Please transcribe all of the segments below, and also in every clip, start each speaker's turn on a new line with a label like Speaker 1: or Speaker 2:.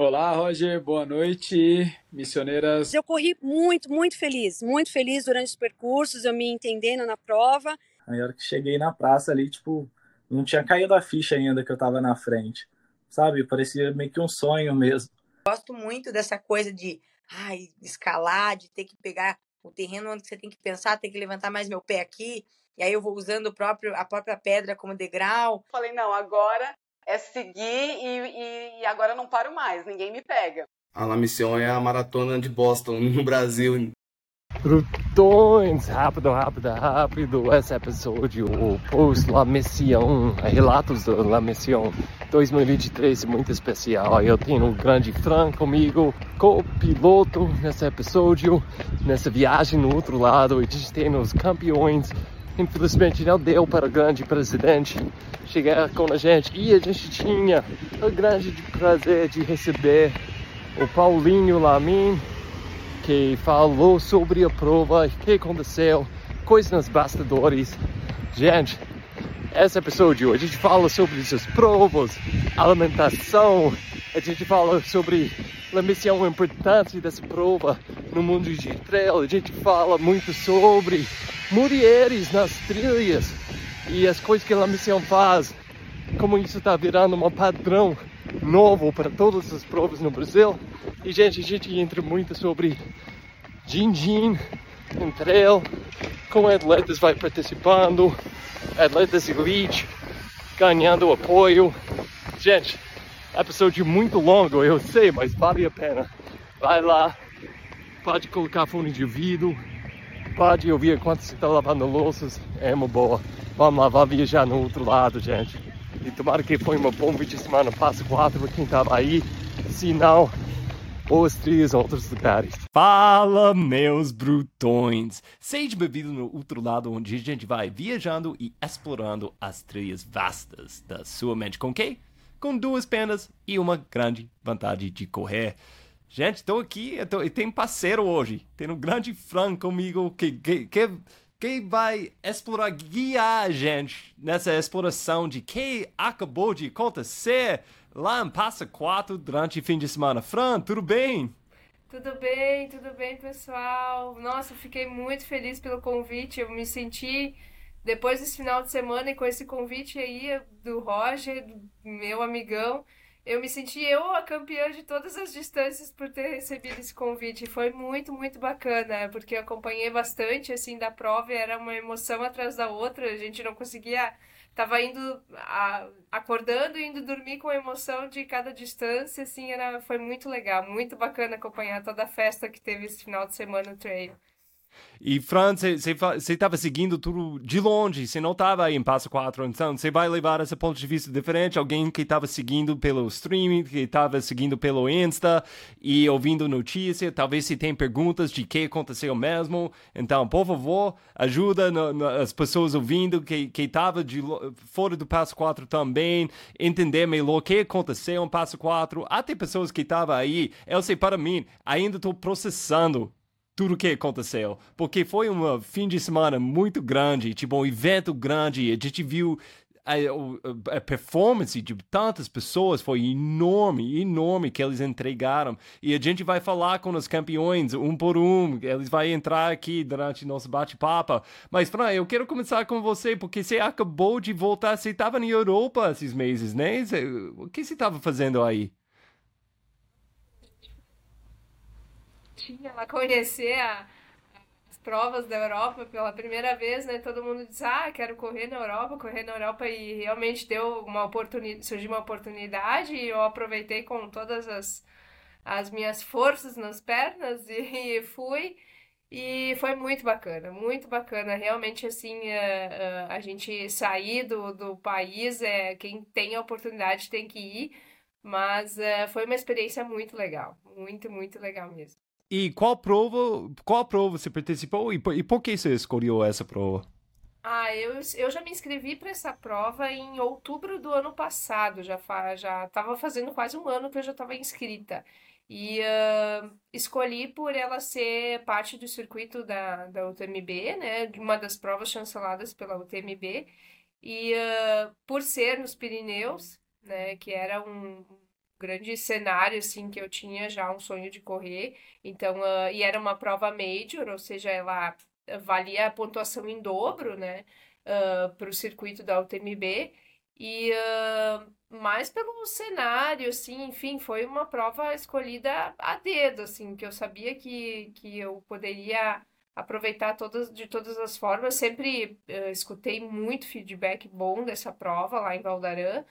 Speaker 1: Olá, Roger, boa noite, missioneiras.
Speaker 2: Eu corri muito, muito feliz, muito feliz durante os percursos, eu me entendendo na prova.
Speaker 1: Aí, a hora que cheguei na praça ali, tipo, não tinha caído a ficha ainda que eu tava na frente, sabe? Parecia meio que um sonho mesmo.
Speaker 3: Gosto muito dessa coisa de ai, escalar, de ter que pegar o terreno onde você tem que pensar, tem que levantar mais meu pé aqui, e aí eu vou usando o próprio, a própria pedra como degrau.
Speaker 4: Falei, não, agora é seguir e, e, e agora não paro mais, ninguém me pega.
Speaker 5: A La Mission é a maratona de Boston, no Brasil.
Speaker 6: Brutões, rápido, rápido, rápido, esse episódio, o Post La Mission, relatos da La Mission 2023, muito especial. Eu tenho um grande Fran comigo, co-piloto nesse episódio, nessa viagem no outro lado, e a gente tem os campeões Infelizmente não deu para o grande presidente chegar com a gente e a gente tinha o grande prazer de receber o Paulinho Lamin, que falou sobre a prova, o que aconteceu, coisas nos bastidores. Gente, esse episódio a gente fala sobre essas provas, alimentação, a gente fala sobre a missão importante dessa prova no mundo de trail, a gente fala muito sobre mulheres nas trilhas e as coisas que a missão faz, como isso está virando um padrão novo para todas as provas no Brasil. E gente, a gente entra muito sobre Jin em trail, como atletas vai participando, atletas elite ganhando apoio. Gente, episódio muito longo, eu sei, mas vale a pena. Vai lá, pode colocar fone de ouvido, pode ouvir enquanto você está lavando louças, é uma boa. Vamos lá, vamos viajar no outro lado, gente. E tomara que foi uma bom vídeo de semana, passo 4 para quem estava aí. Se não, em outros lugares.
Speaker 7: Fala, meus brutões! Seja bem-vindo no outro lado, onde a gente vai viajando e explorando as trilhas vastas da sua mente. Com quem? Com duas pernas e uma grande vontade de correr. Gente, estou aqui, e tem parceiro hoje. Tem um grande Fran comigo que, que, que, que vai explorar, guiar a gente nessa exploração de que acabou de acontecer lá em Passa 4 durante o fim de semana. Fran, tudo bem?
Speaker 8: Tudo bem, tudo bem, pessoal. Nossa, fiquei muito feliz pelo convite. Eu me senti, depois desse final de semana e com esse convite aí do Roger, meu amigão, eu me senti eu a campeã de todas as distâncias por ter recebido esse convite. Foi muito, muito bacana, porque eu acompanhei bastante assim da prova e era uma emoção atrás da outra. A gente não conseguia tava indo a, acordando e indo dormir com a emoção de cada distância, assim, era foi muito legal, muito bacana acompanhar toda a festa que teve esse final de semana no trail.
Speaker 7: E Fran, você estava seguindo tudo de longe, você não estava aí em passo 4, então você vai levar esse ponto de vista diferente, alguém que estava seguindo pelo streaming, que estava seguindo pelo Insta e ouvindo notícia, talvez se tem perguntas de que aconteceu mesmo, então, por favor, ajuda no, no, as pessoas ouvindo que estava fora do passo 4 também, entender melhor o que aconteceu em passo 4, até pessoas que estavam aí, eu sei, para mim, ainda estou processando tudo o que aconteceu. Porque foi um fim de semana muito grande, tipo um evento grande. A gente viu a, a, performance de tantas pessoas foi enorme, enorme que eles entregaram. E a gente vai falar com os campeões um por um. Eles vão entrar aqui durante nosso bate-papo. Mas, Fran, eu quero começar com você, porque você acabou de voltar. Você estava na Europa esses meses, né? O que você estava fazendo aí?
Speaker 8: Tinha lá conhecer a, as provas da Europa pela primeira vez, né? Todo mundo diz, ah, quero correr na Europa, correr na Europa e realmente deu uma oportunidade, surgiu uma oportunidade e eu aproveitei com todas as, as minhas forças nas pernas e, e fui. E foi muito bacana, muito bacana. Realmente, assim, a, a, a gente sair do, do país, é, quem tem a oportunidade tem que ir. Mas uh, foi uma experiência muito legal, muito, muito legal mesmo.
Speaker 7: E qual prova, qual prova você participou e por, e por que você escolheu essa prova?
Speaker 8: Ah, eu, eu já me inscrevi para essa prova em outubro do ano passado. Já fa, já estava fazendo quase um ano que eu já estava inscrita. E uh, escolhi por ela ser parte do circuito da, da UTMB, né? Uma das provas chanceladas pela UTMB. E uh, por ser nos Pirineus, né? Que era um, grande cenário assim que eu tinha já um sonho de correr. Então, uh, e era uma prova major, ou seja, ela valia a pontuação em dobro, né, uh, para o circuito da UTMB. E uh, mais pelo cenário, assim, enfim, foi uma prova escolhida a dedo, assim, que eu sabia que, que eu poderia aproveitar todas, de todas as formas. Sempre uh, escutei muito feedback bom dessa prova lá em Valdarã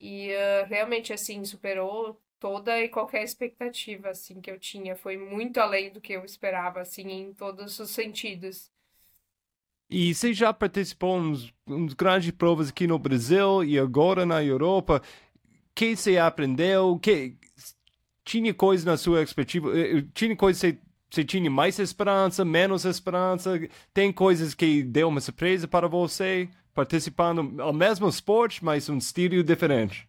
Speaker 8: e uh, realmente, assim, superou toda e qualquer expectativa, assim, que eu tinha. Foi muito além do que eu esperava, assim, em todos os sentidos.
Speaker 7: E você já participou uns, uns grandes provas aqui no Brasil e agora na Europa. O que você aprendeu? Que tinha coisa na sua expectativa? Eh, tinha coisa que você, você tinha mais esperança, menos esperança? Tem coisas que deu uma surpresa para você participando ao mesmo esporte, mas um estilo diferente?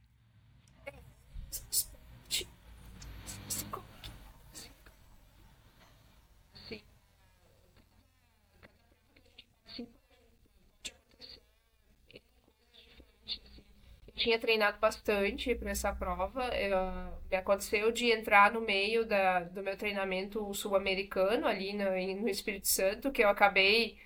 Speaker 8: tinha treinado bastante para essa prova. Eu, me aconteceu de entrar no meio da, do meu treinamento sul-americano, ali no, no, Espírito Santo, que eu acabei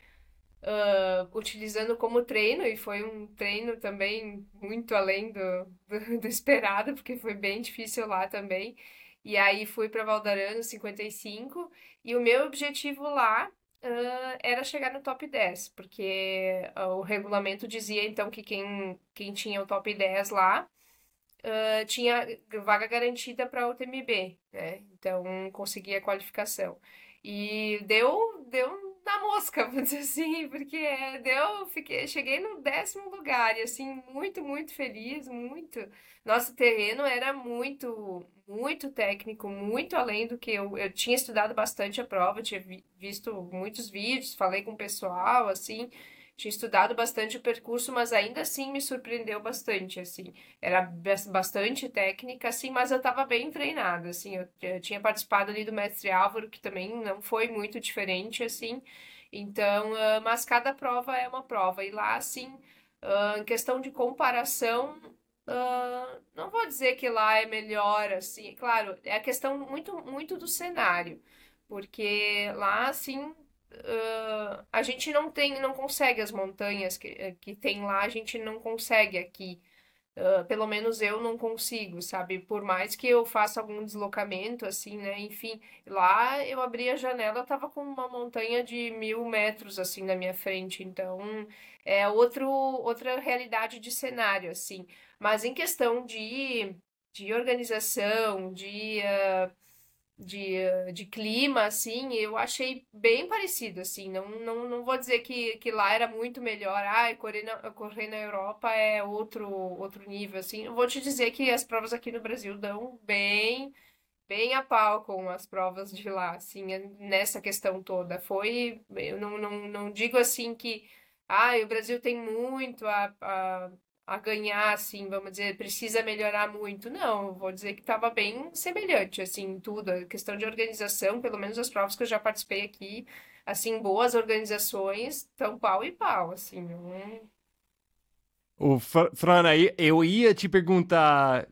Speaker 8: uh, utilizando como treino, e foi um treino também muito além do, do, do esperado, porque foi bem difícil lá também. E aí fui para Valdarano 55, e o meu objetivo lá uh, era chegar no top 10, porque uh, o regulamento dizia então que quem, quem tinha o top 10 lá tinha vaga garantida para o TMB, né? Então conseguia a qualificação. E deu, deu na mosca, vamos dizer assim, porque deu, fiquei, cheguei no décimo lugar e assim, muito, muito feliz, muito. Nosso terreno era muito, muito técnico, muito além do que eu, eu tinha estudado bastante a prova, tinha vi, visto muitos vídeos, falei com o pessoal, assim, tinha estudado bastante o percurso, mas ainda assim me surpreendeu bastante, assim, era bastante técnica, assim, mas eu estava bem treinada, assim, eu, eu, tinha participado ali do mestre Álvaro, que também não foi muito diferente, assim, então, uh, mas cada prova é uma prova, e lá, assim, uh, em questão de comparação, Uh, não vou dizer que lá é melhor, assim, claro, é a questão muito, muito do cenário, porque lá, assim, uh, a gente não tem, não consegue as montanhas que, que tem lá, a gente não consegue aqui. Uh, pelo menos eu não consigo, sabe? Por mais que eu faça algum deslocamento, assim, né? Enfim, lá eu abri a janela, tava com uma montanha de mil metros, assim, na minha frente. Então, é outro, outra realidade de cenário, assim. Mas em questão de, de organização, de, uh, de, de clima, assim, eu achei bem parecido, assim. Não, não, não vou dizer que, que lá era muito melhor. Ah, correr na, correr na Europa é outro, outro nível, assim. Vou te dizer que as provas aqui no Brasil dão bem bem a pau com as provas de lá, assim, nessa questão toda. Foi, eu não, não, não digo assim que ah, o Brasil tem muito a, a, a ganhar, assim, vamos dizer, precisa melhorar muito. Não, vou dizer que estava bem semelhante, assim, tudo. A questão de organização, pelo menos as provas que eu já participei aqui, assim, boas organizações, estão pau e pau, assim. Não...
Speaker 7: O Fran, eu ia te perguntar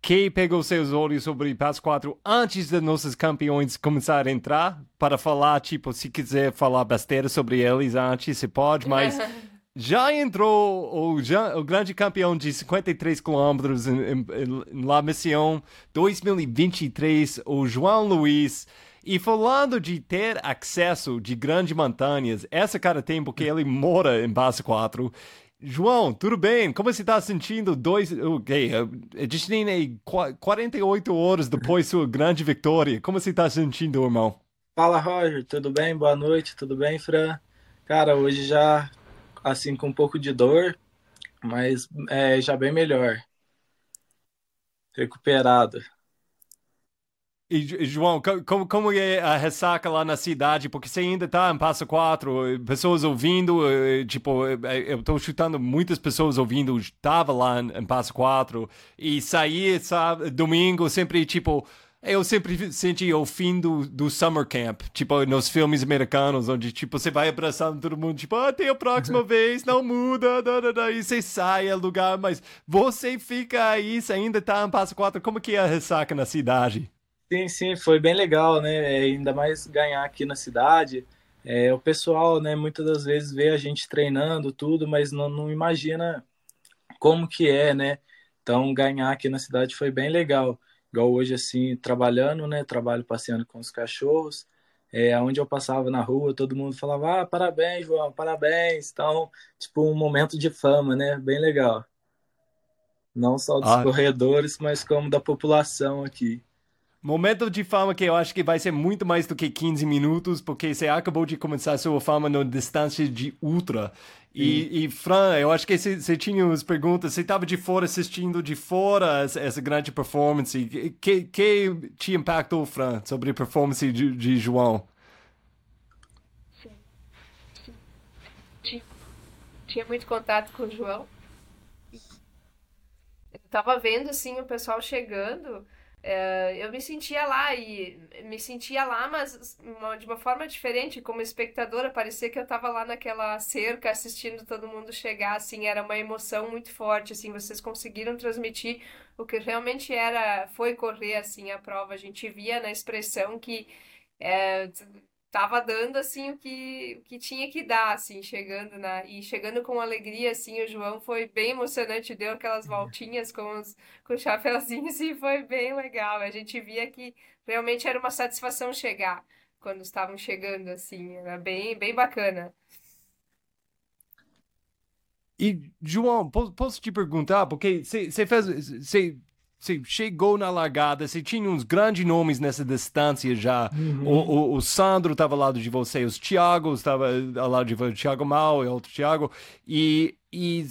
Speaker 7: que pegou seus olhos sobre Passo 4 antes de nossos campeões começarem a entrar, para falar, tipo, se quiser falar besteira sobre eles antes, você pode, mas já entrou o, já, o grande campeão de 53 quilômetros em, em, La Mission 2023, o João Luiz. E falando de ter acesso de grandes montanhas, essa cara tem porque ele mora em Passo 4 João, tudo bem? Como você está sentindo dois... Ok, tem 48 horas depois sua grande vitória. Como você está sentindo, irmão?
Speaker 1: Fala, Roger. Tudo bem? Boa noite. Tudo bem, Fran? Cara, hoje já, assim, com um pouco de dor, mas é, já bem melhor. Recuperado.
Speaker 7: E, João, como, como é a ressaca lá na cidade? Porque você ainda está em Passo 4, pessoas ouvindo, eh, tipo, eh, eu estou chutando muitas pessoas ouvindo, estava lá em Passo 4 e saí, sabe, domingo, sempre tipo, Eu sempre senti o fim do, do summer camp, tipo, nos filmes americanos, onde, tipo, você vai abraçando todo mundo, tipo, ah, tem a próxima vez, não muda, da, da, da, e você sai do lugar, mas você fica aí, você ainda tá em Passo Quatro, como que é a ressaca na cidade?
Speaker 1: Sim, sim, foi bem legal, né, é, ainda mais ganhar aqui na cidade, é, o pessoal, né, muitas das vezes vê a gente treinando tudo, mas não, não imagina como que é, né, então ganhar aqui na cidade foi bem legal igual hoje assim, trabalhando, né? Trabalho passeando com os cachorros. É, onde eu passava na rua, todo mundo falava, ah, parabéns, João, parabéns. Então, tipo, um momento de fama, né? Bem legal. Não só dos ah. corredores, mas como da população aqui.
Speaker 7: Momento de fama que eu acho que vai ser muito mais do que 15 minutos, porque você acabou de começar sua fama na distância de ultra. E, e, Fran, eu acho que você tinha umas perguntas, você estava de fora assistindo de fora essa, grande performance. Que, que te impactou, Fran, sobre a performance de, de João?
Speaker 8: Sim. Sim. Tinha muito contato com o João. Eu estava vendo, assim, o pessoal chegando eu me sentia lá e me sentia lá, mas de uma forma diferente, como espectadora, parecia que eu estava lá naquela cerca assistindo todo mundo chegar, assim, era uma emoção muito forte, assim, vocês conseguiram transmitir o que realmente era, foi correr, assim, a prova, a gente via na expressão que é, tava dando assim o que, o que tinha que dar, assim, chegando na e chegando com alegria, assim, o João foi bem emocionante, deu aquelas voltinhas com os com os chapeuzinhos e foi bem legal. A gente via que realmente era uma satisfação chegar quando estavam chegando assim, era bem bem bacana.
Speaker 7: E João, posso te perguntar porque você fez você você chegou na largada, você tinha uns grandes nomes nessa distância já. Uhum. O, o, o, Sandro estava ao lado de você, os Thiago estava ao lado de você, o Thiago Mal e outro Thiago. E, e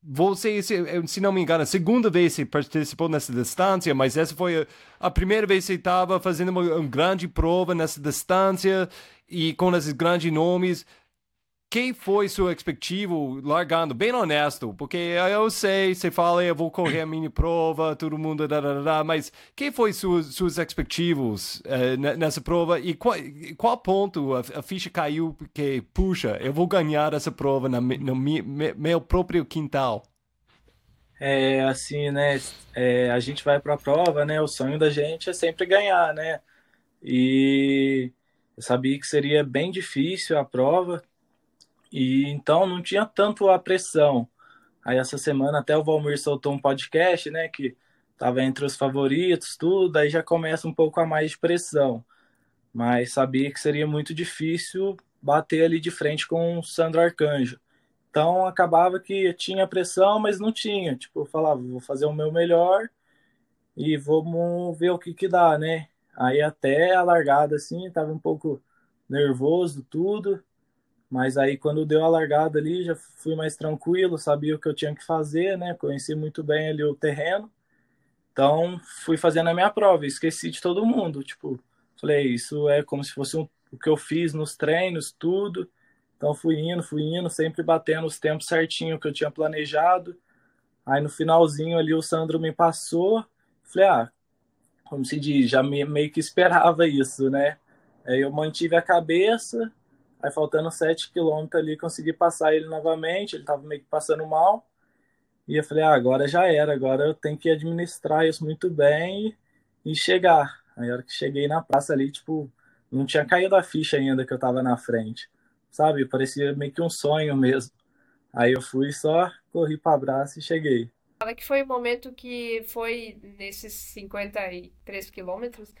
Speaker 7: você, se, se não me engano, a segunda vez você participou nessa distância, mas essa foi a, a primeira vez que você estava fazendo uma, uma grande prova nessa distância e com esses grandes nomes quem foi sua expectativa largando? Bem honesto, porque eu sei, você fala, eu vou correr a mini prova, todo mundo, mas quem foi suas, suas expectativas uh, nessa prova e qual, qual ponto a, a, ficha caiu que, puxa, eu vou ganhar essa prova na, no mi, me, meu próprio quintal?
Speaker 1: É, assim, né, é, a gente vai para a prova, né, o sonho da gente é sempre ganhar, né, e eu sabia que seria bem difícil a prova, e então não tinha tanto a pressão. Aí essa semana até o Valmir soltou um podcast, né, que estava entre os favoritos, tudo, aí já começa um pouco a mais de pressão. Mas sabia que seria muito difícil bater ali de frente com o Sandro Arcanjo. Então acabava que tinha pressão, mas não tinha. Tipo, eu falava, vou fazer o meu melhor e vamos ver o que que dá, né? Aí até a largada assim, tava um pouco nervoso tudo, mas aí quando deu a largada ali, já fui mais tranquilo, sabia o que eu tinha que fazer, né? Conheci muito bem ali o terreno. Então, fui fazendo a minha prova, esqueci de todo mundo, tipo, falei, isso é como se fosse um, o que eu fiz nos treinos, tudo. Então, fui indo, fui indo, sempre batendo os tempos certinho que eu tinha planejado. Aí no finalzinho ali o Sandro me passou, falei, ah, como se diz, já me, meio que esperava isso, né? Aí eu mantive a cabeça, Aí faltando 7 quilômetros ali, consegui passar ele novamente, ele tava meio que passando mal. E eu falei, ah, agora já era, agora eu tenho que administrar isso muito bem e, e chegar. Aí a hora que cheguei na praça ali, tipo, não tinha caído a ficha ainda que eu tava na frente. Sabe? Parecia meio que um sonho mesmo. Aí eu fui só, corri para abraço e cheguei.
Speaker 8: Fala que foi o momento que foi nesses 53 quilômetros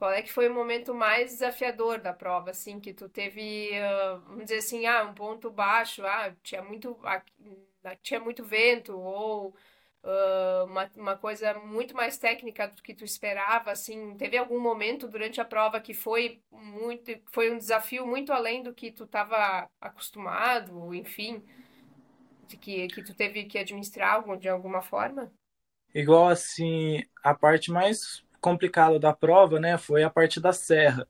Speaker 8: qual é que foi o momento mais desafiador da prova, assim, que tu teve, uh, vamos dizer assim, ah, um ponto baixo, ah, tinha muito, ah, tinha muito vento, ou uh, uma, uma coisa muito mais técnica do que tu esperava, assim, teve algum momento durante a prova que foi muito, foi um desafio muito além do que tu estava acostumado, enfim, de que, que tu teve que administrar de alguma forma?
Speaker 1: Igual, assim, a parte mais complicado da prova, né, foi a parte da serra.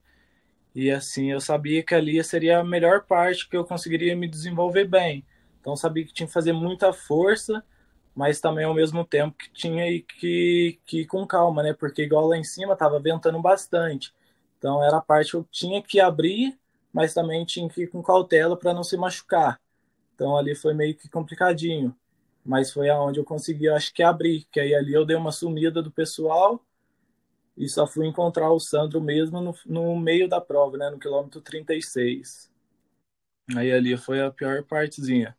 Speaker 1: E assim, eu sabia que ali seria a melhor parte que eu conseguiria me desenvolver bem. Então sabia que tinha que fazer muita força mas também ao mesmo tempo que tinha que, que ir com calma, né? Porque igual lá em cima tava ventando bastante. Então era a parte que eu tinha que abrir, mas também tinha que ir com cautela para não se machucar. Então ali foi meio que complicadinho. Mas foi aonde eu consegui, acho que abrir, que aí ali eu dei uma sumida do pessoal e só fui encontrar o Sandro mesmo no, no meio da prova, né, no quilômetro 36. Aí ali foi a pior partezinha.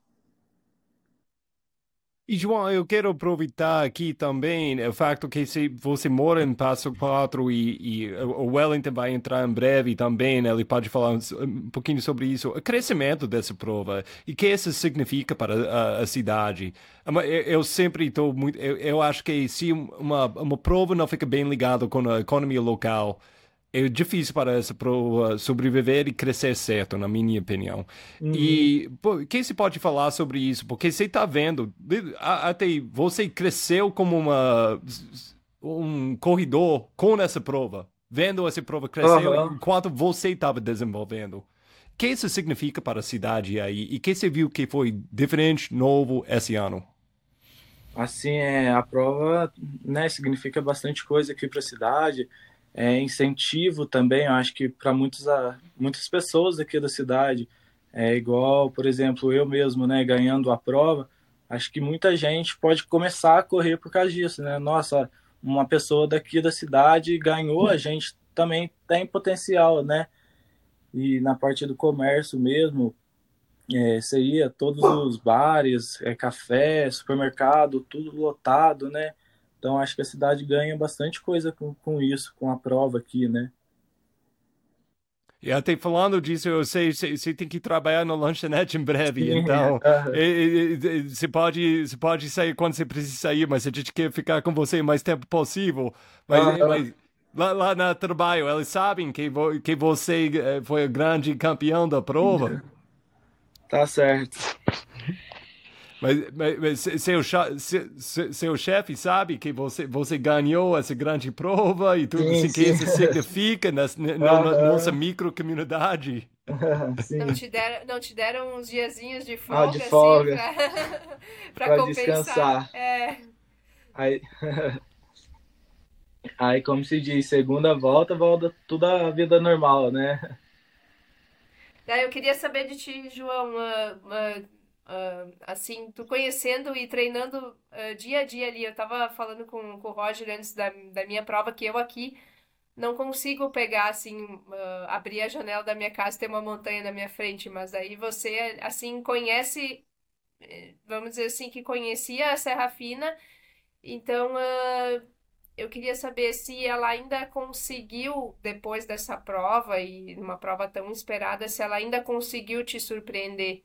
Speaker 7: E, João, eu quero aproveitar aqui também o fato que se você mora em Passo 4 e, e o Wellington vai entrar em breve também, né? ele pode falar um, pouquinho sobre isso, o crescimento dessa prova e o que isso significa para a, a cidade. Eu, eu sempre estou muito, eu, eu, acho que se uma, uma prova não fica bem ligada com a economia local, é difícil para essa prova sobreviver e crescer certo, na minha opinião. Uhum. E o que você pode falar sobre isso? Porque você está vendo, até você cresceu como uma, um corredor com essa prova, vendo essa prova crescer uhum. enquanto você estava desenvolvendo. O que isso significa para a cidade aí? E que você viu que foi diferente, novo esse ano?
Speaker 1: Assim, é, a prova né, significa bastante coisa aqui para a cidade é, incentivo também, eu acho que para muitas pessoas aqui da cidade, é igual, por exemplo, eu mesmo, né, ganhando a prova, acho que muita gente pode começar a correr por causa disso, né? Nossa, uma pessoa daqui da cidade ganhou, a gente também tem potencial, né? E na parte do comércio mesmo, é, todos os bares, é, café, supermercado, tudo lotado, né? Então acho que a cidade ganha bastante coisa com, com isso, com a prova aqui, né?
Speaker 7: E até falando disso, eu sei você tem que trabalhar no lanchonete em breve, Sim, então você pode você pode sair quando você precisa sair, mas a gente quer ficar com você o mais tempo possível. Mas, mas lá, lá no trabalho, eles sabem que, vo, que você eh, foi o grande campeão da prova.
Speaker 1: Tá certo.
Speaker 7: Mas, mas, mas seu, seu, seu chefe sabe que você, você ganhou essa grande prova e tudo sim, assim que isso significa na, na, na nossa microcomunidade.
Speaker 8: Não te, deram, não te deram uns diazinhos de folga,
Speaker 1: ah, de folga.
Speaker 8: assim, pra, pra, compensar. descansar.
Speaker 1: É. Aí, aí, como se diz, segunda volta, volta tudo a vida normal, né?
Speaker 8: Eu queria saber de ti, João, uh, uh, Uh, assim, tu conhecendo e treinando uh, dia a dia ali. Eu tava falando com, com o Roger antes da, da minha prova que eu aqui não consigo pegar, assim, uh, abrir a janela da minha casa e ter uma montanha na minha frente, mas daí você, assim, conhece, eh, vamos dizer assim, que conhecia a Serra Fina, então eu queria saber se ela ainda conseguiu, depois dessa prova, e uma prova tão esperada, se ela ainda conseguiu te surpreender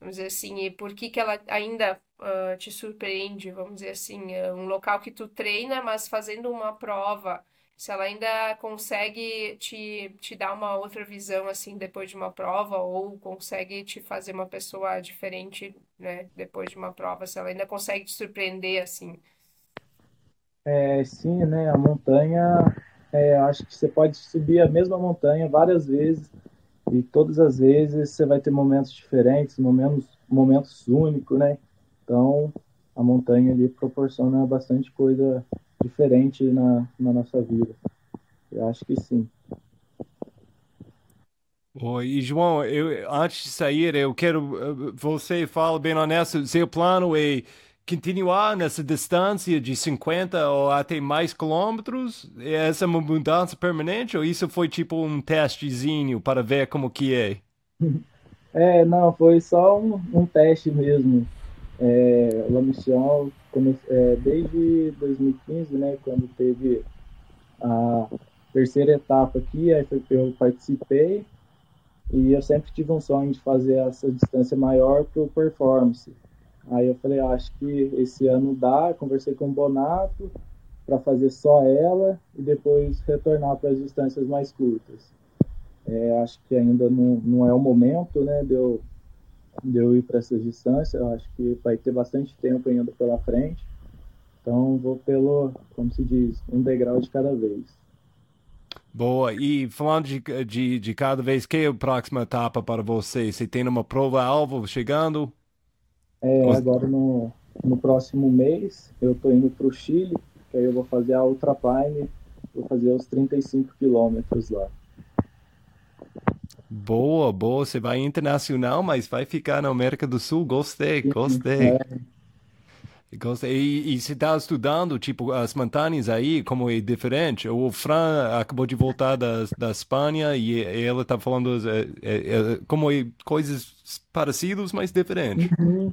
Speaker 8: vamos dizer assim, e por que que ela ainda uh, te surpreende, vamos dizer assim, é um local que tu treina, mas fazendo uma prova, se ela ainda consegue te, te dar uma outra visão, assim, depois de uma prova, ou consegue te fazer uma pessoa diferente, né, depois de uma prova, se ela ainda consegue te surpreender, assim.
Speaker 1: É, sim, né, a montanha, é, acho que você pode subir a mesma montanha várias vezes, e todas as vezes você vai ter momentos diferentes, momentos, momentos únicos, né? Então, a montanha ali proporciona bastante coisa diferente na, na nossa vida. Eu acho que sim.
Speaker 7: Oi, João, eu, antes de sair, eu quero você fala bem honesto, seu plano é continuar nessa distância de 50 ou até mais quilômetros? Essa é uma mudança permanente ou isso foi tipo um testezinho para ver como que é?
Speaker 1: É, não, foi só um, um teste mesmo. É, La Mission, é, desde 2015, né, quando teve a terceira etapa aqui, aí eu participei e eu sempre tive um sonho de fazer essa distância maior para o performance. Aí eu falei, ah, acho que esse ano dá. Conversei com o Bonato para fazer só ela e depois retornar para as distâncias mais curtas. É, acho que ainda não, não é o momento, né, de eu, de eu ir para essas distâncias. Eu acho que vai ter bastante tempo ainda pela frente. Então vou pelo, como se diz, um degrau de cada vez.
Speaker 7: Boa. E falando de, de, de cada vez, que é a próxima etapa para você? Você tem uma prova-alvo chegando?
Speaker 1: É, agora no, no próximo mês eu tô indo para o Chile, que aí eu vou fazer a Ultrapine, vou fazer os 35 quilômetros lá.
Speaker 7: Boa, boa. Você vai internacional, mas vai ficar na América do Sul. Gostei, gostei.
Speaker 1: É,
Speaker 7: Gostei. E, e você está estudando, tipo, as montanhas aí, como é diferente? O Fran acabou de voltar da, da Espanha e ela está falando é, é, é, como é coisas parecidas, mas diferentes.
Speaker 1: Uhum.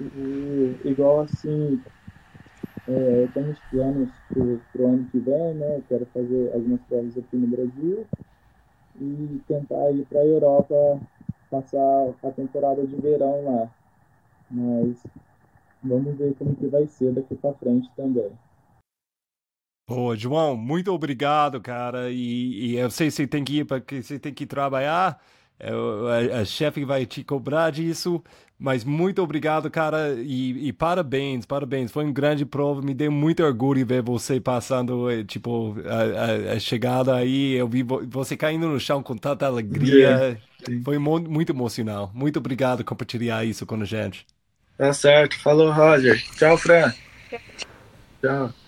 Speaker 1: E, igual assim, é, eu tenho uns planos pro, pro ano que vem, né? Eu quero fazer algumas provas aqui no Brasil e tentar ir para a Europa passar a temporada de verão lá. Mas vamos ver como que vai ser daqui para frente também.
Speaker 7: Boa, João, muito obrigado, cara. E, e eu sei que você tem que ir para que você tem que trabalhar. Eu- A, a chefe vai te cobrar disso, mas muito obrigado, cara. E, e parabéns, parabéns. Foi uma grande prova. Me deu muito orgulho ver você passando, eh, tipo, a, a- a chegada aí. Eu vi vo- você caindo no chão com tanta alegria. Foi muito emocional. Muito obrigado por compartilhar isso com a gente.
Speaker 1: Tá certo. Falou, Roger. Tchau, Fran. Tchau.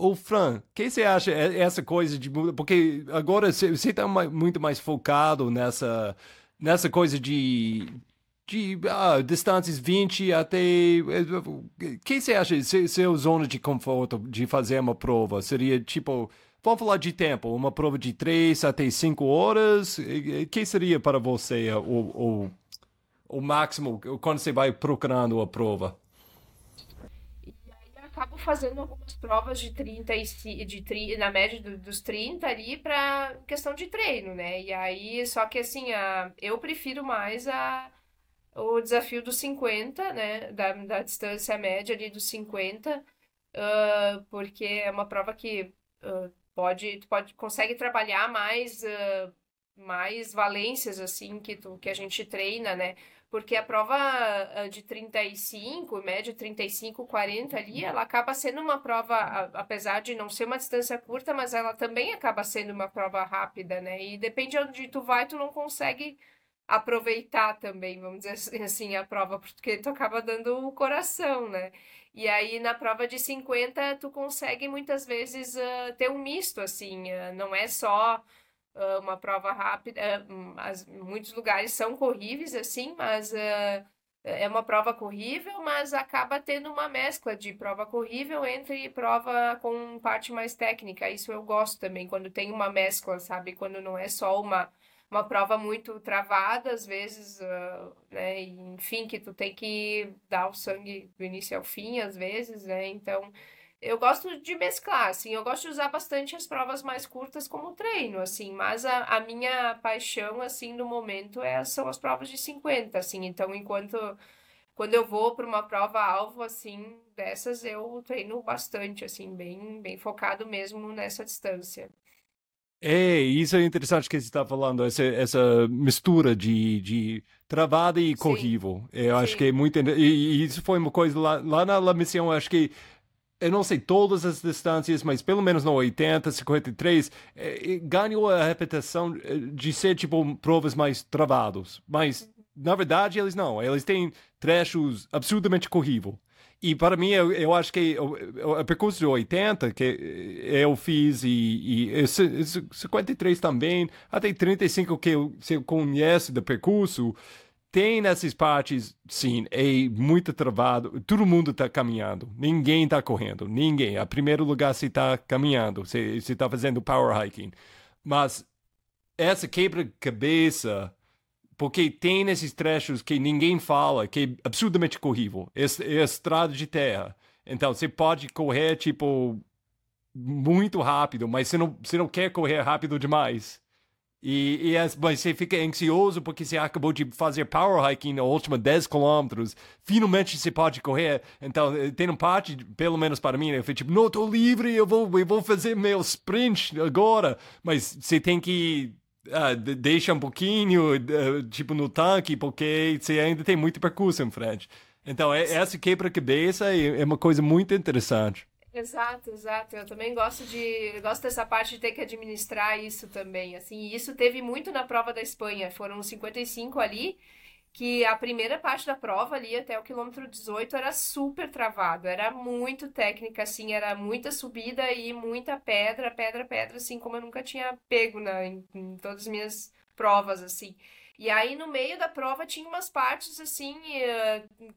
Speaker 7: Ô, Fran, o que você acha é- essa coisa de? Porque agora você está muito mais focado nessa, nessa coisa de, de ah, distâncias 20 até. O que você acha? Se- Seu zona de conforto de fazer uma prova seria tipo. Vamos falar de tempo, uma prova de 3 até 5 horas. O que seria para você o, o, o máximo quando você vai procurando a prova?
Speaker 8: Acabo fazendo algumas provas de 30 e de, tri- na média do- dos 30 ali para questão de treino, né? E aí, só que assim, a, eu prefiro mais a, o desafio dos 50, né? Da, da distância média ali dos 50, ah, porque é uma prova que ah, pode, pode, consegue trabalhar mais, ah, mais valências assim que, tu, que a gente treina, né? Porque a prova ah, de 35, média 35, 40 ali, ela acaba sendo uma prova, apesar de não ser uma distância curta, mas ela também acaba sendo uma prova rápida, né? E depende de onde tu vai, tu não consegue aproveitar também, vamos dizer assim, assim, a prova, porque tu acaba dando o coração, né? E aí na prova de 50 tu consegue muitas vezes ah, ter um misto, assim, ah, não é só uma prova rápida. hum, as- muitos lugares são corríveis, assim, mas ah, é uma prova corrível, mas acaba tendo uma mescla de prova corrível entre prova com parte mais técnica. Isso eu gosto também, quando tem uma mescla, sabe? Quando não é só uma, uma prova muito travada, às vezes, ah, né? Enfim, que tu tem que dar o sangue do início ao fim, às vezes, né? Então. Eu gosto de mesclar, assim, eu gosto de usar bastante as provas mais curtas como treino, assim, mas a, a minha paixão, assim, no momento é, são as provas de 50, assim, então enquanto, quando eu vou para uma prova-alvo, assim, dessas, eu treino bastante, assim, bem, bem focado mesmo nessa distância.
Speaker 7: É, isso é interessante que você está falando, essa, essa mistura de, de travada e
Speaker 8: Sim,
Speaker 7: corrível. Eu acho que
Speaker 8: sim,
Speaker 7: é muito. E, e isso foi uma coisa lá, lá na La Mission, eu acho que. Eu não sei todas as distâncias, mas pelo menos no 80, 53, eh, eh, ganhou a reputação eh, de ser tipo provas mais travados. Mas, na verdade, eles não. Eles têm trechos absurdamente corrível. E para mim, eu, eu acho que o, o, percurso de 80 que eu fiz e, e esse 53 também, até 35 que eu, você conhece do percurso, tem nessas partes, sim, é muito travado. Todo mundo está caminhando. Ninguém está correndo. Ninguém. A primeiro lugar você está caminhando. Você está fazendo power hiking. Mas essa quebra-cabeça porque tem esses trechos que ninguém fala, que é absurdamente corrível. É, é estrada de terra. Então, você pode correr, tipo, muito rápido, mas você não, você não quer correr rápido demais. E, e as- mas você fica ansioso porque você acabou de fazer power hiking na última 10 quilômetros. Finalmente você pode correr. Então, eh, tem uma parte, pelo menos para mim, eu falei tipo, não, tô livre, eu vou, eu vou fazer meu sprint agora. Mas você tem que ah, de- deixa um pouquinho, eh, tipo, no tanque, porque você ainda tem muito percurso em frente. Então, é- essa quebra-cabeça é é uma coisa muito interessante.
Speaker 8: Exato, exato. Eu também gosto de, gosto dessa parte de ter que administrar isso também, assim. E isso teve muito na prova da Espanha. Foram 55 ali que a primeira parte da prova ali até o quilômetro 18 era super travado, era muito técnica, assim, era muita subida e muita pedra, pedra, pedra, assim, como eu nunca tinha pego na, em, em todas as minhas provas, assim. E aí, no meio da prova, tinha umas partes, assim,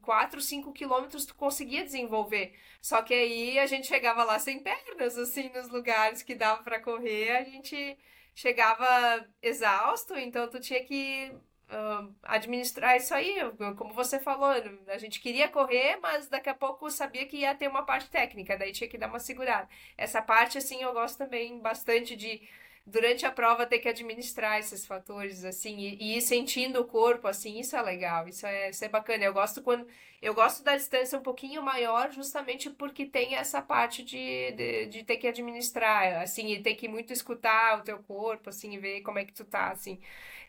Speaker 8: 4, eh, 5 quilômetros tu conseguia desenvolver. Só que aí a gente chegava lá sem pernas, assim, nos lugares que dava para correr, a gente chegava exausto, então tu tinha que uh, administrar isso aí, como você falou, a gente queria correr, mas daqui a pouco sabia que ia ter uma parte técnica, daí tinha que dar uma segurada. Essa parte, assim, eu gosto também bastante de durante a prova ter que administrar esses fatores, assim, e, e, ir sentindo o corpo, assim, isso é legal, isso é, isso é bacana. Eu gosto quando eu gosto da distância um pouquinho maior, justamente porque tem essa parte de, de, de, ter que administrar, assim, e ter que muito escutar o teu corpo, assim, e ver como é que tu tá, assim,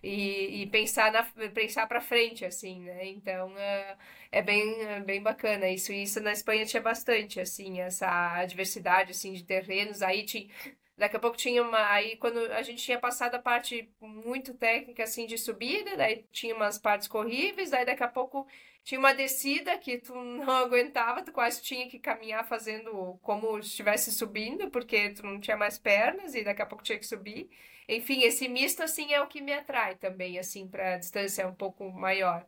Speaker 8: e, e pensar na pensar para frente, assim, né? Então é, é bem é bem bacana isso. E isso na Espanha tinha bastante, assim, essa diversidade, assim, de terrenos. Aí tinha Daqui a pouco tinha uma. Aí, quando a gente tinha passado a parte muito técnica, assim, de subida, daí tinha umas partes corríveis, daí daqui a pouco tinha uma descida que tu não aguentava, tu quase tinha que caminhar fazendo como se estivesse subindo, porque tu não tinha mais pernas e daqui a pouco tinha que subir. Enfim, esse misto, assim, é o que me atrai também, assim, para distância um pouco maior.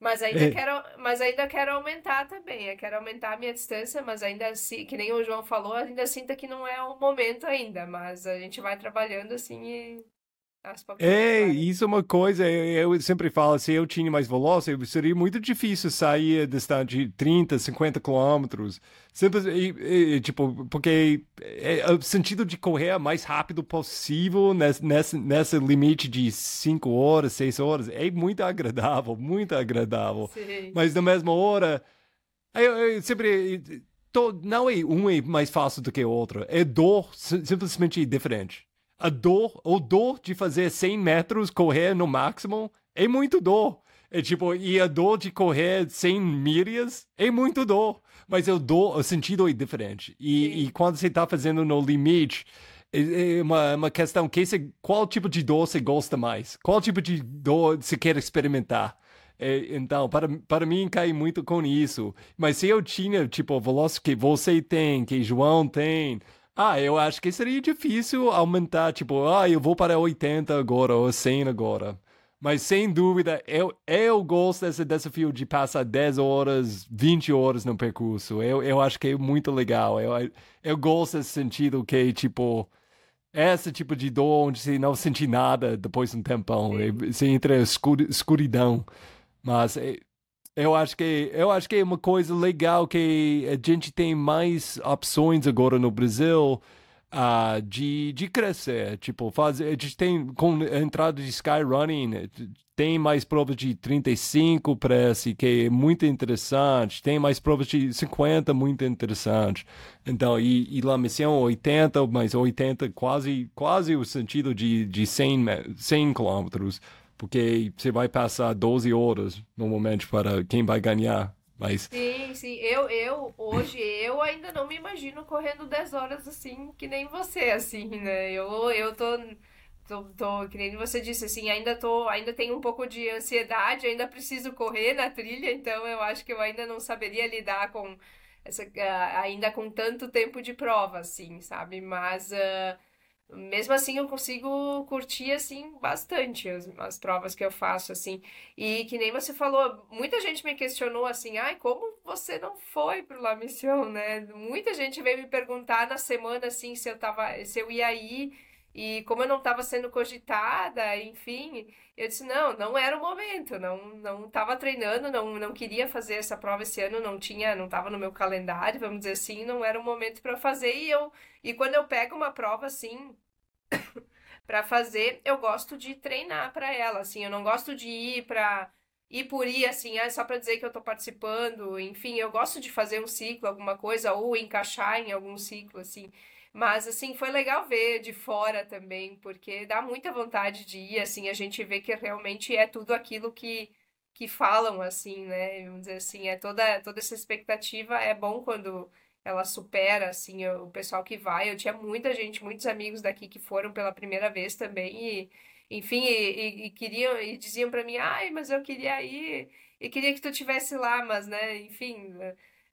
Speaker 8: Mas ainda, é. quero, mas ainda quero aumentar também. Eu quero aumentar a minha distância, mas ainda assim, que nem o João falou, ainda sinta que não é o momento ainda. Mas a gente vai trabalhando assim e
Speaker 7: é, isso é uma coisa, eu sempre falo, se eu tinha mais veloz, seria muito difícil sair distante de 30, 50 quilômetros. Simples, tipo, porque é, é o sentido de correr o mais rápido possível nesse, nesse, nesse limite de 5 horas, 6 horas, é muito agradável, muito agradável. Sim. Mas na mesma hora, eu, eu sempre... Tô, não é um é mais fácil do que o outro, é dor simplesmente diferente a dor, o dor de fazer 100 metros correr no máximo é muito dor. É tipo, e a dor de correr 100 milhas é muito dor. Mas o dor, o sentido é diferente. E, e quando você está fazendo no limite, é, é uma, uma questão que você, qual tipo de dor você gosta mais? Qual tipo de dor você quer experimentar? É, então, para, para mim, cai muito com isso. Mas se eu tinha, tipo, o velocity que você tem, que João tem, ah, eu acho que seria difícil aumentar, tipo, ah, eu vou para 80 agora ou 100 agora. Mas sem dúvida, eu, eu gosto desse desafio de passar 10 horas, 20 horas no percurso. Eu, eu acho que é muito legal. Eu, eu gosto desse sentido que, tipo, esse tipo de dor onde você não sente nada depois de um tempão. Você entra em escuridão. Mas é, eu acho que eu acho que é uma coisa legal que a gente tem mais opções agora no Brasil uh, de, de crescer. Tipo, fazer, a gente tem com a entrada de Skyrunning tem mais provas de 35 preço, que é muito interessante. Tem mais provas de 50, muito interessante. Então, e, e lá missão 80, mas 80 quase quase o sentido de, de 100, 100 quilômetros porque você vai passar 12 horas normalmente para quem vai ganhar. Mas...
Speaker 8: Sim, sim. Eu, eu, hoje, eu ainda não me imagino correndo 10 horas assim, que nem você, assim, né? Eu, eu tô, tô, tô, que nem você disse, assim, ainda tô, ainda tenho um pouco de ansiedade, ainda preciso correr na trilha, então eu acho que eu ainda não saberia lidar com essa, uh, ainda com tanto tempo de prova, assim, sabe? Mas... Uh, mesmo assim eu consigo curtir assim bastante as, as provas que eu faço assim. E que nem você falou muita gente me questionou assim ai como você não foi pro La Mission né? Muita gente veio me perguntar na semana assim se eu tava se eu ia ir e como eu não estava sendo cogitada enfim eu disse não não era o momento não não estava treinando não não queria fazer essa prova esse ano não tinha não estava no meu calendário vamos dizer assim não era o momento para fazer e eu e quando eu pego uma prova assim para fazer, eu gosto de treinar para ela, assim, eu não gosto de ir para ir por ir assim, ah, só para dizer que eu tô participando, enfim, eu gosto de fazer um ciclo, alguma coisa ou encaixar em algum ciclo assim. Mas assim, foi legal ver de fora também, porque dá muita vontade de ir, assim, a gente vê que realmente é tudo aquilo que que falam assim, né? Vamos dizer assim, é toda toda essa expectativa é bom quando ela supera, assim, o pessoal que vai. Eu tinha muita gente, muitos amigos daqui que foram pela primeira vez também e, enfim, e, e, e queriam e diziam para mim, ai, mas eu queria ir e queria que tu tivesse lá, mas né, enfim,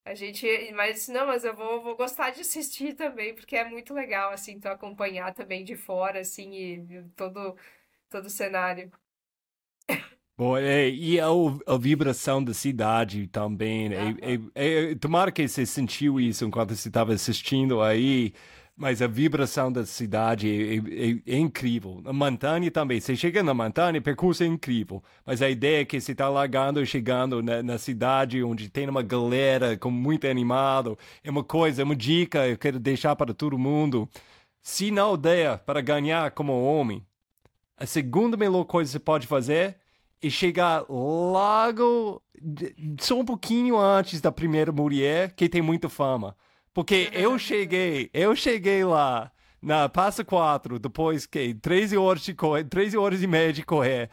Speaker 8: a gente, mas não, mas eu vou, vou gostar de assistir também, porque é muito legal assim, tu acompanhar também de fora assim e todo todo o cenário.
Speaker 7: Bom, é, e a, a, vibração da cidade também. É, é, tomara que você sentiu isso enquanto você estava assistindo aí. Mas a vibração da cidade é, é, é, incrível. A montanha também. Você chega na montanha, o percurso é incrível. Mas a ideia é que você está largando, chegando na, na, cidade onde tem uma galera com muito animado. É uma coisa, é uma dica eu quero deixar para todo mundo. Se não der para ganhar como homem, a segunda melhor coisa que você pode fazer é chegar logo, só um pouquinho antes da primeira mulher que tem muita fama. Porque eu cheguei, eu cheguei lá na Passa 4, depois que 13 horas, de correr, 13 horas e meia de correr.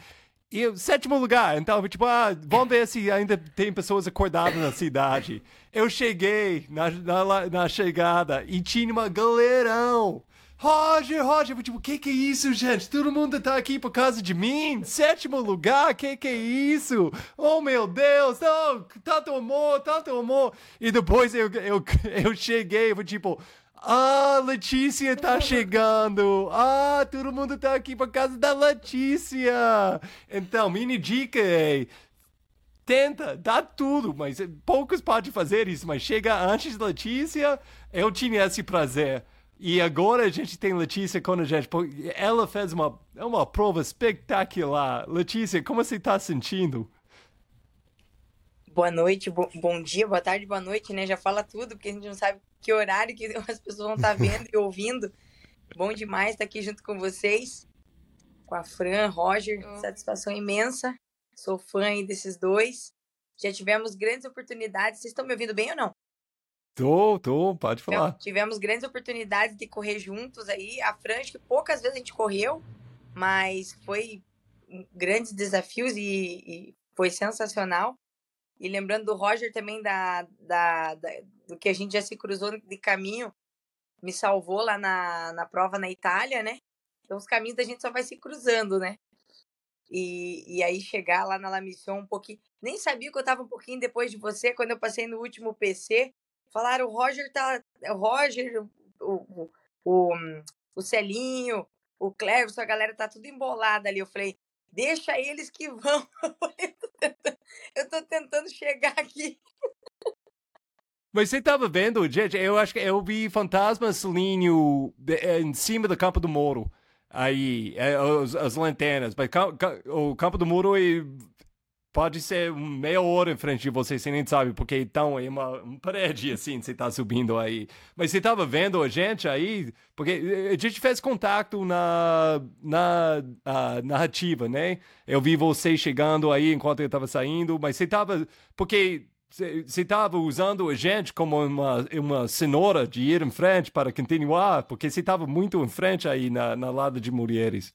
Speaker 7: E sétimo lugar, então, tipo, ah, vamos ver se ainda tem pessoas acordadas na cidade. Eu cheguei na, na, na chegada e tinha uma galerão Roger, Roger, tipo, que que é isso, gente? Todo mundo tá aqui por causa de mim? Sétimo lugar? Que que é isso? Oh, meu Deus, não, tanto amor, tanto amor. E depois eu, eu, eu cheguei, tipo, ah, Letícia tá chegando. Ah, todo mundo tá aqui por causa da Letícia. Então, minha dica é tenta, dá tudo, mas poucos podem fazer isso, mas chega antes da Letícia, eu tinha esse prazer. E agora a gente tem Letícia com a gente. Ela fez uma, uma prova espetacular. Letícia, como você está sentindo?
Speaker 3: Boa noite, bo bom dia, boa tarde, boa noite, né? Já fala tudo, porque a gente não sabe que horário que as pessoas vão estar tá vendo e ouvindo. Bom demais estar aqui junto com vocês, com a Fran, Roger, satisfação imensa. Sou fã aí desses dois. Já tivemos grandes oportunidades. Vocês estão me ouvindo bem ou não?
Speaker 7: Tô, tô, pode falar.
Speaker 3: Então, tivemos grandes oportunidades de correr juntos aí. A Fran, que poucas vezes a gente correu, mas foi grandes desafios e, e foi sensacional. E lembrando do Roger também, da, da, da, do que a gente já se cruzou de caminho, me salvou lá na, na prova na Itália, né? Então os caminhos da gente só vai se cruzando, né? E, e aí chegar lá na La Mission um pouquinho. Nem sabia que eu tava um pouquinho depois de você, quando eu passei no último PC. Falaram, o Roger tá. O Roger, o, o, o, Celinho, o Cleverson, a galera tá tudo embolada ali. Eu falei, deixa eles que vão. Eu tô tentando chegar aqui.
Speaker 7: Mas você tava vendo, gente, eu acho que eu vi fantasma Celinho eh, em cima do campo do Moro. Aí, as, as lanternas. Mas o campo do Moro pode ser meia hora em frente de você, você nem sabe, porque então é uma, uma parede assim, você tá subindo aí. Mas você tava vendo a gente aí, porque a gente fez contato na, na narrativa, né? Eu vi você chegando aí enquanto eu tava saindo, mas você tava. Porque você estava usando a gente como uma, uma cenoura de ir em frente para continuar, porque você estava muito em frente aí na, na lado de mulheres.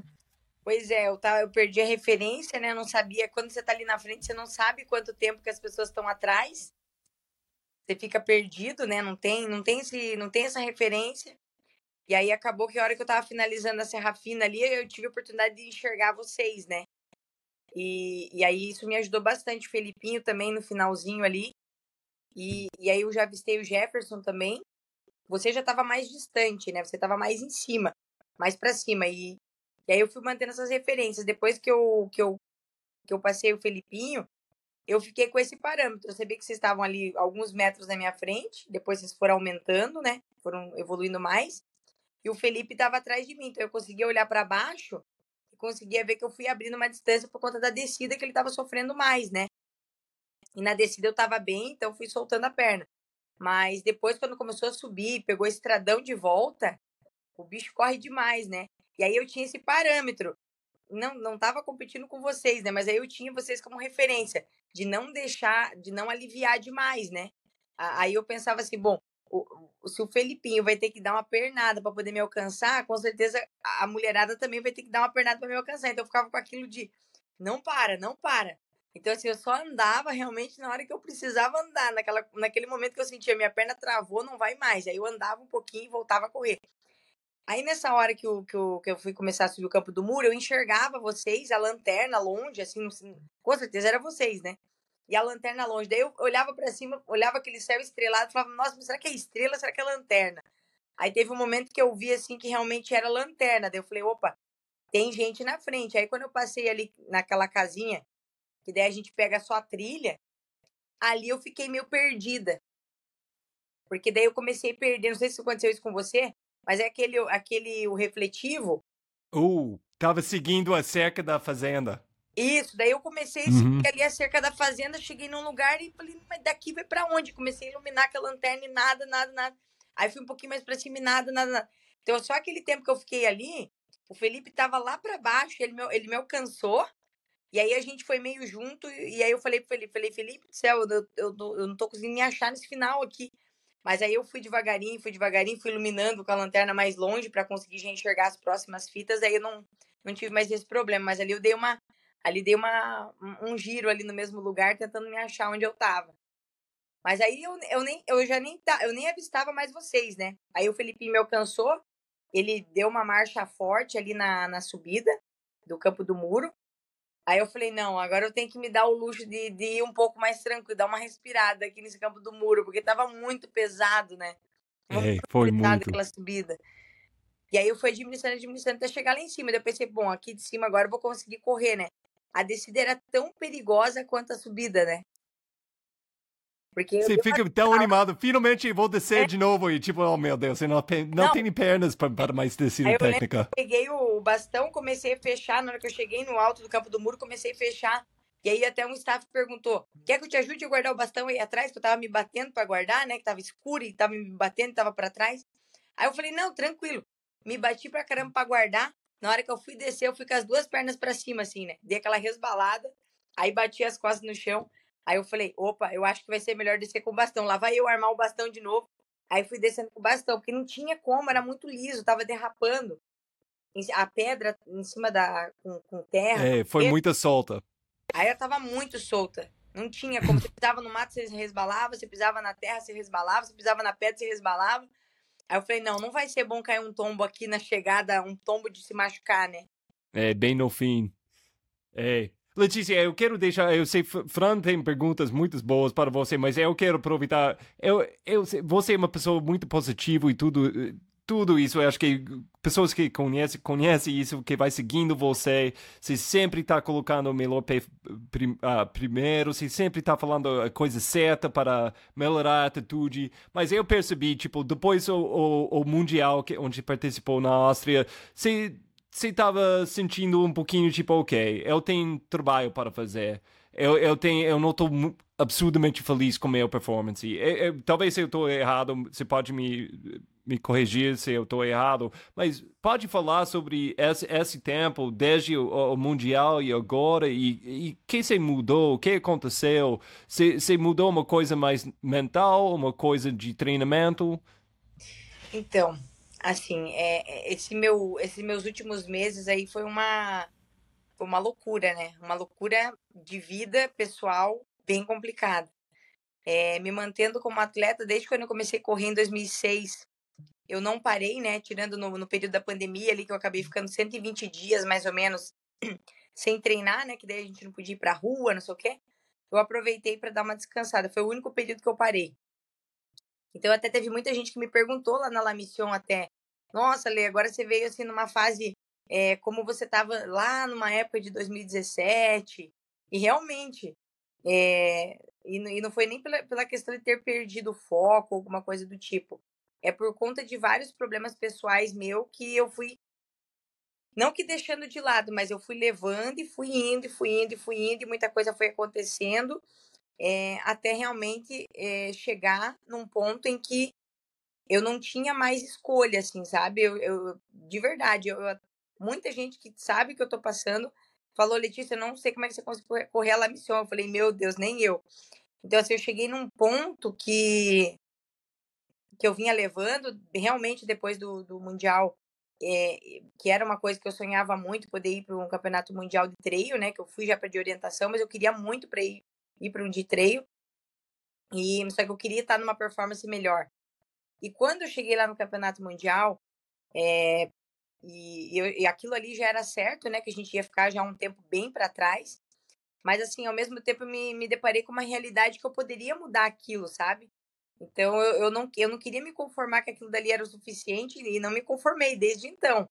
Speaker 3: Pois é, eu, tava, eu perdi a referência, né? Eu não sabia. Quando você tá ali na frente, você não sabe quanto tempo que as pessoas estão atrás. Você fica perdido, né? Não tem, não tem, esse, não tem essa referência. E aí acabou que a hora que eu tava finalizando a Serra Fina ali, eu tive a oportunidade de enxergar vocês, né? E, e aí isso me ajudou bastante. O Felipinho também no finalzinho ali. E, e aí eu já avistei o Jefferson também. Você já tava mais distante, né? Você tava mais em cima, mais para cima. E, e aí eu fui mantendo essas referências. Depois que eu, que eu, que eu passei o Felipinho, eu fiquei com esse parâmetro. Eu sabia que vocês estavam ali alguns metros na minha frente, depois vocês foram aumentando, né? Foram evoluindo mais. E o Felipe estava atrás de mim. Então eu conseguia olhar para baixo e conseguia ver que eu fui abrindo uma distância por conta da descida que ele estava sofrendo mais, né? E na descida eu estava bem, então fui soltando a perna. Mas depois, quando começou a subir, pegou esse estradão de volta, o bicho corre demais, né? E aí eu tinha esse parâmetro. Não, não tava competindo com vocês, né? Mas aí eu tinha vocês como referência de não deixar, de não aliviar demais, né? Aí eu pensava assim, bom, o, se o Felipinho vai ter que dar uma pernada para poder me alcançar, com certeza a mulherada também vai ter que dar uma pernada para me alcançar. Então eu ficava com aquilo de não para, não para. Então, assim, eu só andava realmente na hora que eu precisava andar. Naquela, naquele momento que eu sentia minha perna travou, não vai mais. Aí eu andava um pouquinho e voltava a correr. Aí nessa hora que eu, que, eu, que eu fui começar a subir o campo do muro, eu enxergava vocês, a lanterna longe, assim, com certeza era vocês, né? E a lanterna longe. Daí eu olhava para cima, olhava aquele céu estrelado e falava, nossa, mas será que é estrela? Será que é lanterna? Aí teve um momento que eu vi assim que realmente era lanterna. Daí eu falei, opa, tem gente na frente. Aí quando eu passei ali naquela casinha, que daí a gente pega só a trilha, ali eu fiquei meio perdida. Porque daí eu comecei a perder, não sei se aconteceu isso com você, mas é aquele, aquele o refletivo.
Speaker 7: Uh, tava seguindo a cerca da fazenda.
Speaker 3: Isso, daí eu comecei a uhum. seguir ali a cerca da fazenda, cheguei num lugar e falei, mas daqui vai para onde? Comecei a iluminar com a lanterna e nada, nada, nada. Aí fui um pouquinho mais para cima e nada, nada, nada. Então, só aquele tempo que eu fiquei ali, o Felipe tava lá para baixo, ele me, ele me alcançou, e aí a gente foi meio junto, e aí eu falei pro Felipe, falei, Felipe do céu, eu, eu, eu, eu não tô conseguindo me achar nesse final aqui. Mas aí eu fui devagarinho, fui devagarinho, fui iluminando com a lanterna mais longe para conseguir já enxergar as próximas fitas. Aí eu não, não tive mais esse problema. Mas ali eu dei uma, ali dei uma, um giro ali no mesmo lugar, tentando me achar onde eu tava. Mas aí eu, eu, nem, eu já nem, eu nem avistava mais vocês, né? Aí o Felipe me alcançou, ele deu uma marcha forte ali na, na subida do campo do muro. Aí eu falei, não, agora eu tenho que me dar o luxo de, de ir um pouco mais tranquilo, dar uma respirada aqui nesse campo do muro, porque tava muito pesado, né?
Speaker 7: Muito é, foi muito.
Speaker 3: aquela subida. E aí eu fui administrando, administrando até chegar lá em cima. Daí eu pensei, bom, aqui de cima agora eu vou conseguir correr, né? A descida era tão perigosa quanto a subida, né?
Speaker 7: Porque você fica uma... tão animado, finalmente vou descer é. de novo e tipo, oh meu Deus, você não, não, não. tem pernas para mais descida técnica. Eu
Speaker 3: peguei o bastão, comecei a fechar, na hora que eu cheguei no alto do campo do muro, comecei a fechar. E aí até um staff perguntou, quer que eu te ajude a guardar o bastão aí atrás? Que eu tava me batendo para guardar, né? Que tava escuro e tava me batendo, tava para trás. Aí eu falei, não, tranquilo. Me bati pra caramba pra guardar. Na hora que eu fui descer, eu fui com as duas pernas para cima, assim, né? Dei aquela resbalada, aí bati as costas no chão. Aí eu falei, opa, eu acho que vai ser melhor descer com o bastão. Lá vai eu armar o bastão de novo. Aí fui descendo com o bastão, porque não tinha como, era muito liso, tava derrapando. A pedra em cima da. com, com terra.
Speaker 7: É, foi muita solta.
Speaker 3: Aí eu tava muito solta. Não tinha como. Você pisava no mato, você resbalava, você pisava na terra, você resbalava, você pisava na pedra, você resbalava. Aí eu falei, não, não vai ser bom cair um tombo aqui na chegada, um tombo de se machucar, né?
Speaker 7: É, bem no fim. É, Letícia, eu quero deixar. Eu sei, Fran tem perguntas muito boas para você, mas eu quero aproveitar. Eu, eu, você é uma pessoa muito positiva e tudo. Tudo isso, eu acho que pessoas que conhecem, conhecem isso, que vai seguindo você, você sempre está colocando o melhor prim, uh, primeiro, você sempre está falando a coisa certa para melhorar a atitude. Mas eu percebi, tipo, depois o, o, o Mundial, que, onde participou na Áustria, você você estava sentindo um pouquinho tipo, ok, eu tenho trabalho para fazer. Eu, eu, tenho, eu não estou absurdamente feliz com a minha performance. Eu, eu, talvez eu estou errado, você pode me, me corrigir se eu estou errado, mas pode falar sobre esse, esse tempo, desde o, o Mundial e agora, e o que você mudou, o que aconteceu? Você, você mudou uma coisa mais mental, uma coisa de treinamento?
Speaker 3: Então, assim, é, é, esse meu, esses meus últimos meses aí foi uma, uma loucura, né? Uma loucura de vida pessoal bem complicada. É, me mantendo como atleta desde quando eu comecei a correr em 2006. Eu não parei, né? Tirando no, no período da pandemia ali, que eu acabei ficando 120 dias mais ou menos sem treinar, né? Que daí a gente não podia ir pra rua, não sei o quê. Eu aproveitei para dar uma descansada. Foi o único período que eu parei. Então até teve muita gente que me perguntou lá na La Mission até, nossa, Lê, agora você veio assim numa fase é, como você estava lá numa época de 2017. E realmente, é, e, e, não foi nem pela, pela questão de ter perdido o foco, alguma coisa do tipo. É por conta de vários problemas pessoais meu que eu fui. Não que deixando de lado, mas eu fui levando e fui indo, e fui indo, e fui indo, e muita coisa foi acontecendo, é, até realmente chegar num ponto em que eu não tinha mais escolha, assim, sabe? Eu, eu de verdade, eu, muita gente que sabe que eu tô passando falou, Letícia, eu não sei como é que você conseguiu correr a missão. Eu falei, meu Deus, nem eu. Então, assim, eu cheguei num ponto que que eu vinha levando, realmente depois do, do Mundial, é, que era uma coisa que eu sonhava muito, poder ir para um campeonato mundial de treino, né? Que eu fui já para de orientação, mas eu queria muito para ir, ir para um de treino. E só que eu queria estar numa performance melhor. E quando eu cheguei lá no Campeonato Mundial, É, e, e, aquilo ali já era certo, né? Que a gente ia ficar já um tempo bem para trás. Mas, assim, ao mesmo tempo, eu me, me deparei com uma realidade que eu poderia mudar aquilo, sabe? Então, eu, eu, não, eu não queria me conformar que aquilo dali era o suficiente e não me conformei desde então.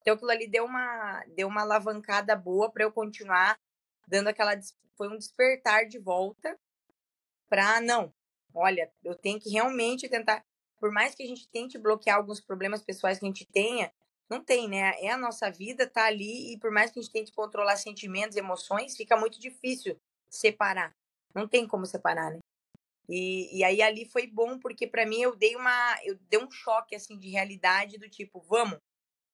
Speaker 3: Então, aquilo ali deu uma, deu uma alavancada boa para eu continuar dando aquela. Foi um despertar de volta para, não, olha, eu tenho que realmente tentar. Por mais que a gente tente bloquear alguns problemas pessoais que a gente tenha, não tem, né? É a nossa vida, tá ali, e por mais que a gente tente controlar sentimentos, emoções, fica muito difícil separar. Não tem como separar, né? E, e aí ali foi bom, porque para mim eu dei uma. Eu dei um choque assim de realidade do tipo, vamos,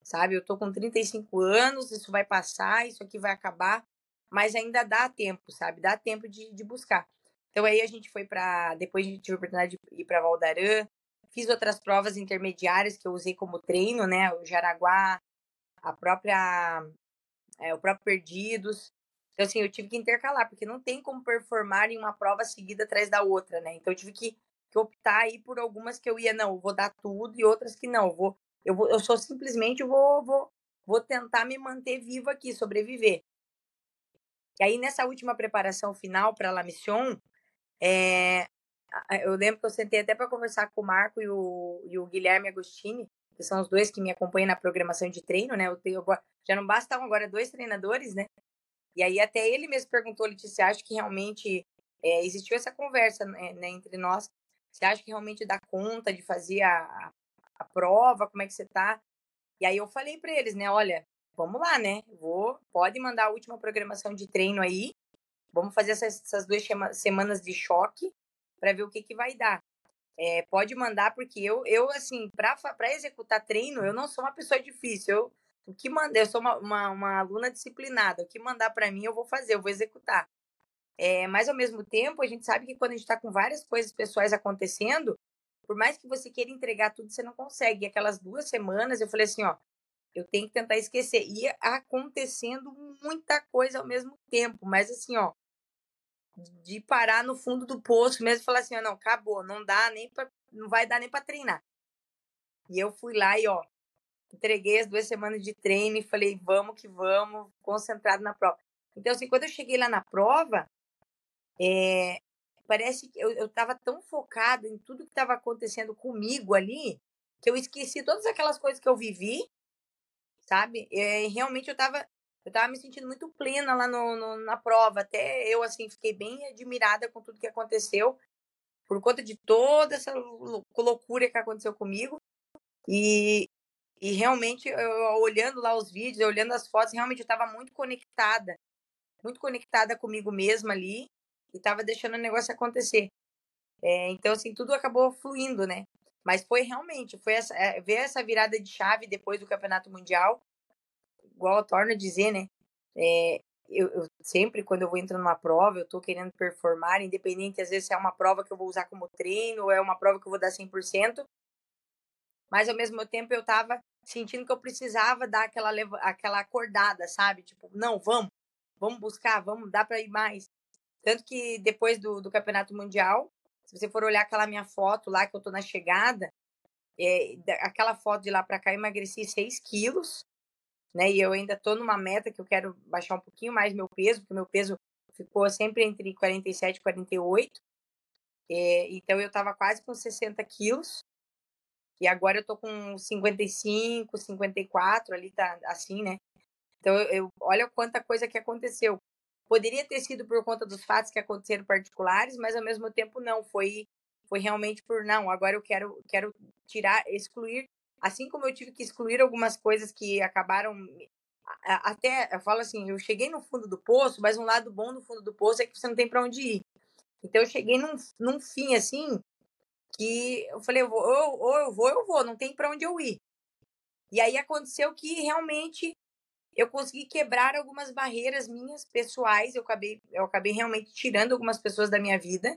Speaker 3: sabe? Eu tô com 35 anos, isso vai passar, isso aqui vai acabar, mas ainda dá tempo, sabe? Dá tempo de, de buscar. Então aí a gente foi para depois a gente teve a oportunidade de ir para Valdarã, fiz outras provas intermediárias que eu usei como treino, né? O Jaraguá, a própria é, o próprio Perdidos. Então assim, eu tive que intercalar, porque não tem como performar em uma prova seguida atrás da outra, né? Então eu tive que, que optar aí por algumas que eu ia não, eu vou dar tudo e outras que não, eu vou eu vou eu só simplesmente vou vou vou tentar me manter vivo aqui, sobreviver. E aí nessa última preparação final para La Mission, é, eu lembro que eu sentei até para conversar com o Marco e o, e o Guilherme Agostini, que são os dois que me acompanham na programação de treino, né? Eu tenho agora, já não bastam agora dois treinadores, né? E aí até ele mesmo perguntou, Letícia, acha que realmente é, existiu essa conversa né, né, entre nós? Você acha que realmente dá conta de fazer a, a prova? Como é que você tá? E aí eu falei para eles, né? Olha, vamos lá, né? Vou, pode mandar a última programação de treino aí. Vamos fazer essas, essas duas semanas de choque para ver o que, que vai dar. É, pode mandar, porque eu, eu assim, para executar treino, eu não sou uma pessoa difícil. Eu, o que manda, eu sou uma, uma, uma aluna disciplinada. O que mandar para mim, eu vou fazer, eu vou executar. É, mas ao mesmo tempo, a gente sabe que quando a gente está com várias coisas pessoais acontecendo, por mais que você queira entregar tudo, você não consegue. E aquelas duas semanas, eu falei assim, ó, eu tenho que tentar esquecer. E acontecendo muita coisa ao mesmo tempo, mas assim, ó, de parar no fundo do poço mesmo e falar assim, ó, não, acabou, não dá nem para não vai dar nem para treinar. E eu fui lá e ó, entreguei as duas semanas de treino e falei, vamos que vamos, concentrado na prova. Então assim, quando eu cheguei lá na prova, é, parece que eu, eu tava tão focada em tudo que estava acontecendo comigo ali, que eu esqueci todas aquelas coisas que eu vivi, sabe? É, realmente eu tava eu tava me sentindo muito plena lá no, no, na prova. Até eu, assim, fiquei bem admirada com tudo que aconteceu, por conta de toda essa loucura que aconteceu comigo. E, e realmente, eu, olhando lá os vídeos, olhando as fotos, realmente eu estava muito conectada, muito conectada comigo mesma ali, e estava deixando o negócio acontecer. É, então, assim, tudo acabou fluindo, né? Mas foi realmente, foi essa, é, ver essa virada de chave depois do Campeonato Mundial, igual eu torno a dizer, né? É, eu, eu, sempre, quando eu vou entrar numa prova, eu tô querendo performar, independente, às vezes, se é uma prova que eu vou usar como treino, ou é uma prova que eu vou dar 100%. Mas, ao mesmo tempo, eu tava sentindo que eu precisava dar aquela, aquela acordada, sabe? Tipo, não, vamos, vamos buscar, vamos, dá para ir mais. Tanto que depois do, do Campeonato Mundial, se você for olhar aquela minha foto lá, que eu tô na chegada, é, aquela foto de lá para cá, eu emagreci 6 quilos, né? E eu ainda estou numa meta que eu quero baixar um pouquinho mais meu peso, porque meu peso ficou sempre entre 47 e 48. É, então eu estava quase com 60 quilos. E agora eu tô com 55, 54, ali tá assim, né? Então eu, eu olha quanta coisa que aconteceu. Poderia ter sido por conta dos fatos que aconteceram particulares, mas ao mesmo tempo não, foi foi realmente por não, agora eu quero quero tirar, excluir Assim como eu tive que excluir algumas coisas que acabaram. Até, eu falo assim, eu cheguei no fundo do poço, mas um lado bom no fundo do poço é que você não tem para onde ir. Então eu cheguei num, num fim assim, que eu falei, eu vou, ou, ou eu vou, ou eu vou, não tem para onde eu ir. E aí aconteceu que realmente eu consegui quebrar algumas barreiras minhas pessoais, eu acabei, eu acabei realmente tirando algumas pessoas da minha vida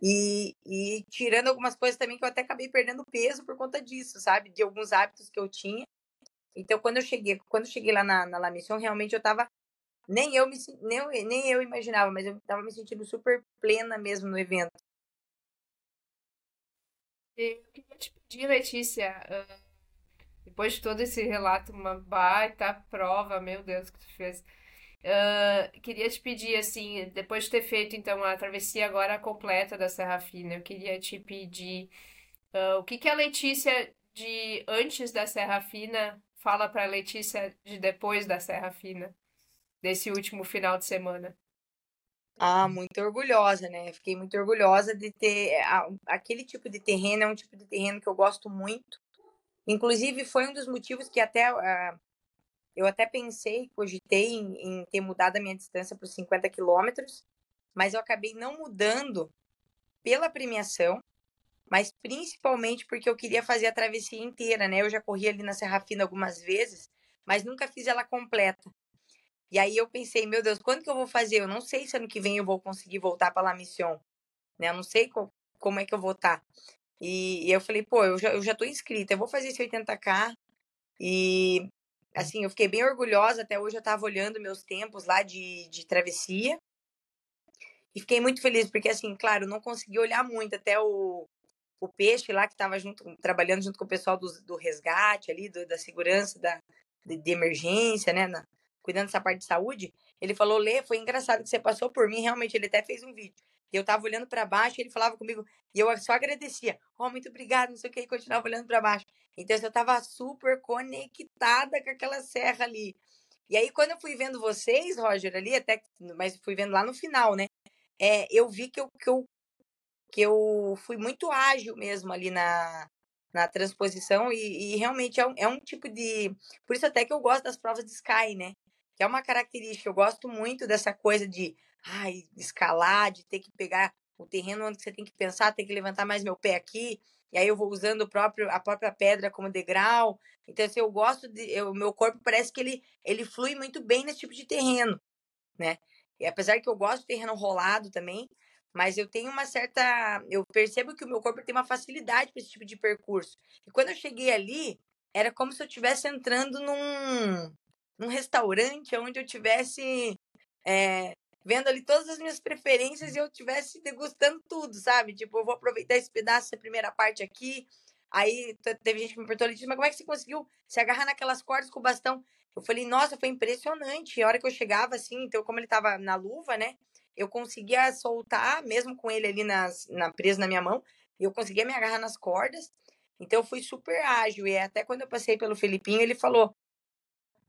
Speaker 3: e, e tirando algumas coisas também que eu até acabei perdendo peso por conta disso, sabe? De alguns hábitos que eu tinha. Então, quando eu cheguei, quando eu cheguei lá na, na La Mission, realmente eu tava. Nem eu, me, nem, nem eu imaginava, mas eu tava me sentindo super plena mesmo no evento.
Speaker 8: Eu queria te pedir, Letícia, Depois de todo esse relato, uma baita prova, meu Deus, que tu fez. Uh, queria te pedir, assim, depois de ter feito, então, a travessia agora completa da Serra Fina, eu queria te pedir uh, o que, que a Letícia de antes da Serra Fina fala para a Letícia de depois da Serra Fina, desse último final de semana.
Speaker 3: Ah, muito orgulhosa, né? Fiquei muito orgulhosa de ter. Aquele tipo de terreno é um tipo de terreno que eu gosto muito. Inclusive, foi um dos motivos que até. Uh, eu até pensei, cogitei em, em ter mudado a minha distância para os 50 quilômetros, mas eu acabei não mudando pela premiação, mas principalmente porque eu queria fazer a travessia inteira, né? Eu já corri ali na Serra Fina algumas vezes, mas nunca fiz ela completa. E aí eu pensei, meu Deus, quando que eu vou fazer? Eu não sei se ano que vem eu vou conseguir voltar para La Mission, né? Eu não sei co como é que eu vou estar. E, e, eu falei, pô, eu já, eu já tô inscrita, eu vou fazer esse 80k. E, assim, eu fiquei bem orgulhosa. Até hoje eu tava olhando meus tempos lá de, de travessia. E fiquei muito feliz, porque, assim, claro, não consegui olhar muito. Até o, o Peixe lá, que tava junto, trabalhando junto com o pessoal do, do resgate ali, do, da segurança, da, de, de emergência, né? Na, cuidando dessa parte de saúde, ele falou: Lê, foi engraçado que você passou por mim. Realmente, ele até fez um vídeo. Eu tava olhando para baixo, ele falava comigo, e eu só agradecia. Oh, muito obrigado, não sei o que, e continuava olhando para baixo. Então, assim, eu tava super conectada com aquela serra ali. E aí, quando eu fui vendo vocês, Roger, ali, até, mas fui vendo lá no final, né? É, eu vi que eu, que, eu, que eu fui muito ágil mesmo ali na, na transposição, e, e realmente é um, é um tipo de. Por isso, até que eu gosto das provas de Sky, né? que é uma característica. Eu gosto muito dessa coisa de ai, escalar, de ter que pegar o terreno onde você tem que pensar, tem que levantar mais meu pé aqui, e aí eu vou usando o próprio, a própria pedra como degrau. Então, assim, eu gosto de. O meu corpo parece que ele, ele flui muito bem nesse tipo de terreno, né? E apesar que eu gosto de terreno rolado também, mas eu tenho uma certa. Eu percebo que o meu corpo tem uma facilidade para esse tipo de percurso. E quando eu cheguei ali, era como se eu estivesse entrando num, num restaurante onde eu tivesse é, vendo ali todas as minhas preferências e eu tivesse degustando tudo, sabe? Tipo, eu vou aproveitar esse pedaço, essa primeira parte aqui. Aí teve gente que me perguntou, mas como é que você conseguiu se agarrar naquelas cordas com o bastão? Eu falei, nossa, foi impressionante. A hora que eu chegava, assim, então, como ele tava na luva, né? Eu conseguia soltar, mesmo com ele ali nas, na, preso na minha mão, e eu conseguia me agarrar nas cordas. Então, eu fui super ágil. E até quando eu passei pelo Felipinho, ele falou: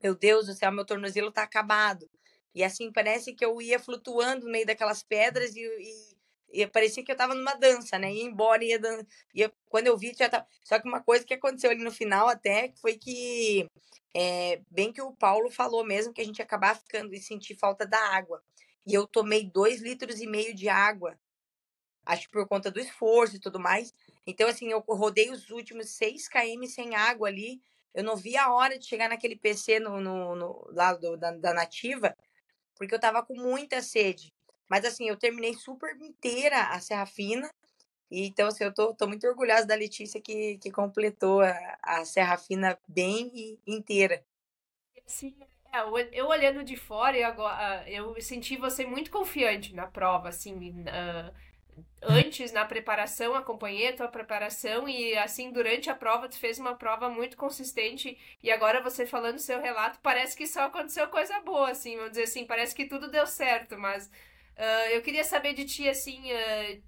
Speaker 3: meu Deus do céu, meu tornozelo tá acabado. E assim, parece que eu ia flutuando no meio daquelas pedras e, e, e parecia que eu tava numa dança, né? Ia embora, ia, dan... ia Quando eu vi, já tava... Só que uma coisa que aconteceu ali no final até foi que, é, bem que o Paulo falou mesmo, que a gente ia acabar ficando e sentir falta da água. E eu tomei dois litros e meio de água, acho por conta do esforço e tudo mais. Então, assim, eu rodei os últimos 6 km sem água ali, eu não vi a hora de chegar naquele PC no, no, no lado da, da nativa, porque eu tava com muita sede. Mas assim, eu terminei super inteira a Serra Fina. E, então, assim, eu tô, tô muito orgulhosa da Letícia que, que completou a, a Serra Fina bem e inteira.
Speaker 8: Sim, é, eu olhando de fora, eu, agora, eu senti você muito confiante na prova, assim, uh, antes na preparação, acompanhei a tua preparação e assim durante a prova tu fez uma prova muito consistente e agora você falando seu relato parece que só aconteceu coisa boa assim, vamos dizer assim, parece que tudo deu certo, mas uh, eu queria saber de ti assim, uh,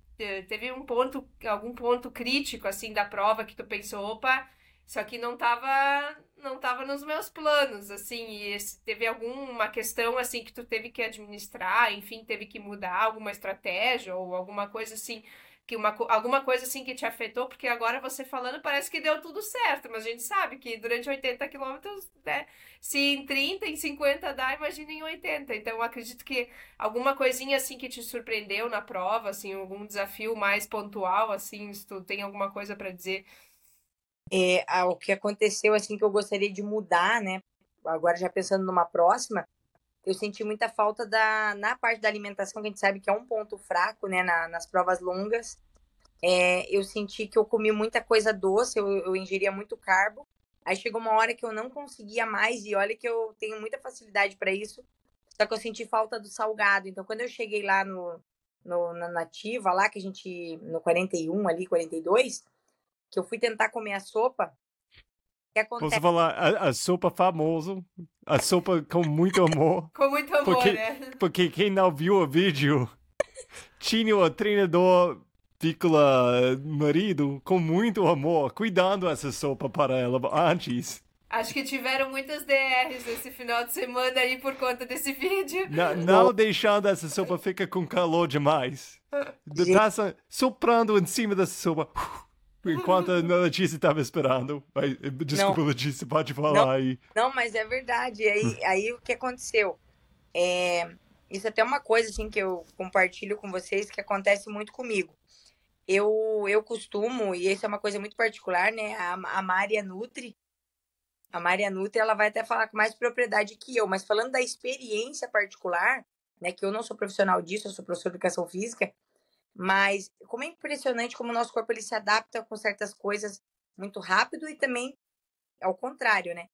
Speaker 8: teve um ponto, algum ponto crítico assim da prova que tu pensou, opa, isso aqui não tava não tava nos meus planos, assim, e teve alguma questão, assim, que tu teve que administrar, enfim, teve que mudar alguma estratégia ou alguma coisa, assim, que uma, alguma coisa, assim, que te afetou, porque agora você falando parece que deu tudo certo, mas a gente sabe que durante 80 quilômetros, né, se em 30, em 50 dá, imagina em 80, então acredito que alguma coisinha, assim, que te surpreendeu na prova, assim, algum desafio mais pontual, assim, se tu tem alguma coisa para dizer
Speaker 3: é, o que aconteceu assim que eu gostaria de mudar, né? Agora já pensando numa próxima, eu senti muita falta da na parte da alimentação que a gente sabe que é um ponto fraco, né? Na, nas provas longas, é, eu senti que eu comi muita coisa doce, eu, eu ingeria muito carbo. Aí chegou uma hora que eu não conseguia mais e olha que eu tenho muita facilidade para isso. Só que eu senti falta do salgado. Então quando eu cheguei lá no, no na nativa lá que a gente no 41 ali 42 que eu fui tentar comer a sopa, que acontece?
Speaker 7: Posso falar a, a sopa famosa, a sopa com muito amor.
Speaker 8: Com muito amor,
Speaker 7: Porque,
Speaker 8: né?
Speaker 7: porque quem não viu o vídeo, tinha o treinador, vírgula, marido, com muito amor, cuidando essa sopa para ela antes.
Speaker 8: Acho que tiveram muitas DRs esse final de semana aí por conta desse vídeo.
Speaker 7: Não, não deixando essa sopa ficar com calor demais. Tá so- soprando em cima dessa sopa. Enquanto a Letícia estava esperando. Ai, Desculpa, Letícia, pode falar
Speaker 3: Não.
Speaker 7: aí.
Speaker 3: Não, mas é verdade. Aí, aí o que aconteceu? É, isso até é uma coisa assim que eu compartilho com vocês que acontece muito comigo. Eu, eu costumo, e isso é uma coisa muito particular, né? A, a Mária Nutri, a Mária Nutri, ela vai até falar com mais propriedade que eu, mas falando da experiência particular, né? Que eu não sou profissional disso, eu sou professor de educação física, mas como é impressionante como o nosso corpo ele se adapta com certas coisas muito rápido e também ao contrário, né?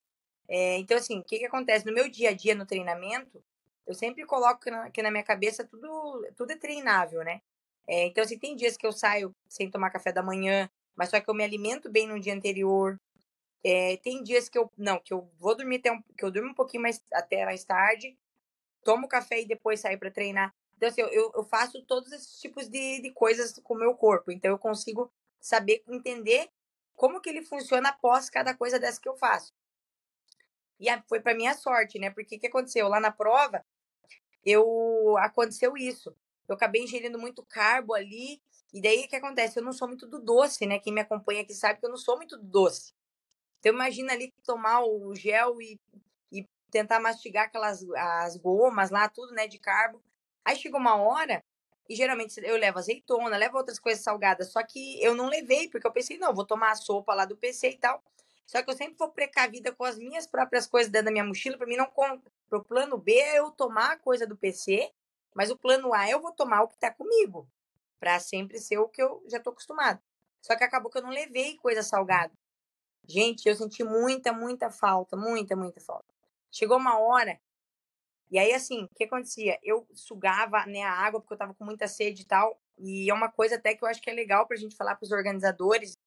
Speaker 3: É, então, assim, o que, que acontece? No meu dia a dia, no treinamento, eu sempre coloco que na minha cabeça tudo, tudo é treinável, né? É, então, assim, tem dias que eu saio sem tomar café da manhã, mas só que eu me alimento bem no dia anterior. É, tem dias que eu, não, que eu vou dormir até um, que eu durmo um pouquinho mais, até mais tarde, tomo café e depois saio para treinar. Então, assim, eu, eu faço todos esses tipos de, de coisas com o meu corpo. Então, eu consigo saber, entender como que ele funciona após cada coisa dessa que eu faço. E foi para minha sorte, né? Porque o que aconteceu? Lá na prova, eu aconteceu isso. Eu acabei ingerindo muito carbo ali. E daí o que acontece? Eu não sou muito do doce, né? Quem me acompanha aqui sabe que eu não sou muito do doce. Então imagina ali tomar o gel e, e tentar mastigar aquelas as gomas lá, tudo, né, de carbo. Aí chegou uma hora e geralmente eu levo azeitona, levo outras coisas salgadas, só que eu não levei, porque eu pensei, não, vou tomar a sopa lá do PC e tal. Só que eu sempre vou precavida com as minhas próprias coisas dentro da minha mochila, para mim não com... pro plano B é eu tomar a coisa do PC, mas o plano A eu vou tomar o que tá comigo, para sempre ser o que eu já tô acostumado. Só que acabou que eu não levei coisa salgada. Gente, eu senti muita, muita falta, muita, muita falta. Chegou uma hora, e aí assim, o que acontecia? Eu sugava né, a água porque eu tava com muita sede e tal, e é uma coisa até que eu acho que é legal pra gente falar pros organizadores.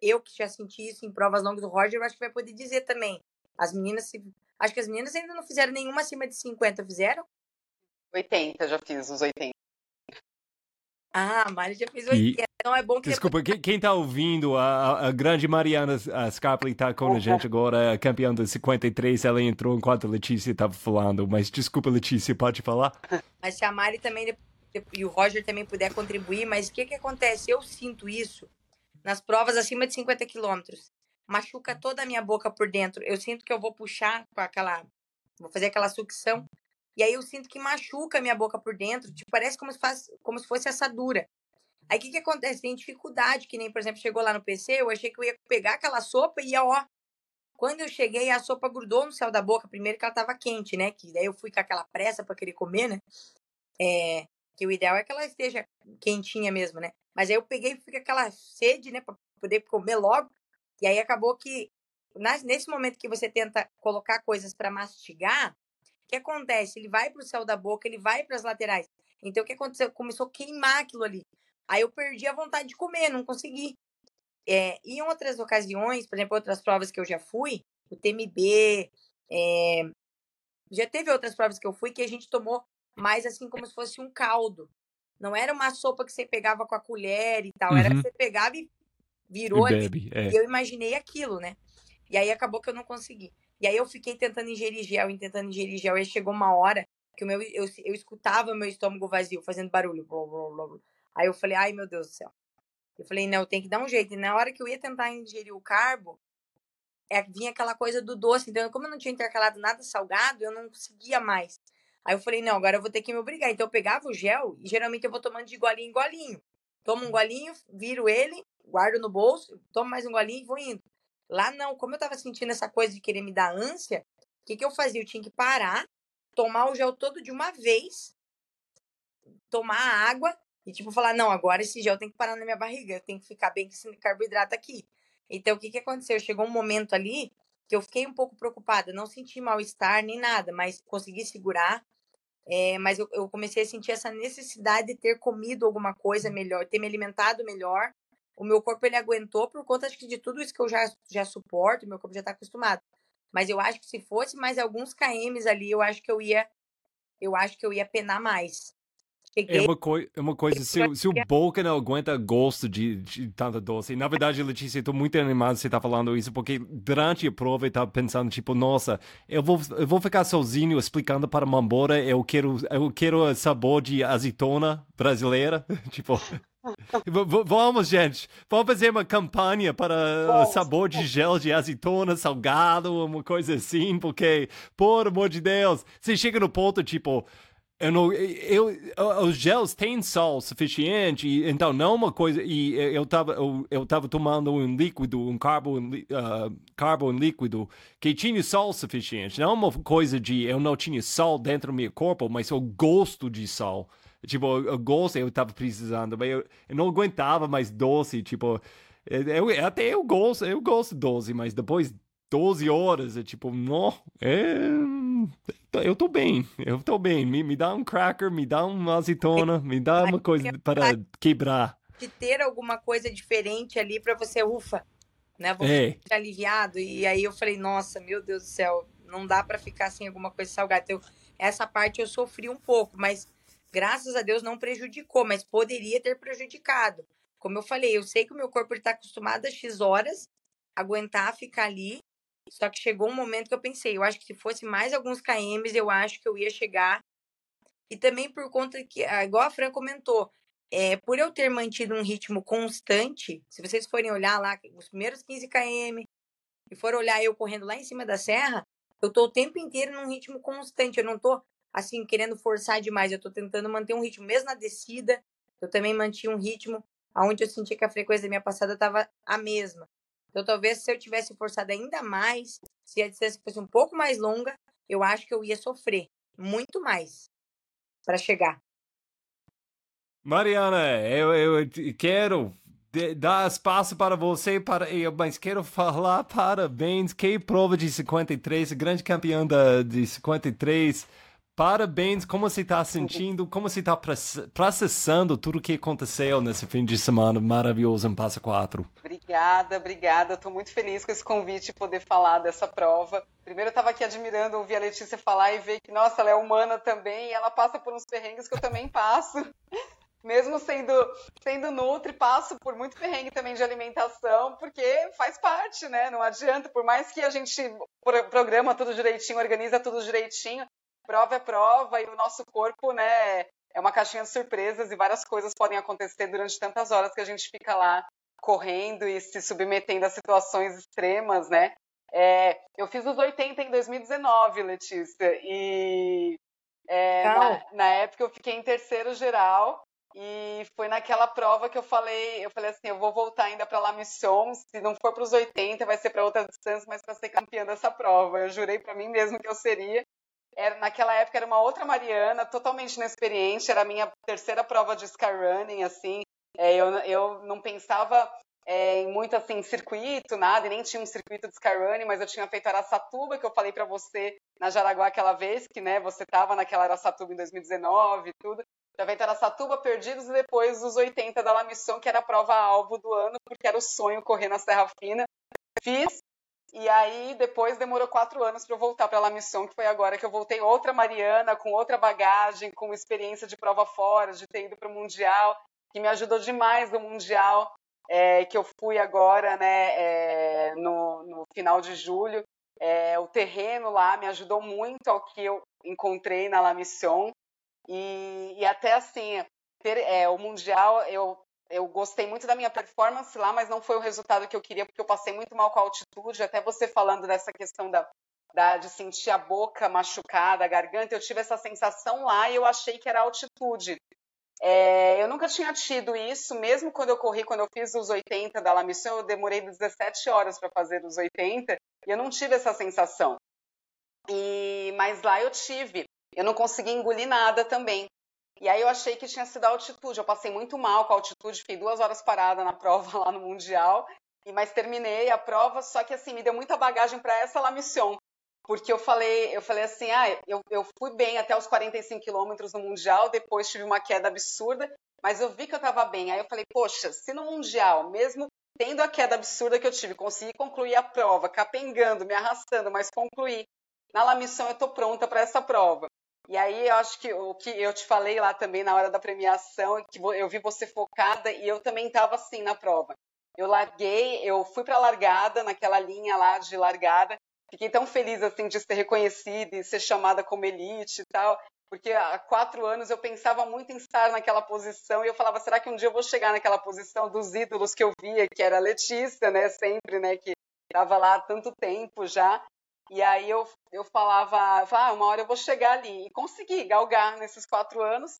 Speaker 3: Eu que já senti isso em provas longas do Roger, eu acho que vai poder dizer também. As meninas, se... acho que as meninas ainda não fizeram nenhuma acima de 50, fizeram?
Speaker 4: 80, já fiz os 80.
Speaker 3: Ah, a Mari já fez
Speaker 7: E-
Speaker 3: 80, então é bom que
Speaker 7: Desculpa, quem, quem tá ouvindo, a, a- grande Mariana Scarpelli tá com a gente agora, a campeã do 53, ela entrou enquanto a Letícia tava falando, mas desculpa, Letícia, pode falar?
Speaker 3: Mas se a Mari também e o Roger também puder contribuir, mas o que que acontece? Eu sinto isso nas provas acima de 50 quilômetros. Machuca toda a minha boca por dentro. Eu sinto que eu vou puxar com aquela. Vou fazer aquela sucção. E aí eu sinto que machuca a minha boca por dentro. Tipo, parece como se, faz, como se fosse assadura. Aí o que, que acontece? Tem dificuldade, que nem, por exemplo, chegou lá no PC, eu achei que eu ia pegar aquela sopa e ia, ó. Quando eu cheguei, a sopa grudou no céu da boca. Primeiro que ela tava quente, né? Que daí eu fui com aquela pressa para querer comer, né? É, que o ideal é que ela esteja quentinha mesmo, né? Mas aí eu peguei e fui com aquela sede, né, para poder comer logo. E aí acabou que nesse momento que você tenta colocar coisas para mastigar, o que acontece? Ele vai pro céu da boca, ele vai para as laterais. Então o que aconteceu? Começou a queimar aquilo ali. Aí eu perdi a vontade de comer, não consegui. É, em outras ocasiões, por exemplo, outras provas que eu já fui, o TMB, é, já teve outras provas que eu fui que a gente tomou mais assim como se fosse um caldo. Não era uma sopa que você pegava com a colher e tal, era
Speaker 7: Uhum.
Speaker 3: que você pegava e virou
Speaker 7: E bebe, é.
Speaker 3: E eu imaginei aquilo, né? E aí acabou que eu não consegui. E aí eu fiquei tentando ingerir gel, e tentando ingerir gel, e chegou uma hora que o meu, eu, eu escutava meu estômago vazio, fazendo barulho. Blá, blá, blá. Aí eu falei, ai meu Deus do céu. Eu falei, não, tem que dar um jeito. E na hora que eu ia tentar ingerir o carbo, é, vinha aquela coisa do doce. Então, como eu não tinha intercalado nada salgado, eu não conseguia mais. Aí eu falei, não, agora eu vou ter que me obrigar. Então eu pegava o gel e geralmente eu vou tomando de golinho em golinho. Tomo um golinho, viro ele, guardo no bolso, tomo mais um golinho e vou indo. Lá não, como eu tava sentindo essa coisa de querer me dar ânsia, o que, que eu fazia? Eu tinha que parar, tomar o gel todo de uma vez, tomar a água e, tipo, falar: não, agora esse gel tem que parar na minha barriga, eu tenho que ficar bem com esse carboidrato aqui. Então, o que, que aconteceu? Chegou um momento ali que eu fiquei um pouco preocupada, não senti mal-estar nem nada, mas consegui segurar. É, mas eu, eu comecei a sentir essa necessidade de ter comido alguma coisa melhor, ter me alimentado melhor, o meu corpo ele aguentou por conta acho que de tudo isso que eu já, já suporto, meu corpo já está acostumado. Mas eu acho que se fosse mais alguns KMs ali, eu acho que eu ia eu acho que eu ia penar mais.
Speaker 7: É uma, coi é uma coisa, se, se o boca não aguenta gosto de, de tanta doce. Na verdade, Letícia, eu tô muito animado você tá falando isso, porque durante a prova eu tava pensando, tipo, nossa, eu vou, eu vou ficar sozinho explicando para Mambora, eu quero, eu quero sabor de azeitona brasileira, tipo... Vamos, gente, vamos fazer uma campanha para sabor de gel de azeitona salgado, uma coisa assim, porque, por amor de Deus, você chega no ponto, tipo, eu não, eu, os gels têm sal suficiente, então não uma coisa. E eu estava eu, eu tava tomando um líquido, um carbo, uh, carbo líquido que tinha sal suficiente. Não uma coisa de eu não tinha sal dentro do meu corpo, mas o gosto de sal. Tipo, o gosto eu estava precisando, mas eu, eu não aguentava mais doce. Tipo, eu, até eu gosto, eu gosto doce, mas depois 12 horas, é tipo, não, é, eu tô bem, eu tô bem, me, me dá um cracker, me dá uma azeitona, me dá uma coisa para quebrar.
Speaker 3: De ter alguma coisa diferente ali para você, ufa, né, você é. aliviado, e aí eu falei, nossa, meu Deus do céu, não dá para ficar sem alguma coisa salgada, então, essa parte eu sofri um pouco, mas graças a Deus não prejudicou, mas poderia ter prejudicado. Como eu falei, eu sei que o meu corpo está acostumado a X horas, aguentar ficar ali, só que chegou um momento que eu pensei, eu acho que se fosse mais alguns KMs, eu acho que eu ia chegar. E também por conta que, ah, igual a Fran comentou, é, por eu ter mantido um ritmo constante, se vocês forem olhar lá os primeiros 15 km e for olhar eu correndo lá em cima da serra, eu tô o tempo inteiro num ritmo constante, eu não tô assim querendo forçar demais, eu tô tentando manter um ritmo mesmo na descida. Eu também mantinha um ritmo aonde eu sentia que a frequência da minha passada estava a mesma. Então, talvez se eu tivesse forçado ainda mais, se a distância fosse um pouco mais longa, eu acho que eu ia sofrer muito mais para chegar.
Speaker 7: Mariana, eu, eu quero dar espaço para você, para, mas quero falar parabéns. Que prova de 53, grande campeão da, de 53. Parabéns, como você está sentindo, como você está processando tudo o que aconteceu nesse fim de semana maravilhoso em Passa 4?
Speaker 4: Obrigada, obrigada. Estou muito feliz com esse convite poder falar dessa prova. Primeiro eu estava aqui admirando ouvir a Letícia falar e ver que, nossa, ela é humana também e ela passa por uns perrengues que eu também passo. Mesmo sendo, sendo nutri, passo por muito perrengue também de alimentação, porque faz parte, né? Não adianta, por mais que a gente programa tudo direitinho, organiza tudo direitinho, prova é prova e o nosso corpo, né, é uma caixinha de surpresas e várias coisas podem acontecer durante tantas horas que a gente fica lá correndo e se submetendo a situações extremas, né? É, eu fiz os 80 em 2019, Letícia, e é, na, na, época eu fiquei em terceiro geral e foi naquela prova que eu falei, eu falei assim, eu vou voltar ainda para La Mission, se não for para os 80, vai ser para outra distância, mas para ser campeã dessa prova. Eu jurei para mim mesmo que eu seria era, naquela época era uma outra Mariana, totalmente inexperiente, era a minha terceira prova de skyrunning, assim, é, eu, eu não pensava é, em muito assim circuito, nada, e nem tinha um circuito de skyrunning, mas eu tinha feito Araçatuba, que eu falei para você na Jaraguá aquela vez, que né, você estava naquela Araçatuba em 2019 e tudo. Já feito Araçatuba, Perdidos e depois os 80 da La Mission, que era a prova-alvo do ano, porque era o sonho correr na Serra Fina. Fiz, e aí, depois demorou quatro anos para eu voltar para a La Mission, que foi agora que eu voltei outra Mariana, com outra bagagem, com experiência de prova fora, de ter ido para o Mundial, que me ajudou demais no Mundial, é, que eu fui agora, né, é, no, no, final de julho. É, o terreno lá me ajudou muito ao que eu encontrei na La Mission. E, e até assim, ter, é, o Mundial, eu eu gostei muito da minha performance lá, mas não foi o resultado que eu queria, porque eu passei muito mal com a altitude. Até você falando dessa questão da, da, de sentir a boca machucada, a garganta, eu tive essa sensação lá e eu achei que era altitude. É, eu nunca tinha tido isso, mesmo quando eu corri, quando eu fiz os 80 da La Mission, eu demorei 17 horas para fazer os 80 e eu não tive essa sensação. E, mas lá eu tive. Eu não consegui engolir nada também. E aí eu achei que tinha sido a altitude. Eu passei muito mal com a altitude, fiquei duas horas parada na prova lá no Mundial, e mas terminei a prova, só que assim, me deu muita bagagem para essa La Mission. Porque eu falei, eu falei assim, ah, eu, eu fui bem até os 45 quilômetros no Mundial, depois tive uma queda absurda, mas eu vi que eu estava bem. Aí eu falei, poxa, se no Mundial, mesmo tendo a queda absurda que eu tive, consegui concluir a prova, capengando, me arrastando, mas concluir. Na La Mission eu estou pronta para essa prova. E aí eu acho que o que eu te falei lá também na hora da premiação, que eu vi você focada e eu também estava assim na prova. Eu larguei, eu fui para a largada, naquela linha lá de largada. Fiquei tão feliz assim de ser reconhecida e ser chamada como elite e tal porque há quatro anos eu pensava muito em estar naquela posição e eu falava, será que um dia eu vou chegar naquela posição dos ídolos que eu via, que era a Letícia, né, sempre, né, que estava lá há tanto tempo já. E aí eu, eu falava, ah, uma hora eu vou chegar ali. E consegui galgar nesses quatro anos.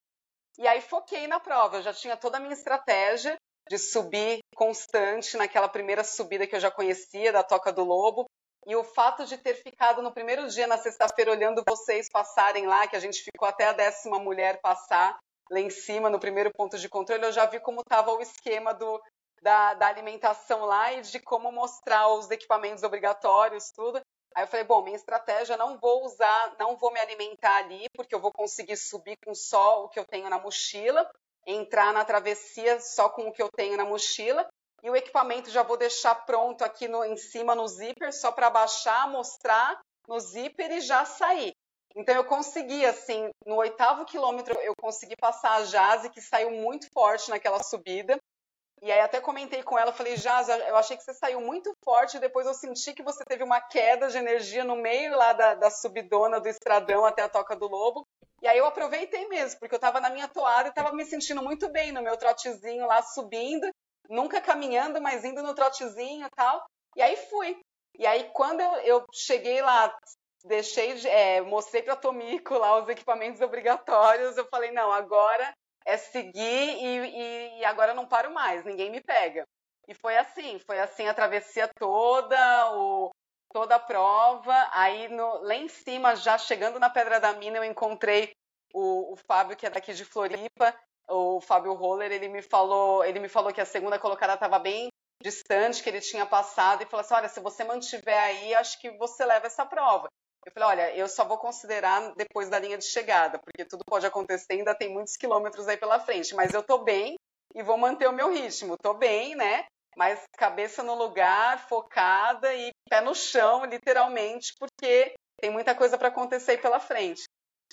Speaker 4: E aí foquei na prova. Eu já tinha toda a minha estratégia de subir constante naquela primeira subida que eu já conhecia, da Toca do Lobo. E o fato de ter ficado no primeiro dia, na sexta-feira, olhando vocês passarem lá, que a gente ficou até a décima mulher passar lá em cima, no primeiro ponto de controle, eu já vi como estava o esquema do, da, da, alimentação lá e de como mostrar os equipamentos obrigatórios, tudo. Aí eu falei, bom, minha estratégia não vou usar, não vou me alimentar ali, porque eu vou conseguir subir com só o que eu tenho na mochila, entrar na travessia só com o que eu tenho na mochila, e o equipamento já vou deixar pronto aqui no, em cima no zíper, só para baixar, mostrar no zíper e já sair. Então eu consegui, assim, no oitavo quilômetro eu consegui passar a Jazzy, que saiu muito forte naquela subida. E aí até comentei com ela, falei, Jazzy, eu achei que você saiu muito forte, depois eu senti que você teve uma queda de energia no meio lá da, da subidona do estradão até a Toca do Lobo. E aí eu aproveitei mesmo, porque eu estava na minha toada e estava me sentindo muito bem no meu trotezinho lá subindo nunca caminhando, mas indo no trotezinho e tal. E aí fui. E aí, quando eu, eu cheguei lá, deixei, é, mostrei para Tomico lá os equipamentos obrigatórios, eu falei, não, agora é seguir e, e, e, agora não paro mais, ninguém me pega. E foi assim, foi assim a travessia toda, o, toda a prova. Aí no, lá em cima, já chegando na Pedra da Mina, eu encontrei o, o Fábio, que é daqui de Floripa, o Fábio Roller, ele me falou, ele me falou que a segunda colocada estava bem distante, que ele tinha passado, e falou assim: olha, se você mantiver aí, acho que você leva essa prova. Eu falei, olha, eu só vou considerar depois da linha de chegada, porque tudo pode acontecer, ainda tem muitos quilômetros aí pela frente, mas eu tô bem e vou manter o meu ritmo. Tô bem, né? Mas cabeça no lugar, focada e pé no chão, literalmente, porque tem muita coisa para acontecer aí pela frente.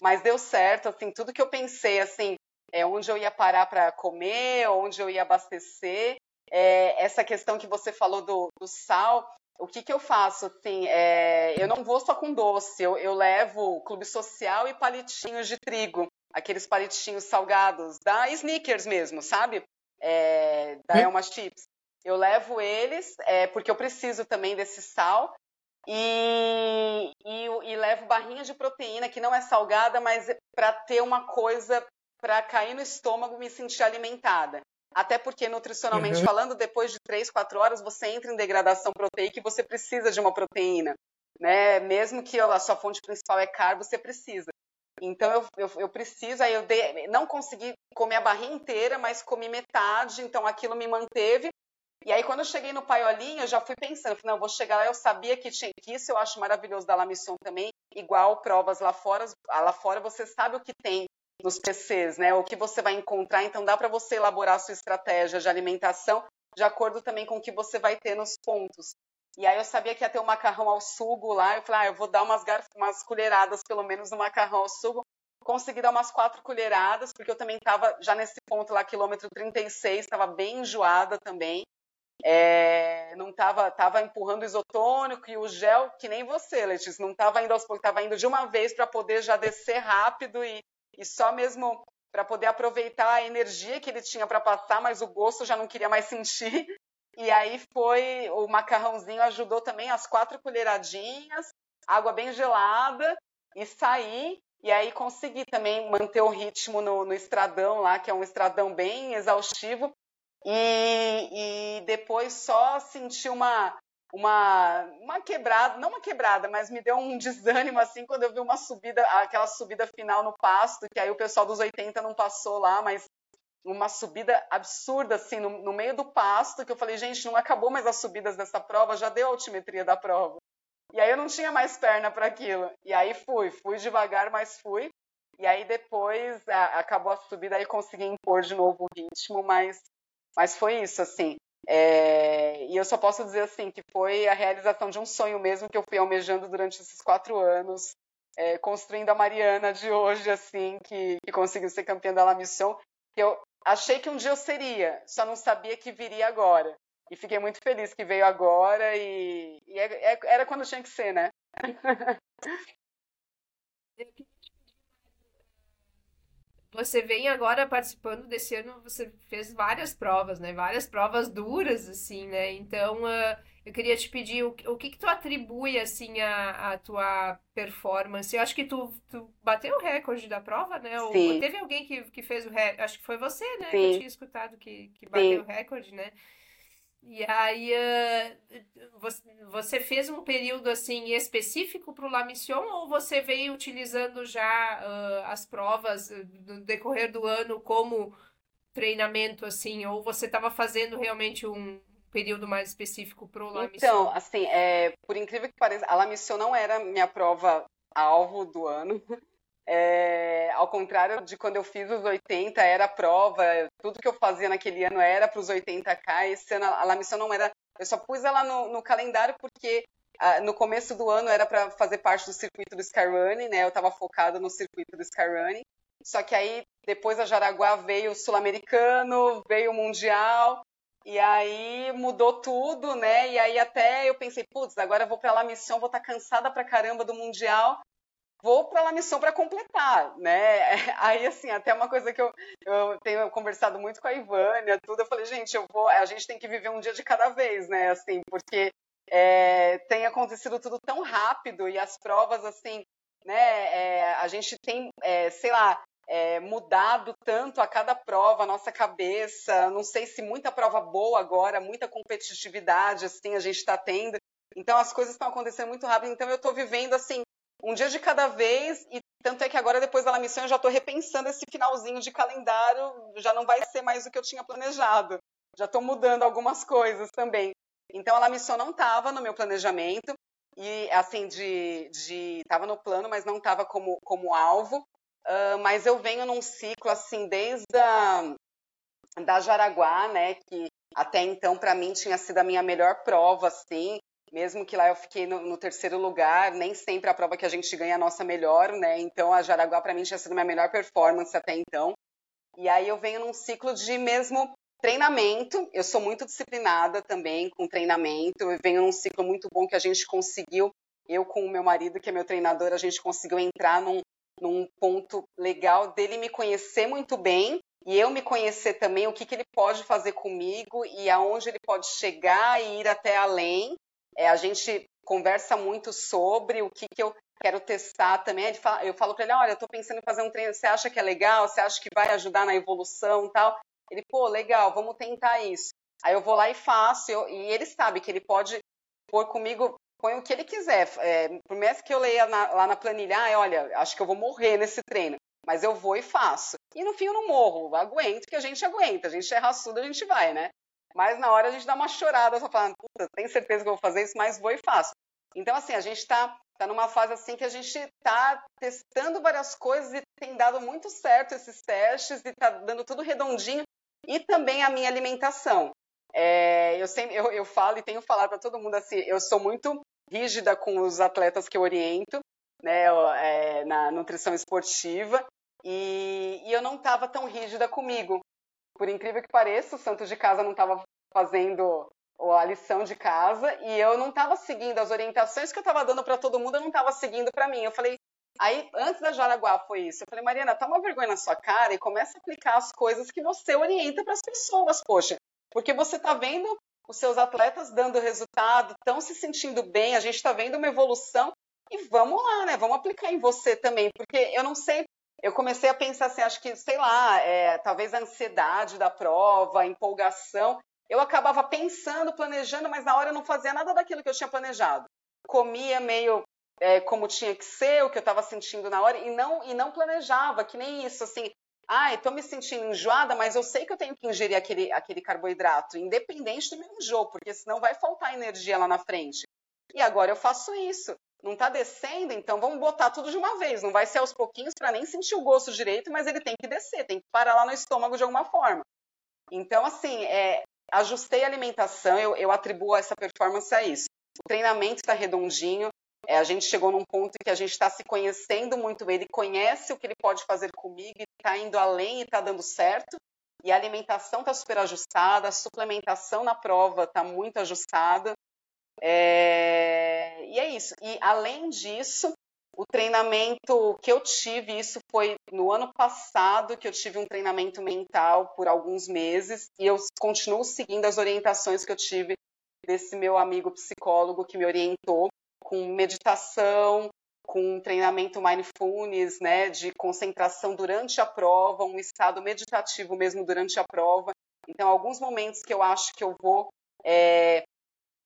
Speaker 4: Mas deu certo, assim, tudo que eu pensei, assim, é, onde eu ia parar para comer, onde eu ia abastecer. É, essa questão que você falou do, do sal, o que, que eu faço? Assim, é, eu não vou só com doce, eu, eu levo clube social e palitinhos de trigo, aqueles palitinhos salgados, da Snickers mesmo, sabe? É, da Elma Chips. Eu levo eles, é, porque eu preciso também desse sal. E, e, e levo barrinha de proteína, que não é salgada, mas para ter uma coisa para cair no estômago e me sentir alimentada. Até porque, nutricionalmente uhum. falando, depois de 3, 4 horas, você entra em degradação proteica e você precisa de uma proteína. Né? Mesmo que a sua fonte principal é carbo, você precisa. Então, eu, eu, eu preciso, aí eu dei, não consegui comer a barrinha inteira, mas comi metade, então aquilo me manteve. E aí, quando eu cheguei no paiolinho, eu já fui pensando, não, vou chegar lá, eu sabia que tinha que isso, eu acho maravilhoso da La Mission também, igual provas lá fora, lá fora você sabe o que tem nos PCs, né? O que você vai encontrar, então dá para você elaborar a sua estratégia de alimentação de acordo também com o que você vai ter nos pontos. E aí eu sabia que ia ter um macarrão ao sugo lá, eu falei, ah, eu vou dar umas, umas colheradas pelo menos no macarrão ao sugo. Consegui dar umas quatro colheradas, porque eu também estava já nesse ponto lá, quilômetro 36, estava bem enjoada também. É, não estava tava empurrando o isotônico e o gel, que nem você, Letícia, não estava indo aos poucos, estava indo de uma vez para poder já descer rápido e, e só mesmo para poder aproveitar a energia que ele tinha para passar, mas o gosto já não queria mais sentir. E aí foi o macarrãozinho ajudou também as quatro colheradinhas, água bem gelada e saí. E aí consegui também manter o ritmo no, no estradão lá, que é um estradão bem exaustivo. E, e depois só senti uma, uma, uma quebrada, não uma quebrada, mas me deu um desânimo assim quando eu vi uma subida, aquela subida final no pasto, que aí o pessoal dos 80 não passou lá, mas uma subida absurda assim no, no meio do pasto, que eu falei, gente, não acabou mais as subidas dessa prova, já deu a altimetria da prova. E aí eu não tinha mais perna para aquilo. E aí fui, fui devagar, mas fui. E aí depois a, acabou a subida e consegui impor de novo o ritmo, mas, mas foi isso, assim. É, e eu só posso dizer assim que foi a realização de um sonho mesmo que eu fui almejando durante esses quatro anos, é, construindo a Mariana de hoje, assim, que, que conseguiu ser campeã da La Mission, que eu achei que um dia eu seria, só não sabia que viria agora. E fiquei muito feliz que veio agora e, e é, é, era quando tinha que ser, né?
Speaker 8: Você vem agora participando desse ano, você fez várias provas, né? Várias provas duras, assim, né? Então, uh, eu queria te pedir o, o que que tu atribui, assim, a, a tua performance? Eu acho que tu, tu bateu o recorde da prova, né? Ou,
Speaker 4: Sim.
Speaker 8: teve alguém que, que fez o recorde, acho que foi você, né?
Speaker 4: Sim.
Speaker 8: Que eu tinha escutado que, que bateu
Speaker 4: Sim.
Speaker 8: o recorde, né? E aí, uh, você, fez um período assim específico para o La Mission ou você veio utilizando já uh, as provas uh, no decorrer do ano como treinamento assim, ou você estava fazendo realmente um período mais específico para o La Mission?
Speaker 4: Então, assim, é, por incrível que pareça, a La Mission não era minha prova alvo do ano. É, ao contrário de quando eu fiz os 80, era prova, tudo que eu fazia naquele ano era para os 80K. Esse ano a La Mission não era. Eu só pus ela no, no calendário porque no começo do ano era para fazer parte do circuito do Skyrunning, né? Eu estava focada no circuito do Skyrunning. Só que aí, depois a Jaraguá veio o Sul-Americano, veio o Mundial, e aí mudou tudo, né? E aí até eu pensei, putz, agora eu vou para La Mission, vou estar tá cansada pra caramba do Mundial vou para a missão para completar, né? Aí, assim, até uma coisa que eu, eu tenho conversado muito com a Ivânia, tudo, eu falei, gente, eu vou, a gente tem que viver um dia de cada vez, né? Assim, porque é, tem acontecido tudo tão rápido e as provas, assim, né? É, a gente tem, é, sei lá, é, mudado tanto a cada prova, a nossa cabeça, não sei se muita prova boa agora, muita competitividade, assim, a gente está tendo. Então, as coisas estão acontecendo muito rápido, então eu estou vivendo, assim, um dia de cada vez, e tanto é que agora, depois da La Mission, eu já estou repensando esse finalzinho de calendário, já não vai ser mais o que eu tinha planejado. Já estou mudando algumas coisas também. Então, a La Mission não estava no meu planejamento, e assim, de. estava no plano, mas não estava como, como alvo. Uh, mas eu venho num ciclo, assim, desde a da Jaraguá, né, que até então, para mim, tinha sido a minha melhor prova, assim, mesmo que lá eu fiquei no, no, terceiro lugar, nem sempre a prova que a gente ganha é a nossa melhor, né? Então a Jaraguá para mim tinha sido minha melhor performance até então. E aí eu venho num ciclo de mesmo treinamento. Eu sou muito disciplinada também com treinamento. Eu venho num ciclo muito bom que a gente conseguiu, eu com o meu marido, que é meu treinador, a gente conseguiu entrar num, num ponto legal dele me conhecer muito bem e eu me conhecer também o que, que ele pode fazer comigo e aonde ele pode chegar e ir até além. É, a gente conversa muito sobre o que, que eu quero testar também. Eu falo para ele, olha, eu estou pensando em fazer um treino, você acha que é legal? Você acha que vai ajudar na evolução tal? Ele, pô, legal, vamos tentar isso. Aí eu vou lá e faço, eu, e ele sabe que ele pode pôr comigo, põe o que ele quiser. É, por mais que eu leia na, lá na planilha, ah, olha, acho que eu vou morrer nesse treino, mas eu vou e faço. E no fim eu não morro, aguento, que a gente aguenta, a gente é raçudo, a gente vai, né? Mas na hora a gente dá uma chorada, só falando, puta, tenho certeza que eu vou fazer isso, mas vou e faço. Então, assim, a gente está tá numa fase assim que a gente está testando várias coisas e tem dado muito certo esses testes e está dando tudo redondinho. E também a minha alimentação. É, eu, sempre, eu, eu falo e tenho falado para todo mundo assim, eu sou muito rígida com os atletas que eu oriento, né, é, na nutrição esportiva, e, e eu não estava tão rígida comigo. Por incrível que pareça, o santo de casa não estava fazendo a lição de casa e eu não estava seguindo as orientações que eu estava dando para todo mundo, eu não estava seguindo para mim. Eu falei, aí antes da Jaraguá foi isso. Eu falei, Mariana, tá uma vergonha na sua cara e começa a aplicar as coisas que você orienta para as pessoas, poxa, porque você está vendo os seus atletas dando resultado, estão se sentindo bem, a gente está vendo uma evolução e vamos lá, né? Vamos aplicar em você também, porque eu não sei eu comecei a pensar assim, acho que, sei lá, é, talvez a ansiedade da prova, a empolgação, eu acabava pensando, planejando, mas na hora eu não fazia nada daquilo que eu tinha planejado. Comia meio é, como tinha que ser, o que eu estava sentindo na hora, e não, e não planejava, que nem isso, assim, ai, estou me sentindo enjoada, mas eu sei que eu tenho que ingerir aquele, aquele carboidrato, independente do meu enjoo, porque senão vai faltar energia lá na frente. E agora eu faço isso. Não tá descendo, então vamos botar tudo de uma vez. Não vai ser aos pouquinhos para nem sentir o gosto direito, mas ele tem que descer, tem que parar lá no estômago de alguma forma. Então, assim, é, ajustei a alimentação, eu, eu atribuo essa performance a isso. O treinamento está redondinho, é, a gente chegou num ponto em que a gente está se conhecendo muito, ele conhece o que ele pode fazer comigo, está indo além e está dando certo. E a alimentação está super ajustada, a suplementação na prova está muito ajustada. É... E é isso. E além disso, o treinamento que eu tive, isso foi no ano passado que eu tive um treinamento mental por alguns meses e eu continuo seguindo as orientações que eu tive desse meu amigo psicólogo que me orientou com meditação, com treinamento mindfulness, né, de concentração durante a prova, um estado meditativo mesmo durante a prova. Então, alguns momentos que eu acho que eu vou é,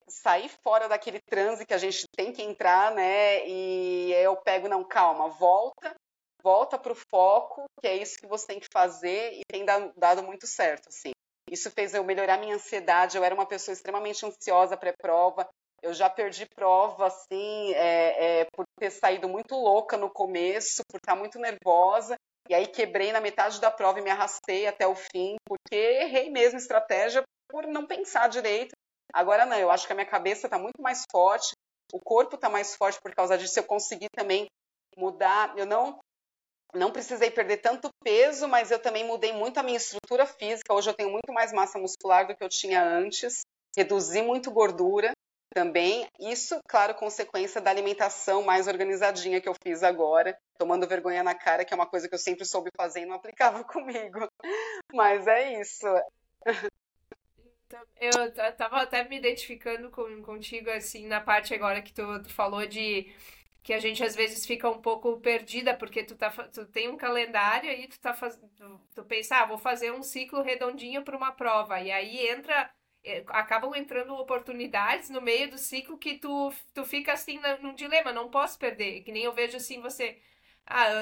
Speaker 4: sair fora daquele transe que a gente tem que entrar, né? E eu pego, não, calma, volta, volta para o foco, que é isso que você tem que fazer e tem dado muito certo, assim. Isso fez eu melhorar minha ansiedade. Eu era uma pessoa extremamente ansiosa pré-prova. Eu já perdi prova, assim, é, é, por ter saído muito louca no começo, por estar muito nervosa. E aí quebrei na metade da prova e me arrastei até o fim, porque errei mesmo estratégia por não pensar direito Agora não, eu acho que a minha cabeça está muito mais forte, o corpo está mais forte por causa disso. Eu consegui também mudar. Eu não não precisei perder tanto peso, mas eu também mudei muito a minha estrutura física. Hoje eu tenho muito mais massa muscular do que eu tinha antes. Reduzi muito gordura também. Isso, claro, consequência da alimentação mais organizadinha que eu fiz agora, tomando vergonha na cara, que é uma coisa que eu sempre soube fazer e não aplicava comigo. Mas é isso.
Speaker 8: Eu tava até me identificando com, contigo, assim, na parte agora que tu, tu falou de que a gente às vezes fica um pouco perdida, porque tu, tá, tu tem um calendário e tu tá fazendo. Tu, tu pensa, ah, vou fazer um ciclo redondinho para uma prova. E aí entra. É, acabam entrando oportunidades no meio do ciclo que tu, tu fica assim num dilema, não posso perder. Que nem eu vejo assim, você ah,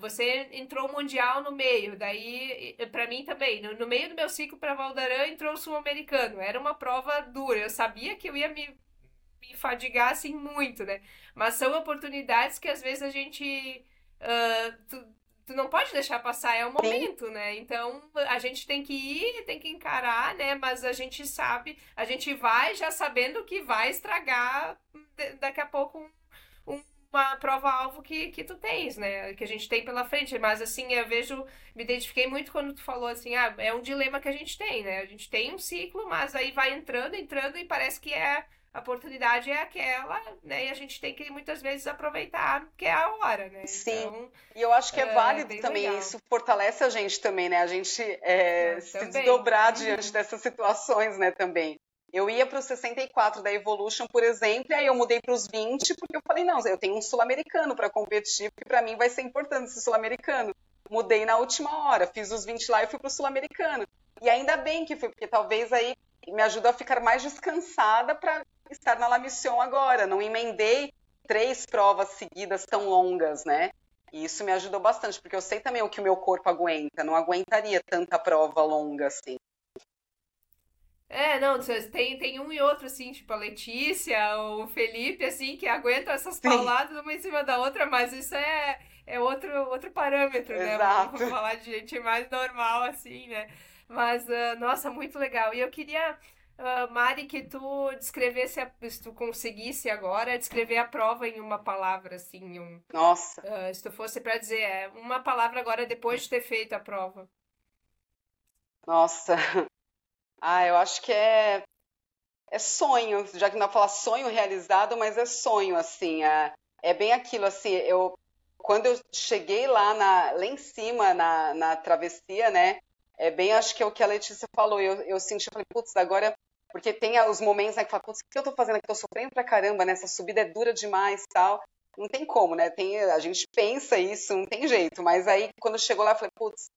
Speaker 8: você entrou mundial no meio, daí para mim também, no, no, meio do meu ciclo para Valdarã entrou o sul-americano. Era uma prova dura, eu sabia que eu ia me, me fadigar assim muito, né? Mas são oportunidades que às vezes a gente uh, tu, tu não pode deixar passar, é o momento, Sim. né? Então a gente tem que ir, tem que encarar, né? Mas a gente sabe, a gente vai já sabendo que vai estragar daqui a pouco um, um uma prova-alvo que, que tu tens, né? Que a gente tem pela frente. Mas assim, eu vejo, me identifiquei muito quando tu falou assim, ah, é um dilema que a gente tem, né? A gente tem um ciclo, mas aí vai entrando, entrando e parece que é a oportunidade é aquela, né? E a gente tem que muitas vezes aproveitar, que é a hora, né?
Speaker 4: Sim. Então, e eu acho que é, é válido também, legal. isso fortalece a gente também, né? A gente é, se desdobrar uhum. diante dessas situações, né, também. Eu ia para os 64 da Evolution, por exemplo, e aí eu mudei para os 20, porque eu falei, não, eu tenho um sul-americano para competir, porque para mim vai ser importante esse sul-americano. Mudei na última hora, fiz os 20 lá e fui para o sul-americano. E ainda bem que fui, porque talvez aí me ajuda a ficar mais descansada para estar na La Mission agora. Não emendei três provas seguidas tão longas, né? E isso me ajudou bastante, porque eu sei também o que o meu corpo aguenta. Não aguentaria tanta prova longa assim.
Speaker 8: É, não, tem, tem um e outro, assim, tipo a Letícia, o Felipe, assim, que aguentam essas pauladas uma em cima da outra, mas isso é, é outro, outro parâmetro, né?
Speaker 4: Exato.
Speaker 8: Vamos falar de gente mais normal, assim, né? Mas, uh, nossa, muito legal. E eu queria, uh, Mari, que tu descrevesse, a, se tu conseguisse agora, descrever a prova em uma palavra, assim, um...
Speaker 4: Nossa!
Speaker 8: Uh, se tu fosse para dizer, é, uma palavra agora depois de ter feito a prova.
Speaker 4: Nossa, ah, eu acho que é, é sonho, já que não falar sonho realizado, mas é sonho, assim, é, é bem aquilo, assim, eu, quando eu cheguei lá, na, lá em cima, na, na travessia, né, é bem, acho que é o que a Letícia falou, eu, eu senti, eu falei, putz, agora, porque tem os momentos, né, que fala, putz, o que eu tô fazendo aqui, tô sofrendo pra caramba, né, essa subida é dura demais, tal, não tem como, né, tem, a gente pensa isso, não tem jeito, mas aí, quando chegou lá, eu falei, putz,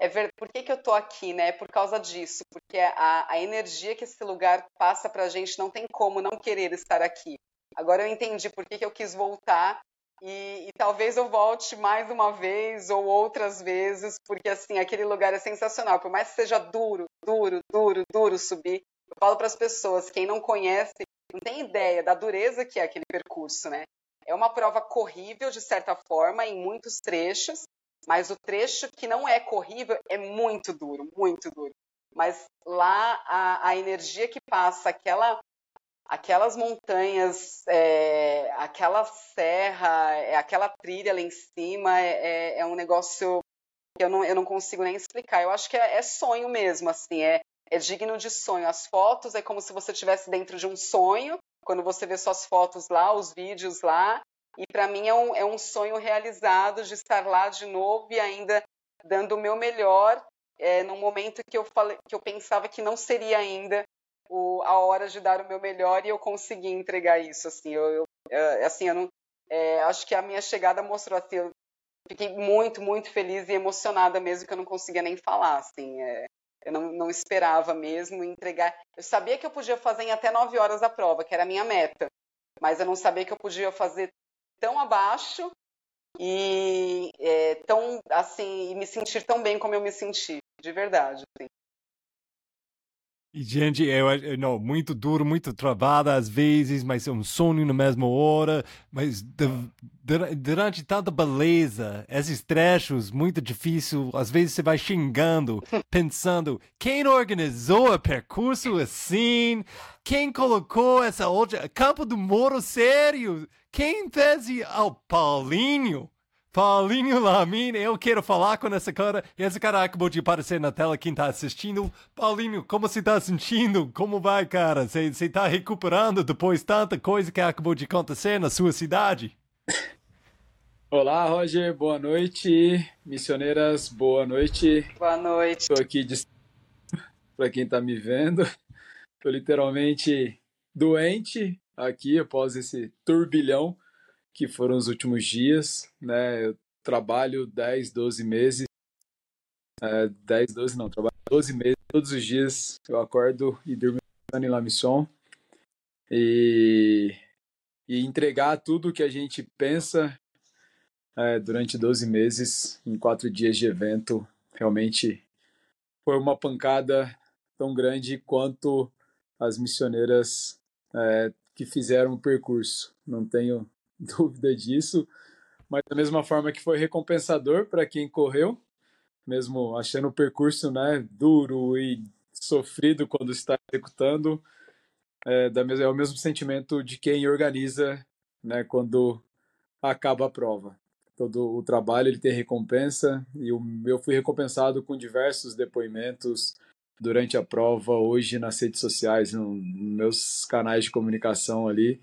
Speaker 4: é ver por que, que eu tô aqui, né? Por causa disso, porque a, a energia que esse lugar passa pra gente não tem como não querer estar aqui. Agora eu entendi por que, que eu quis voltar e, e, talvez eu volte mais uma vez ou outras vezes, porque assim, aquele lugar é sensacional. Por mais que seja duro, duro, duro, duro subir, eu falo para as pessoas, quem não conhece, não tem ideia da dureza que é aquele percurso, né? é uma prova corrível, de certa forma, em muitos trechos, mas o trecho que não é corrível é muito duro, muito duro. Mas lá a, a energia que passa, aquela, aquelas montanhas, é, aquela serra, é, aquela trilha lá em cima, é, é, é, um negócio que eu não, eu não consigo nem explicar. Eu acho que é, é sonho mesmo, assim, é, é digno de sonho. As fotos é como se você estivesse dentro de um sonho, quando você vê suas fotos lá, os vídeos lá. E para mim é um, é um sonho realizado de estar lá de novo e ainda dando o meu melhor é, num momento que eu, falei, que eu pensava que não seria ainda o, a hora de dar o meu melhor e eu consegui entregar isso. Assim, eu, eu é, assim, eu não, é, acho que a minha chegada mostrou assim, eu fiquei muito, muito feliz e emocionada mesmo que eu não conseguia nem falar. Assim, é, eu não, não esperava mesmo entregar. Eu sabia que eu podia fazer em até nove horas a prova, que era a minha meta, mas eu não sabia que eu podia fazer tão abaixo e é, tão assim e me sentir tão bem como eu me senti, de verdade. Assim.
Speaker 7: E, gente, eu, eu não, muito duro, muito travada às vezes, mas é um sonho na mesma hora. Mas de, de, durante tanta beleza, esses trechos, muito difícil, às vezes você vai xingando, pensando: quem organizou o percurso assim? Quem colocou essa outra. Campo do Moro sério? Quem fez ao Paulinho? Paulinho Lamin, eu quero falar com essa cara. E esse cara acabou de aparecer na tela, quem tá assistindo. Paulinho, como você tá sentindo? Como vai, cara? Você, você tá recuperando depois tanta coisa que acabou de acontecer na sua cidade?
Speaker 9: Olá, Roger, boa noite. Missioneiras, boa noite.
Speaker 4: Boa noite.
Speaker 9: Estou aqui de... para quem tá me vendo. Tô literalmente doente aqui após esse turbilhão que foram os últimos dias, né? Eu trabalho 10, 12 meses, é, 10, 12 não, trabalho 12 meses, todos os dias eu acordo e durmo em La Mission e, e entregar tudo que a gente pensa é, durante 12 meses em quatro dias de evento realmente foi uma pancada tão grande quanto as missioneiras é, que fizeram o percurso. Não tenho dúvida disso, mas da mesma forma que foi recompensador para quem correu, mesmo achando o percurso né, duro e sofrido quando está executando, é, da mesma, é o mesmo sentimento de quem organiza né, quando acaba a prova. Todo o trabalho ele tem recompensa e eu fui recompensado com diversos depoimentos durante a prova, hoje nas redes sociais, nos meus canais de comunicação ali,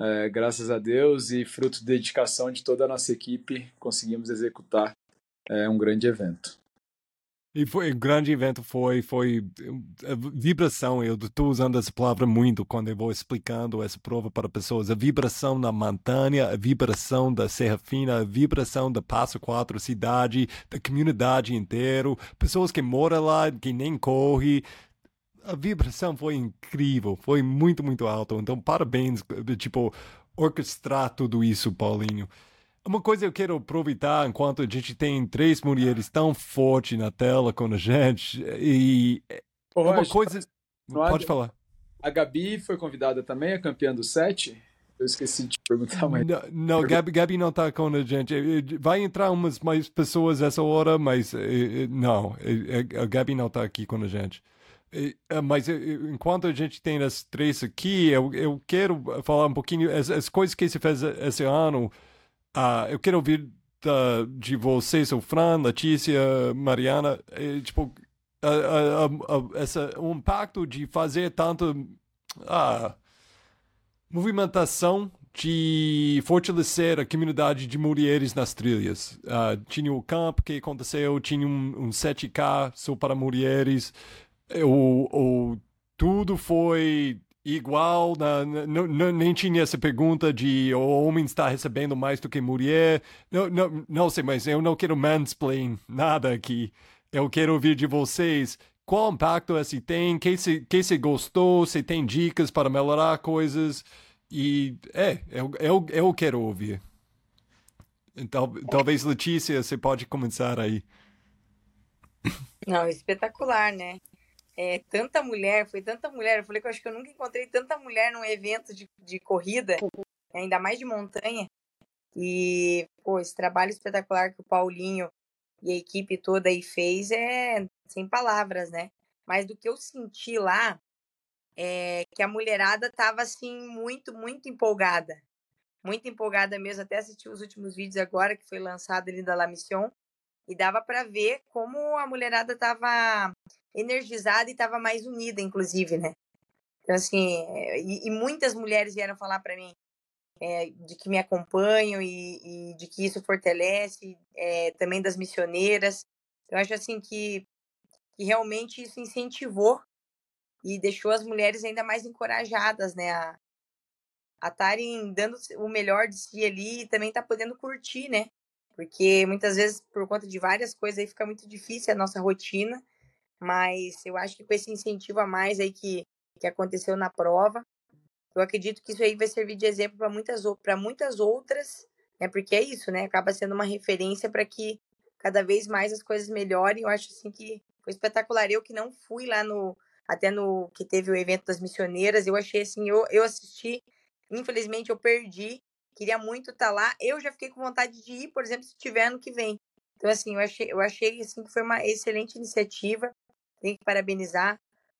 Speaker 9: é, graças a Deus e fruto de dedicação de toda a nossa equipe, conseguimos executar é, um grande evento.
Speaker 7: E foi um grande evento, foi, foi a vibração, eu estou usando essa palavra muito quando eu vou explicando essa prova para pessoas, a vibração na montanha, a vibração da Serra Fina, a vibração da Passo Quatro cidade, da comunidade inteira, pessoas que moram lá, que nem correm, a vibração foi incrível, foi muito, muito alto. Então, parabéns, tipo, orquestrar tudo isso, Paulinho. Uma coisa eu quero aproveitar enquanto a gente tem três mulheres tão fortes na tela com a gente e Ô, uma coisa pode falar.
Speaker 9: A Gabi foi convidada também, a campeã do set. Eu esqueci de perguntar, mas.
Speaker 7: Não, não Gabi, Gabi não está com a gente. Vai entrar umas mais pessoas essa hora, mas eh, eh, não, eh, a Gabi não está aqui com a gente. É, mas enquanto a gente tem as três aqui, eu, eu quero falar um pouquinho as, as coisas que você fez esse ano. Uh, eu quero ouvir da, de vocês, o Fran, Letícia, Mariana, e, tipo, a, a, a, essa, o impacto de fazer tanta uh, movimentação de fortalecer a comunidade de mulheres nas trilhas. Uh, tinha o campo que aconteceu, tinha um, um 7K só para mulheres o, o, tudo foi igual, na, na, nem tinha essa pergunta de o homem está recebendo mais do que mulher. Não, não, não sei, mas eu não quero mansplain nada aqui. Eu quero ouvir de vocês qual impacto esse tem, que se, que se gostou, se tem dicas para melhorar coisas. E é, eu, eu, eu quero ouvir. Então, talvez, Letícia, você pode começar aí.
Speaker 3: Não, espetacular, né? É, tanta mulher, foi tanta mulher. Eu falei que eu acho que eu nunca encontrei tanta mulher num evento de, de corrida. ainda mais de montanha. E, pô, esse trabalho espetacular que o Paulinho e a equipe toda aí fez é sem palavras, né? Mas do que eu senti lá, é que a mulherada tava, assim, muito, muito empolgada. Muito empolgada mesmo. Até assisti os últimos vídeos agora, que foi lançado ali da La Mission. E dava para ver como a mulherada tava energizada e tava mais unida, inclusive, né? Então, assim, e, e muitas mulheres vieram falar para mim é, de que me acompanham e, e, de que isso fortalece, é, também das missioneiras. Eu acho, assim, que, que realmente isso incentivou e deixou as mulheres ainda mais encorajadas, né? A estarem dando o melhor de si ali e também tá podendo curtir, né? Porque muitas vezes, por conta de várias coisas, aí fica muito difícil a nossa rotina. Mas eu acho que com esse incentivo a mais aí que que aconteceu na prova. Eu acredito que isso aí vai servir de exemplo para muitas, muitas outras, né? Porque é isso, né? Acaba sendo uma referência para que cada vez mais as coisas melhorem. Eu acho assim que foi espetacular. Eu que não fui lá no até no que teve o evento das missioneiras, eu achei assim, eu, eu assisti, infelizmente eu perdi. Queria muito estar tá lá. Eu já fiquei com vontade de ir, por exemplo, se tiver ano que vem. Então assim, eu achei, eu achei assim que foi uma excelente iniciativa. Tenho que parabenizar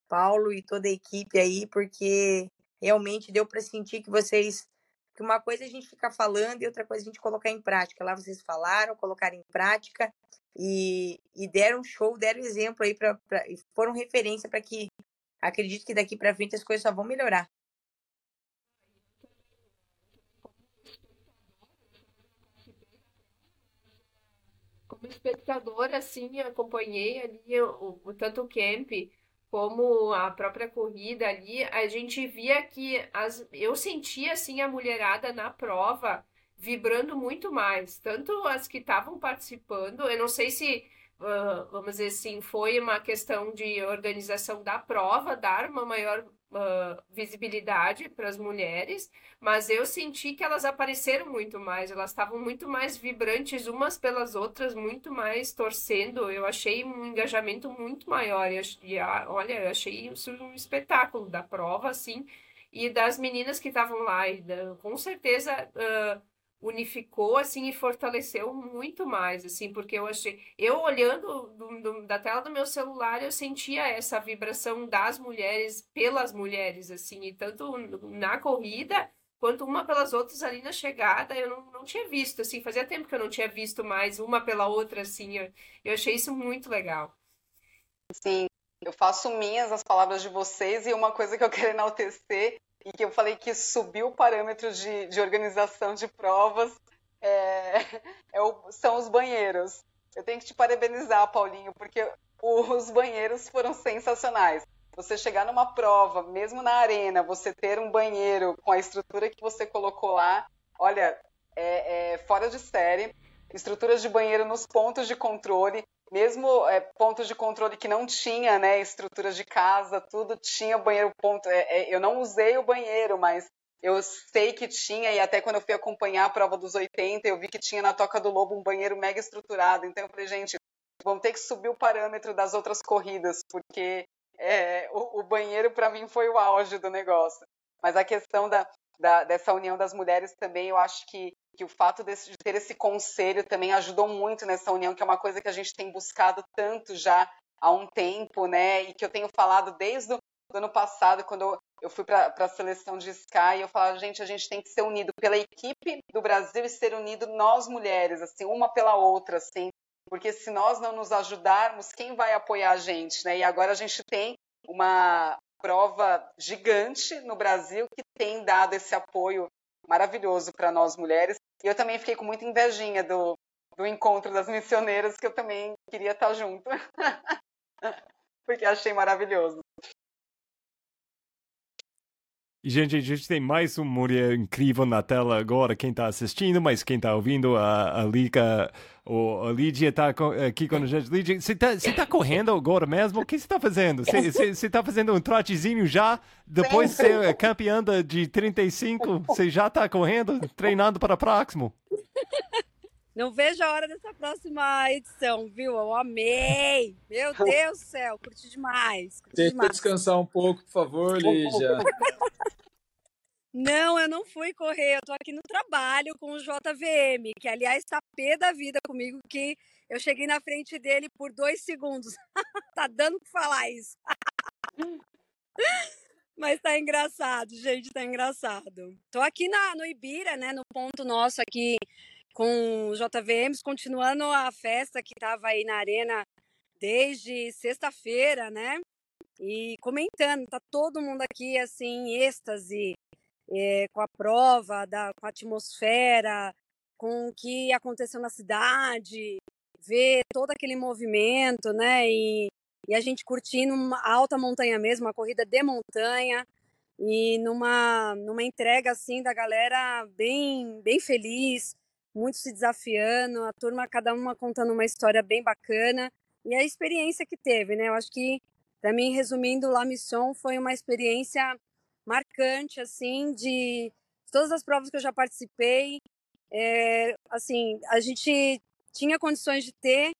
Speaker 3: Paulo e toda a equipe aí, porque realmente deu para sentir que vocês. Que uma coisa é a gente ficar falando e outra coisa a gente colocar em prática. Lá vocês falaram, colocaram em prática e, e deram show, deram exemplo aí, pra, pra foram referência para que acredito que daqui para frente as coisas só vão melhorar.
Speaker 8: Como espectadora, assim, acompanhei ali o, o tanto o camp como a própria corrida ali, a gente via que as, eu sentia assim a mulherada na prova vibrando muito mais, tanto as que estavam participando, eu não sei se uh, vamos dizer assim, foi uma questão de organização da prova, dar uma maior uh, visibilidade para as mulheres, mas eu senti que elas apareceram muito mais, elas estavam muito mais vibrantes umas pelas outras, muito mais torcendo. Eu achei um engajamento muito maior. E, e olha, eu achei isso um espetáculo da prova, assim, e das meninas que estavam lá. E, com certeza. Uh, unificou assim e fortaleceu muito mais assim porque eu achei eu olhando do, do, da tela do meu celular eu sentia essa vibração das mulheres pelas mulheres assim e tanto na corrida quanto uma pelas outras ali na chegada eu não, não tinha visto assim fazia tempo que eu não tinha visto mais uma pela outra assim eu, eu achei isso muito legal.
Speaker 4: Sim eu faço minhas as palavras de vocês e uma coisa que eu quero enaltecer e que eu falei que subiu o parâmetro de, de organização de provas é, é o, são os banheiros. Eu tenho que te parabenizar, Paulinho, porque os banheiros foram sensacionais. Você chegar numa prova, mesmo na arena, você ter um banheiro com a estrutura que você colocou lá, olha, é, é fora de série. Estruturas de banheiro nos pontos de controle, mesmo é, pontos de controle que não tinha, né, estruturas de casa, tudo tinha banheiro ponto. É, é, eu não usei o banheiro, mas eu sei que tinha, e até quando eu fui acompanhar a prova dos 80, eu vi que tinha na Toca do Lobo um banheiro mega estruturado. Então eu falei, gente, vamos ter que subir o parâmetro das outras corridas, porque é, o, o, banheiro para mim foi o auge do negócio. Mas a questão da, da, dessa união das mulheres também, eu acho que que o fato de ter esse conselho também ajudou muito nessa união, que é uma coisa que a gente tem buscado tanto já há um tempo, né? E que eu tenho falado desde o ano passado, quando eu, eu fui para a seleção de Sky, eu falava, gente, a gente tem que ser unido pela equipe do Brasil e ser unido nós mulheres, assim, uma pela outra, assim, porque se nós não nos ajudarmos, quem vai apoiar a gente, né? E agora a gente tem uma prova gigante no Brasil que tem dado esse apoio maravilhoso para nós mulheres e eu também fiquei com muita invejinha do, do encontro das missioneiras, que eu também queria estar junto. Porque achei maravilhoso.
Speaker 7: Gente, a gente tem mais uma mulher incrível na tela agora, quem está assistindo, mas quem está ouvindo, a, a Lica, ou a Lídia está aqui com a gente. Lídia, você está tá correndo agora mesmo? O que você está fazendo? Você está fazendo um trotezinho já? Depois de ser campeã de 35, você já está correndo, treinando para o próximo?
Speaker 2: Não vejo a hora dessa próxima edição, viu? Eu amei! Meu Deus do céu, curti demais. Curti
Speaker 1: Tenta
Speaker 2: demais.
Speaker 1: descansar um pouco, por favor, Lígia.
Speaker 2: Não, eu não fui correr, eu tô aqui no trabalho com o JVM, que aliás tá pé da vida comigo, que eu cheguei na frente dele por dois segundos. tá dando pra falar isso. Mas tá engraçado, gente, tá engraçado. Tô aqui na, no Ibira, né, no ponto nosso aqui com os JVMs, continuando a festa que tava aí na arena desde sexta-feira, né? E comentando, tá todo mundo aqui assim, em êxtase, é, com a prova, da, com a atmosfera, com o que aconteceu na cidade, ver todo aquele movimento, né? E, e a gente curtindo uma alta montanha mesmo, uma corrida de montanha e numa, numa entrega assim da galera bem, bem feliz, muito se desafiando, a turma cada uma contando uma história bem bacana e a experiência que teve, né? Eu acho que para mim, resumindo, La Mission foi uma experiência marcante assim de todas as provas que eu já participei. É, assim, a gente tinha condições de ter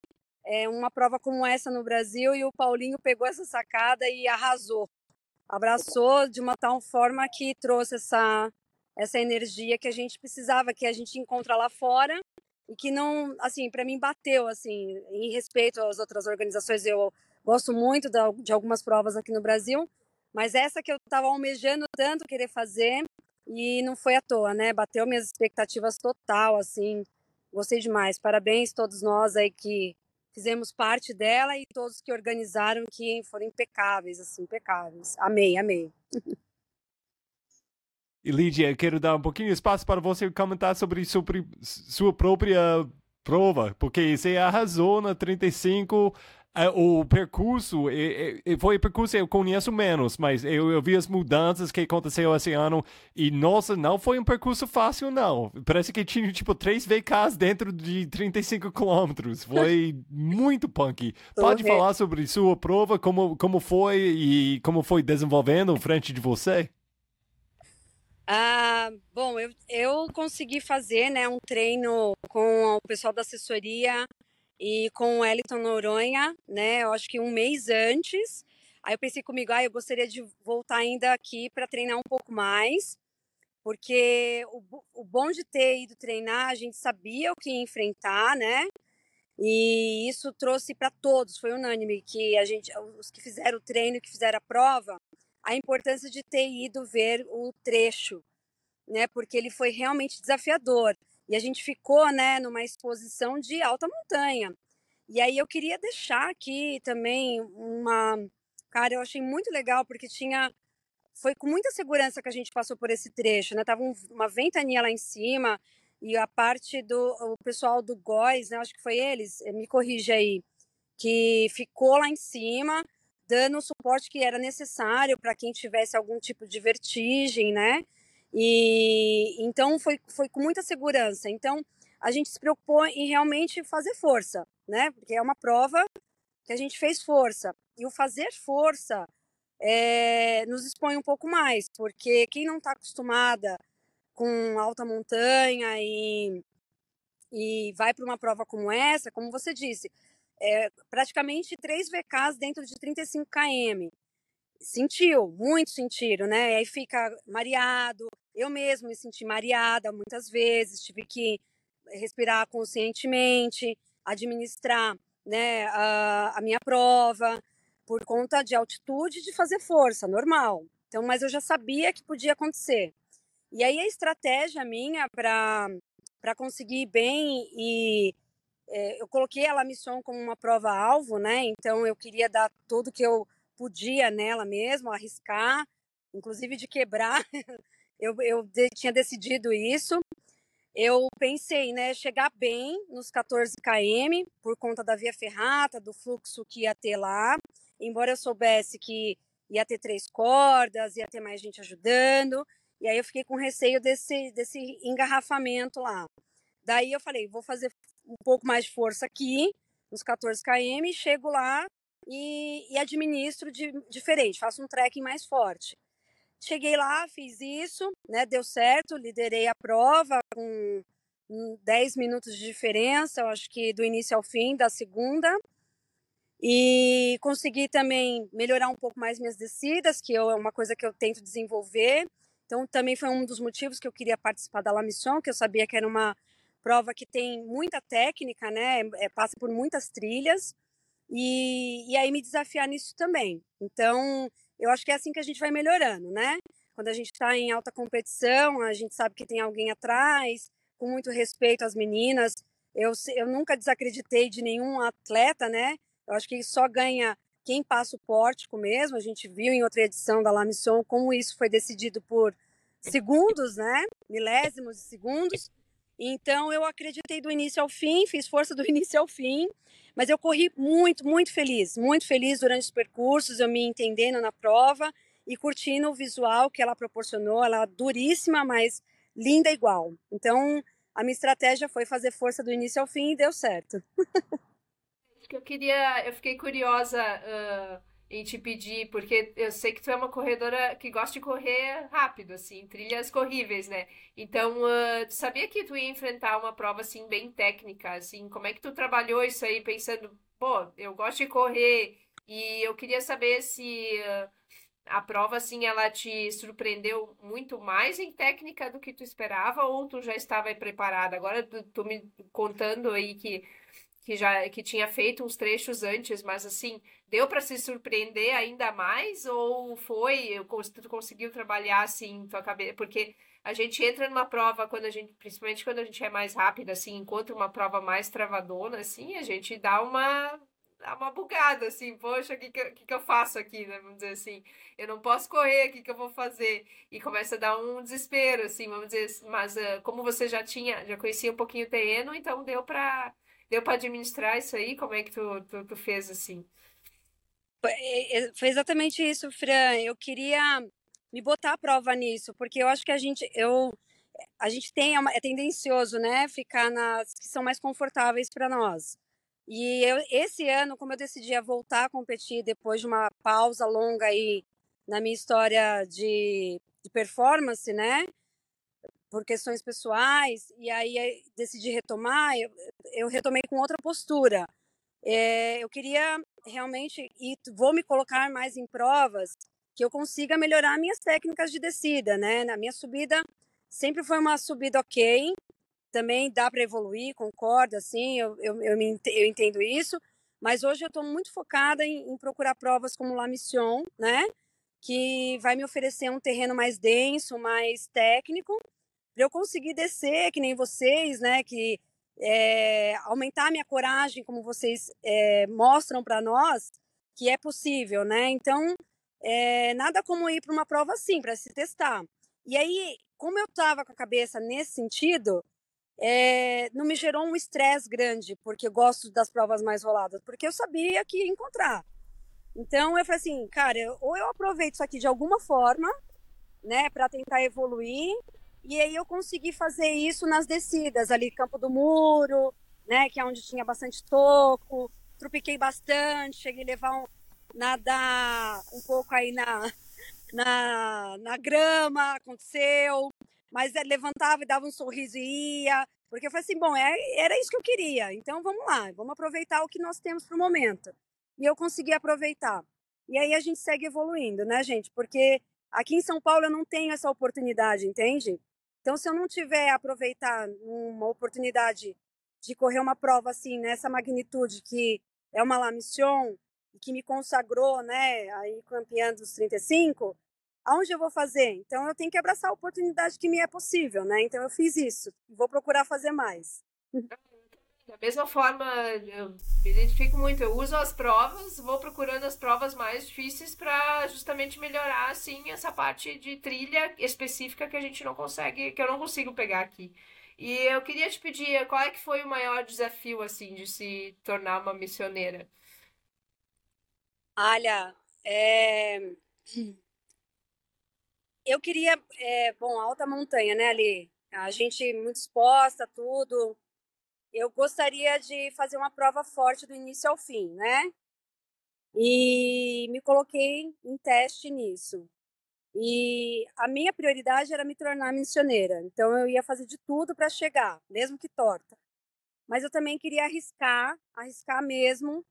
Speaker 2: é, uma prova como essa no Brasil e o Paulinho pegou essa sacada e arrasou. Abraçou de uma tal forma que trouxe essa, essa energia que a gente precisava, que a gente encontra lá fora e que não, assim, para mim bateu, assim, em respeito às outras organizações, eu gosto muito de algumas provas aqui no Brasil, mas essa que eu estava almejando tanto querer fazer e não foi à toa, né? Bateu minhas expectativas total, assim, Gostei demais. Parabéns a todos nós aí que fizemos parte dela e todos que organizaram que foram impecáveis, assim, impecáveis. Amei, amei.
Speaker 7: E Lídia, quero dar um pouquinho de espaço para você comentar sobre sua própria prova, porque você arrasou na 35 é, o percurso, foi o percurso eu conheço menos, mas eu, eu vi as mudanças que aconteceu esse ano e, nossa, não foi um percurso fácil, não. Parece que tinha, tipo, três VKs dentro de 35 quilômetros. Foi muito punk. Pode okay. falar sobre sua prova, como, como foi e como foi desenvolvendo frente de você?
Speaker 2: Ah, bom, eu, eu consegui fazer né, um treino com o pessoal da assessoria e com o Wellington Noronha, né? Eu acho que um mês antes. Aí eu pensei comigo, ah, eu gostaria de voltar ainda aqui para treinar um pouco mais, porque o, o bom de ter ido treinar, a gente sabia o que enfrentar, né? E isso trouxe para todos, foi unânime que a gente, os que fizeram o treino, que fizeram a prova, a importância de ter ido ver o trecho, né? Porque ele foi realmente desafiador. E a gente ficou, né, numa exposição de alta montanha. E aí eu queria deixar aqui também uma, cara, eu achei muito legal porque tinha foi com muita segurança que a gente passou por esse trecho, né? Tava uma ventania lá em cima e a parte do o pessoal do Góis, né? Acho que foi eles, me corrige aí, que ficou lá em cima dando o suporte que era necessário para quem tivesse algum tipo de vertigem, né? E então foi, foi com muita segurança. Então a gente se preocupou em realmente fazer força, né? Porque é uma prova que a gente fez força. E o fazer força é, nos expõe um pouco mais, porque quem não está acostumada com alta montanha e, e vai para uma prova como essa, como você disse, é praticamente três VKs dentro de 35 km. Sentiu, muito sentiram, né? Aí fica mareado, eu mesmo me senti mareada muitas vezes, tive que respirar conscientemente, administrar né, a, a minha prova, por conta de altitude de fazer força, normal. Então, mas eu já sabia que podia acontecer. E aí a estratégia minha para para conseguir ir bem e eu coloquei a mission como uma prova alvo, né? Então eu queria dar tudo que eu podia nela mesmo, arriscar, inclusive de quebrar eu, eu de, tinha decidido isso. Eu pensei, né, chegar bem nos 14 km por conta da via ferrata, do fluxo que ia ter lá. Embora eu soubesse que ia ter três cordas, ia ter mais gente ajudando. E aí eu fiquei com receio desse, desse engarrafamento lá. Daí eu falei, vou fazer um pouco mais de força aqui, nos 14 km, chego lá e, e administro de, diferente, faço um trekking mais forte. Cheguei lá, fiz isso, né? Deu certo, liderei a prova com 10 minutos de diferença, eu acho que do início ao fim da segunda. E consegui também melhorar um pouco mais minhas descidas, que é uma coisa que eu tento desenvolver. Então, também foi um dos motivos que eu queria participar da La Mission, que eu sabia que era uma prova que tem muita técnica, né? É, passa por muitas trilhas. E, e aí me desafiar nisso também. Então, eu acho que é assim que a gente vai melhorando, né? Quando a gente está em alta competição, a gente sabe que tem alguém atrás, com muito respeito às meninas. Eu, eu nunca desacreditei de nenhum atleta, né? Eu acho que só ganha quem passa o pórtico mesmo. A gente viu em outra edição da La Mission como isso foi decidido por segundos, né? Milésimos de segundos. Então eu acreditei do início ao fim, fiz força do início ao fim, mas eu corri muito, muito feliz, muito feliz durante os percursos, eu me entendendo na prova e curtindo o visual que ela proporcionou, ela é duríssima, mas linda igual. Então a minha estratégia foi fazer força do início ao fim e deu certo.
Speaker 8: que eu queria, eu fiquei curiosa uh, em te pedir, porque eu sei que tu é uma corredora que gosta de correr rápido, assim, trilhas corríveis, né? Então, uh, tu sabia que tu ia enfrentar uma prova, assim, bem técnica, assim, como é que tu trabalhou isso aí, pensando, pô, eu gosto de correr, e eu queria saber se... Uh, a prova, assim, ela te surpreendeu muito mais em técnica do que tu esperava ou tu já estava preparada? Agora tu, tu me contando aí que que já que tinha feito uns trechos antes, mas assim, deu para se surpreender ainda mais ou foi, tu conseguiu trabalhar assim tua cabeça, porque a gente entra numa prova quando a gente, principalmente quando a gente é mais rápido assim, encontra uma prova mais travadona assim, a gente dá uma dá uma bugada, assim, poxa, o que, que, que, eu faço aqui, né? Vamos dizer assim, eu não posso correr, o que, que eu vou fazer? E começa a dar um desespero, assim, vamos dizer, mas uh, como você já tinha, já conhecia um pouquinho o terreno, então deu para Deu para administrar isso aí? Como é que tu, tu, tu fez assim?
Speaker 2: Foi exatamente isso, Fran. Eu queria me botar à prova nisso, porque eu acho que a gente, eu, a gente tem é, é tendencioso, né, ficar nas que são mais confortáveis para nós. E eu, esse ano, como eu decidi voltar a competir depois de uma pausa longa aí na minha história de, de performance, né? Por questões pessoais, e aí decidi retomar, eu, eu retomei com outra postura. É, eu queria realmente, e vou me colocar mais em provas, que eu consiga melhorar minhas técnicas de descida, né? Na minha subida, sempre foi uma subida ok, também dá para evoluir, concordo, assim, eu, eu, eu, me, eu entendo isso, mas hoje eu estou muito focada em, em, procurar provas como La Mission, né? Que vai me oferecer um terreno mais denso, mais técnico, para eu conseguir descer, que nem vocês, né? Que é, aumentar minha coragem, como vocês é, mostram para nós, que é possível, né? Então, é, nada como ir para uma prova assim, para se testar. E aí, como eu estava com a cabeça nesse sentido, é, não me gerou um estresse grande, porque eu gosto das provas mais roladas, porque eu sabia que ia encontrar. Então, eu falei assim, cara, ou eu aproveito isso aqui de alguma forma, né, para tentar evoluir, e aí eu consegui fazer isso nas descidas, ali Campo do Muro, né, que é onde tinha bastante toco. Tropiquei bastante, cheguei a levar um, nadar um pouco aí na, na, na grama, aconteceu. Mas é, levantava e dava um sorriso e ia. Porque eu falei assim, bom, é, era isso que eu queria. Então vamos lá, vamos aproveitar o que nós temos para o momento. E eu consegui aproveitar. E aí a gente segue evoluindo, né, gente? Porque aqui em São Paulo eu não tenho essa oportunidade, entende? Então, se eu não tiver aproveitar uma oportunidade de correr uma prova assim, nessa magnitude, que é uma La Mission, que me consagrou, né, aí campeã dos 35, aonde eu vou fazer? Então, eu tenho que abraçar a oportunidade que me é possível, né? Então, eu fiz isso. Vou procurar fazer mais.
Speaker 8: Da mesma forma, eu me identifico muito. Eu uso as provas, vou procurando as provas mais difíceis para justamente melhorar assim essa parte de trilha específica que a gente não consegue, que eu não consigo pegar aqui. E eu queria te pedir, qual é que foi o maior desafio assim de se tornar uma missioneira?
Speaker 2: Olha, é... eu queria, é, bom, alta montanha, né, ali, a gente muito exposta, tudo, eu gostaria de fazer uma prova forte do início ao fim, né? E me coloquei em teste nisso. E a minha prioridade era me tornar missioneira. Então eu ia fazer de tudo para chegar, mesmo que torta. Mas eu também queria arriscar, arriscar mesmo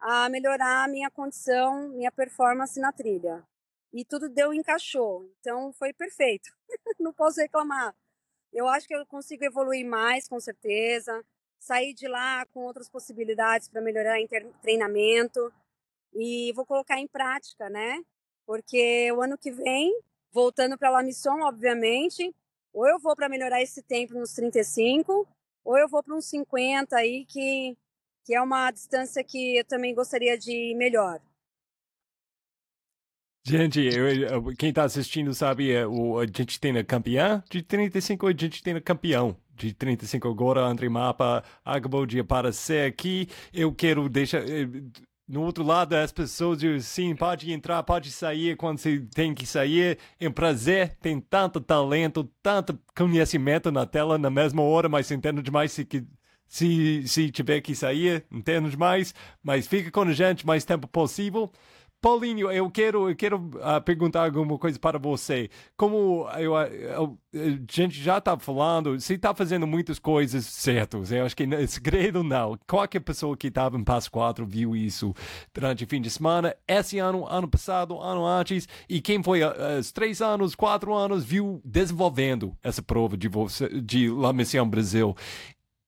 Speaker 2: a melhorar a minha condição, minha performance na trilha. e tudo deu encaixou. Então foi perfeito. Não posso reclamar. Eu acho que eu consigo evoluir mais, com certeza. Sair de lá com outras possibilidades para melhorar treinamento e vou colocar em prática, né? Porque o ano que vem, voltando para a La Mission, obviamente, ou eu vou para melhorar esse tempo nos 35, ou eu vou para uns 50 aí, que, que é uma distância que eu também gostaria de ir melhor.
Speaker 7: Gente, eu, quem está assistindo sabe, é, o, a gente tem a campeã de 35 a gente tem a campeão de 35 agora. André Mapa acabou de aparecer aqui. Eu quero deixar. Eh, no outro lado, as pessoas dizem sim, pode entrar, pode sair quando você tem que sair. É um prazer, tem tanto talento, tanto conhecimento na tela na mesma hora, mas entendo demais se, se, se tiver que sair, entendo demais. Mas fica com a gente mais tempo possível. Paulinho, eu quero, eu quero uh, perguntar alguma coisa para você. Como eu, eu, a gente já está falando, você está fazendo muitas coisas certas. Eu acho que é segredo não. Qualquer pessoa que estava em Passo 4 viu isso durante o fim de semana. Esse ano, ano passado, ano antes. E quem foi uh, os três anos, quatro anos, viu desenvolvendo essa prova de, você, de La Mission Brasil.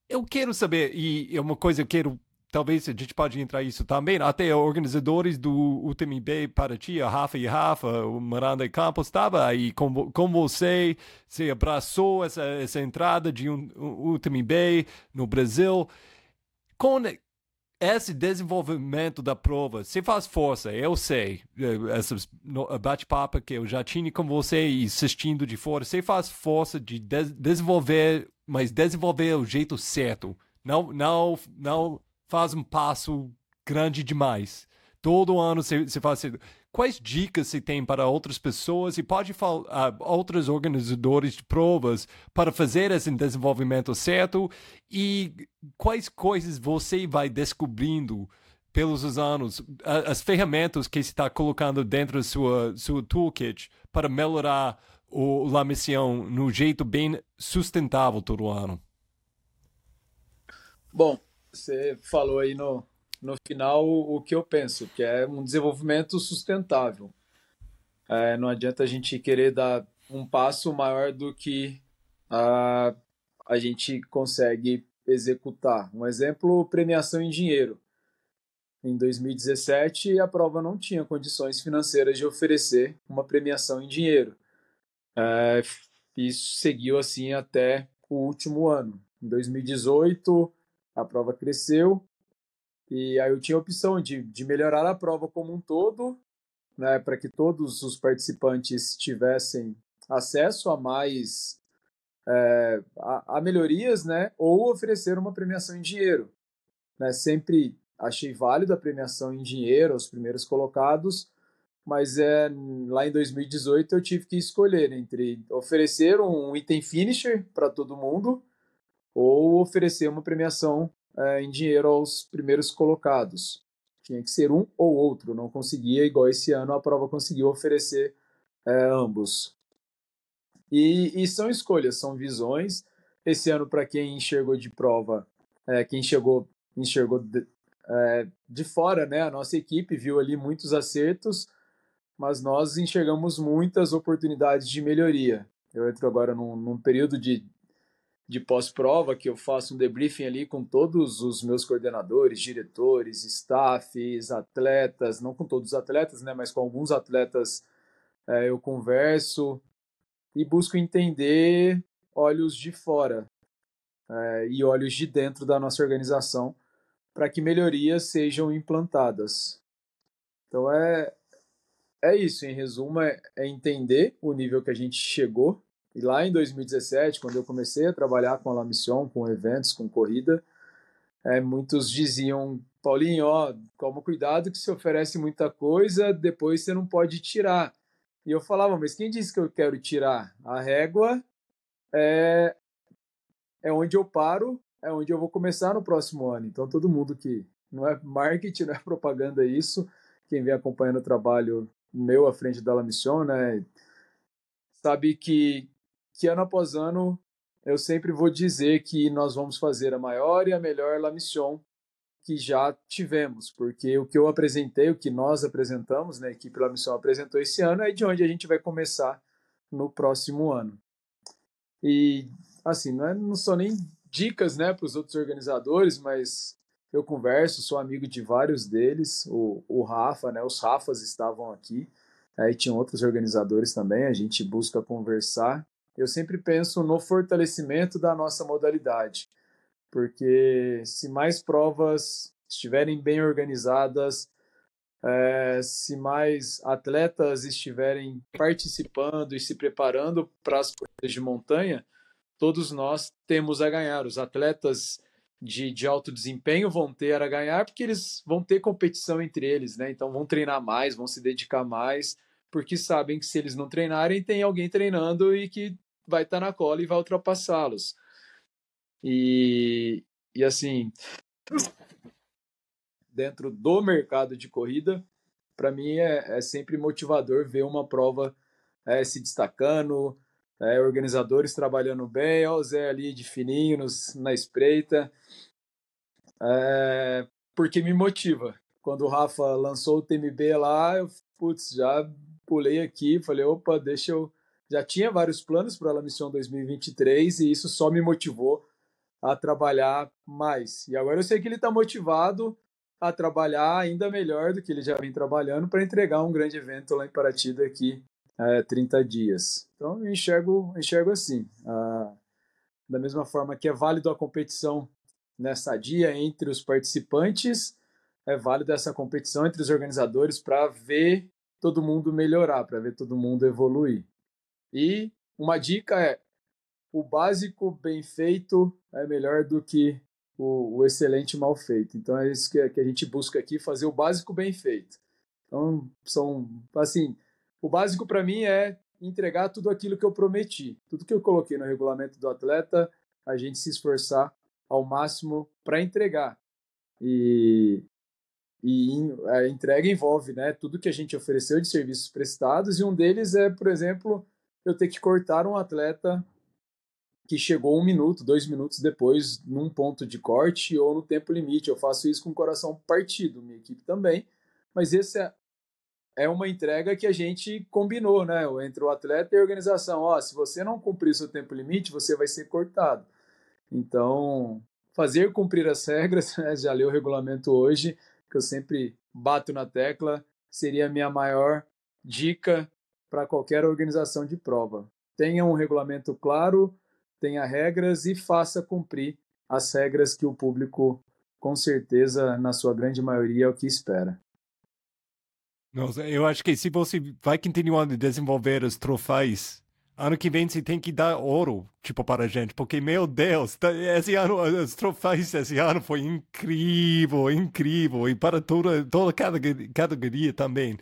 Speaker 7: Eu quero saber, e é uma coisa que eu quero talvez a gente pode entrar isso também, até organizadores do UTMB Paraty, a Rafa e Rafa, o Miranda e Campos estava aí com, com você, você abraçou essa, essa entrada de um, um UTMB no Brasil. Com esse desenvolvimento da prova, você faz força, eu sei, eh, essas bate-papo que eu já tinha com você e assistindo de fora, você faz força de desenvolver, mas desenvolver o jeito certo. Não, não, não faz um passo grande demais. Todo ano você, faz. Quais dicas você tem para outras pessoas e pode falar uh, outros organizadores de provas para fazer esse desenvolvimento certo e quais coisas você vai descobrindo pelos anos, as ferramentas que você está colocando dentro da sua, sua toolkit para melhorar o La Mission no jeito bem sustentável todo ano?
Speaker 9: Bom, você falou aí no, no final o que eu penso, que é um desenvolvimento sustentável. É, não adianta a gente querer dar um passo maior do que a, a gente consegue executar. Um exemplo, premiação em dinheiro. Em 2017, a prova não tinha condições financeiras de oferecer uma premiação em dinheiro. É, isso seguiu assim até o último ano. Em 2018, a prova cresceu e aí eu tinha a opção de, de melhorar a prova como um todo, né, para que todos os participantes tivessem acesso a mais é, a, a, melhorias, né, ou oferecer uma premiação em dinheiro. Né, sempre achei válido a premiação em dinheiro aos primeiros colocados, mas é, lá em 2018 eu tive que escolher entre oferecer um item finisher para todo mundo ou oferecer uma premiação é, em dinheiro aos primeiros colocados. Tinha que ser um ou outro, não conseguia, igual esse ano a prova conseguiu oferecer é, ambos. E, e, são escolhas, são visões. Esse ano, para quem enxergou de prova, é, quem chegou, enxergou de, de fora, né? A nossa equipe viu ali muitos acertos, mas nós enxergamos muitas oportunidades de melhoria. Eu entro agora num, num período de de pós-prova, que eu faço um debriefing ali com todos os meus coordenadores, diretores, staffs, atletas, não com todos os atletas, né, mas com alguns atletas é, eu converso e busco entender olhos de fora é, e olhos de dentro da nossa organização para que melhorias sejam implantadas. Então é, é isso, em resumo, é, é entender o nível que a gente chegou e lá em 2017, quando eu comecei a trabalhar com a La Mission, com eventos, com corrida, é, muitos diziam, Paulinho, toma cuidado que se oferece muita coisa, depois você não pode tirar. E eu falava, mas quem disse que eu quero tirar? A régua é, é onde eu paro, é onde eu vou começar no próximo ano. Então todo mundo que não é marketing, não é propaganda é isso, quem vem acompanhando o trabalho meu à frente da La Mission, né, sabe que que ano após ano eu sempre vou dizer que nós vamos fazer a maior e a melhor La Mission que já tivemos, porque o que eu apresentei, o que nós apresentamos, né, a equipe da missão apresentou esse ano, é de onde a gente vai começar no próximo ano. E, assim, não, é, não são nem dicas né, para os outros organizadores, mas eu converso, sou amigo de vários deles, o, o Rafa, né, os Rafas estavam aqui, aí tinham outros organizadores também, a gente busca conversar. Eu sempre penso no fortalecimento da nossa modalidade, porque se mais provas estiverem bem organizadas, é, se mais atletas estiverem participando e se preparando para as corridas de montanha, todos nós temos a ganhar. Os atletas de, de alto desempenho vão ter a ganhar porque eles vão ter competição entre eles, né? Então vão treinar mais, vão se dedicar mais, porque sabem que se eles não treinarem, tem alguém treinando e que vai estar na cola e vai ultrapassá-los. E, e assim, dentro do mercado de corrida, para mim é, é, sempre motivador ver uma prova é, se destacando, é, organizadores trabalhando bem, ó, o Zé ali de fininho nos, na espreita, é, porque me motiva. Quando o Rafa lançou o TMB lá, eu putz, já pulei aqui, falei, opa, deixa eu. Já tinha vários planos para a missão 2023 e isso só me motivou a trabalhar mais. E agora eu sei que ele está motivado a trabalhar ainda melhor do que ele já vem trabalhando para entregar um grande evento lá em Paraty daqui é, 30 dias. Então eu enxergo, enxergo assim. Ah, da mesma forma que é válido a competição nessa dia entre os participantes, é válido essa competição entre os organizadores para ver todo mundo melhorar, para ver todo mundo evoluir. E uma dica é: o básico bem feito é melhor do que o, o excelente mal feito. Então é isso que, que a gente busca aqui, fazer o básico bem feito. Então, são, assim, o básico para mim é entregar tudo aquilo que eu prometi, tudo que eu coloquei no regulamento do atleta, a gente se esforçar ao máximo para entregar. E, e a entrega envolve né, tudo que a gente ofereceu de serviços prestados, e um deles é, por exemplo, eu ter que cortar um atleta que chegou um minuto, dois minutos depois, num ponto de corte ou no tempo limite. Eu faço isso com o coração partido, minha equipe também. Mas esse é, é uma entrega que a gente combinou, né? Entre o atleta e a organização. Ó, se você não cumprir seu tempo limite, você vai ser cortado. Então, fazer cumprir as regras, né? já li o regulamento hoje, que eu sempre bato na tecla, seria a minha maior dica para qualquer organização de prova. Tenha um regulamento claro, tenha regras e faça cumprir as regras que o público, com certeza, na sua grande maioria, é o que espera.
Speaker 7: Nossa, eu acho que se você vai continuar a desenvolver os troféus, ano que vem você tem que dar ouro, tipo, para a gente, porque, meu Deus, tá, esse ano, os troféus esse ano foi incrível, incrível, e para toda, toda categoria também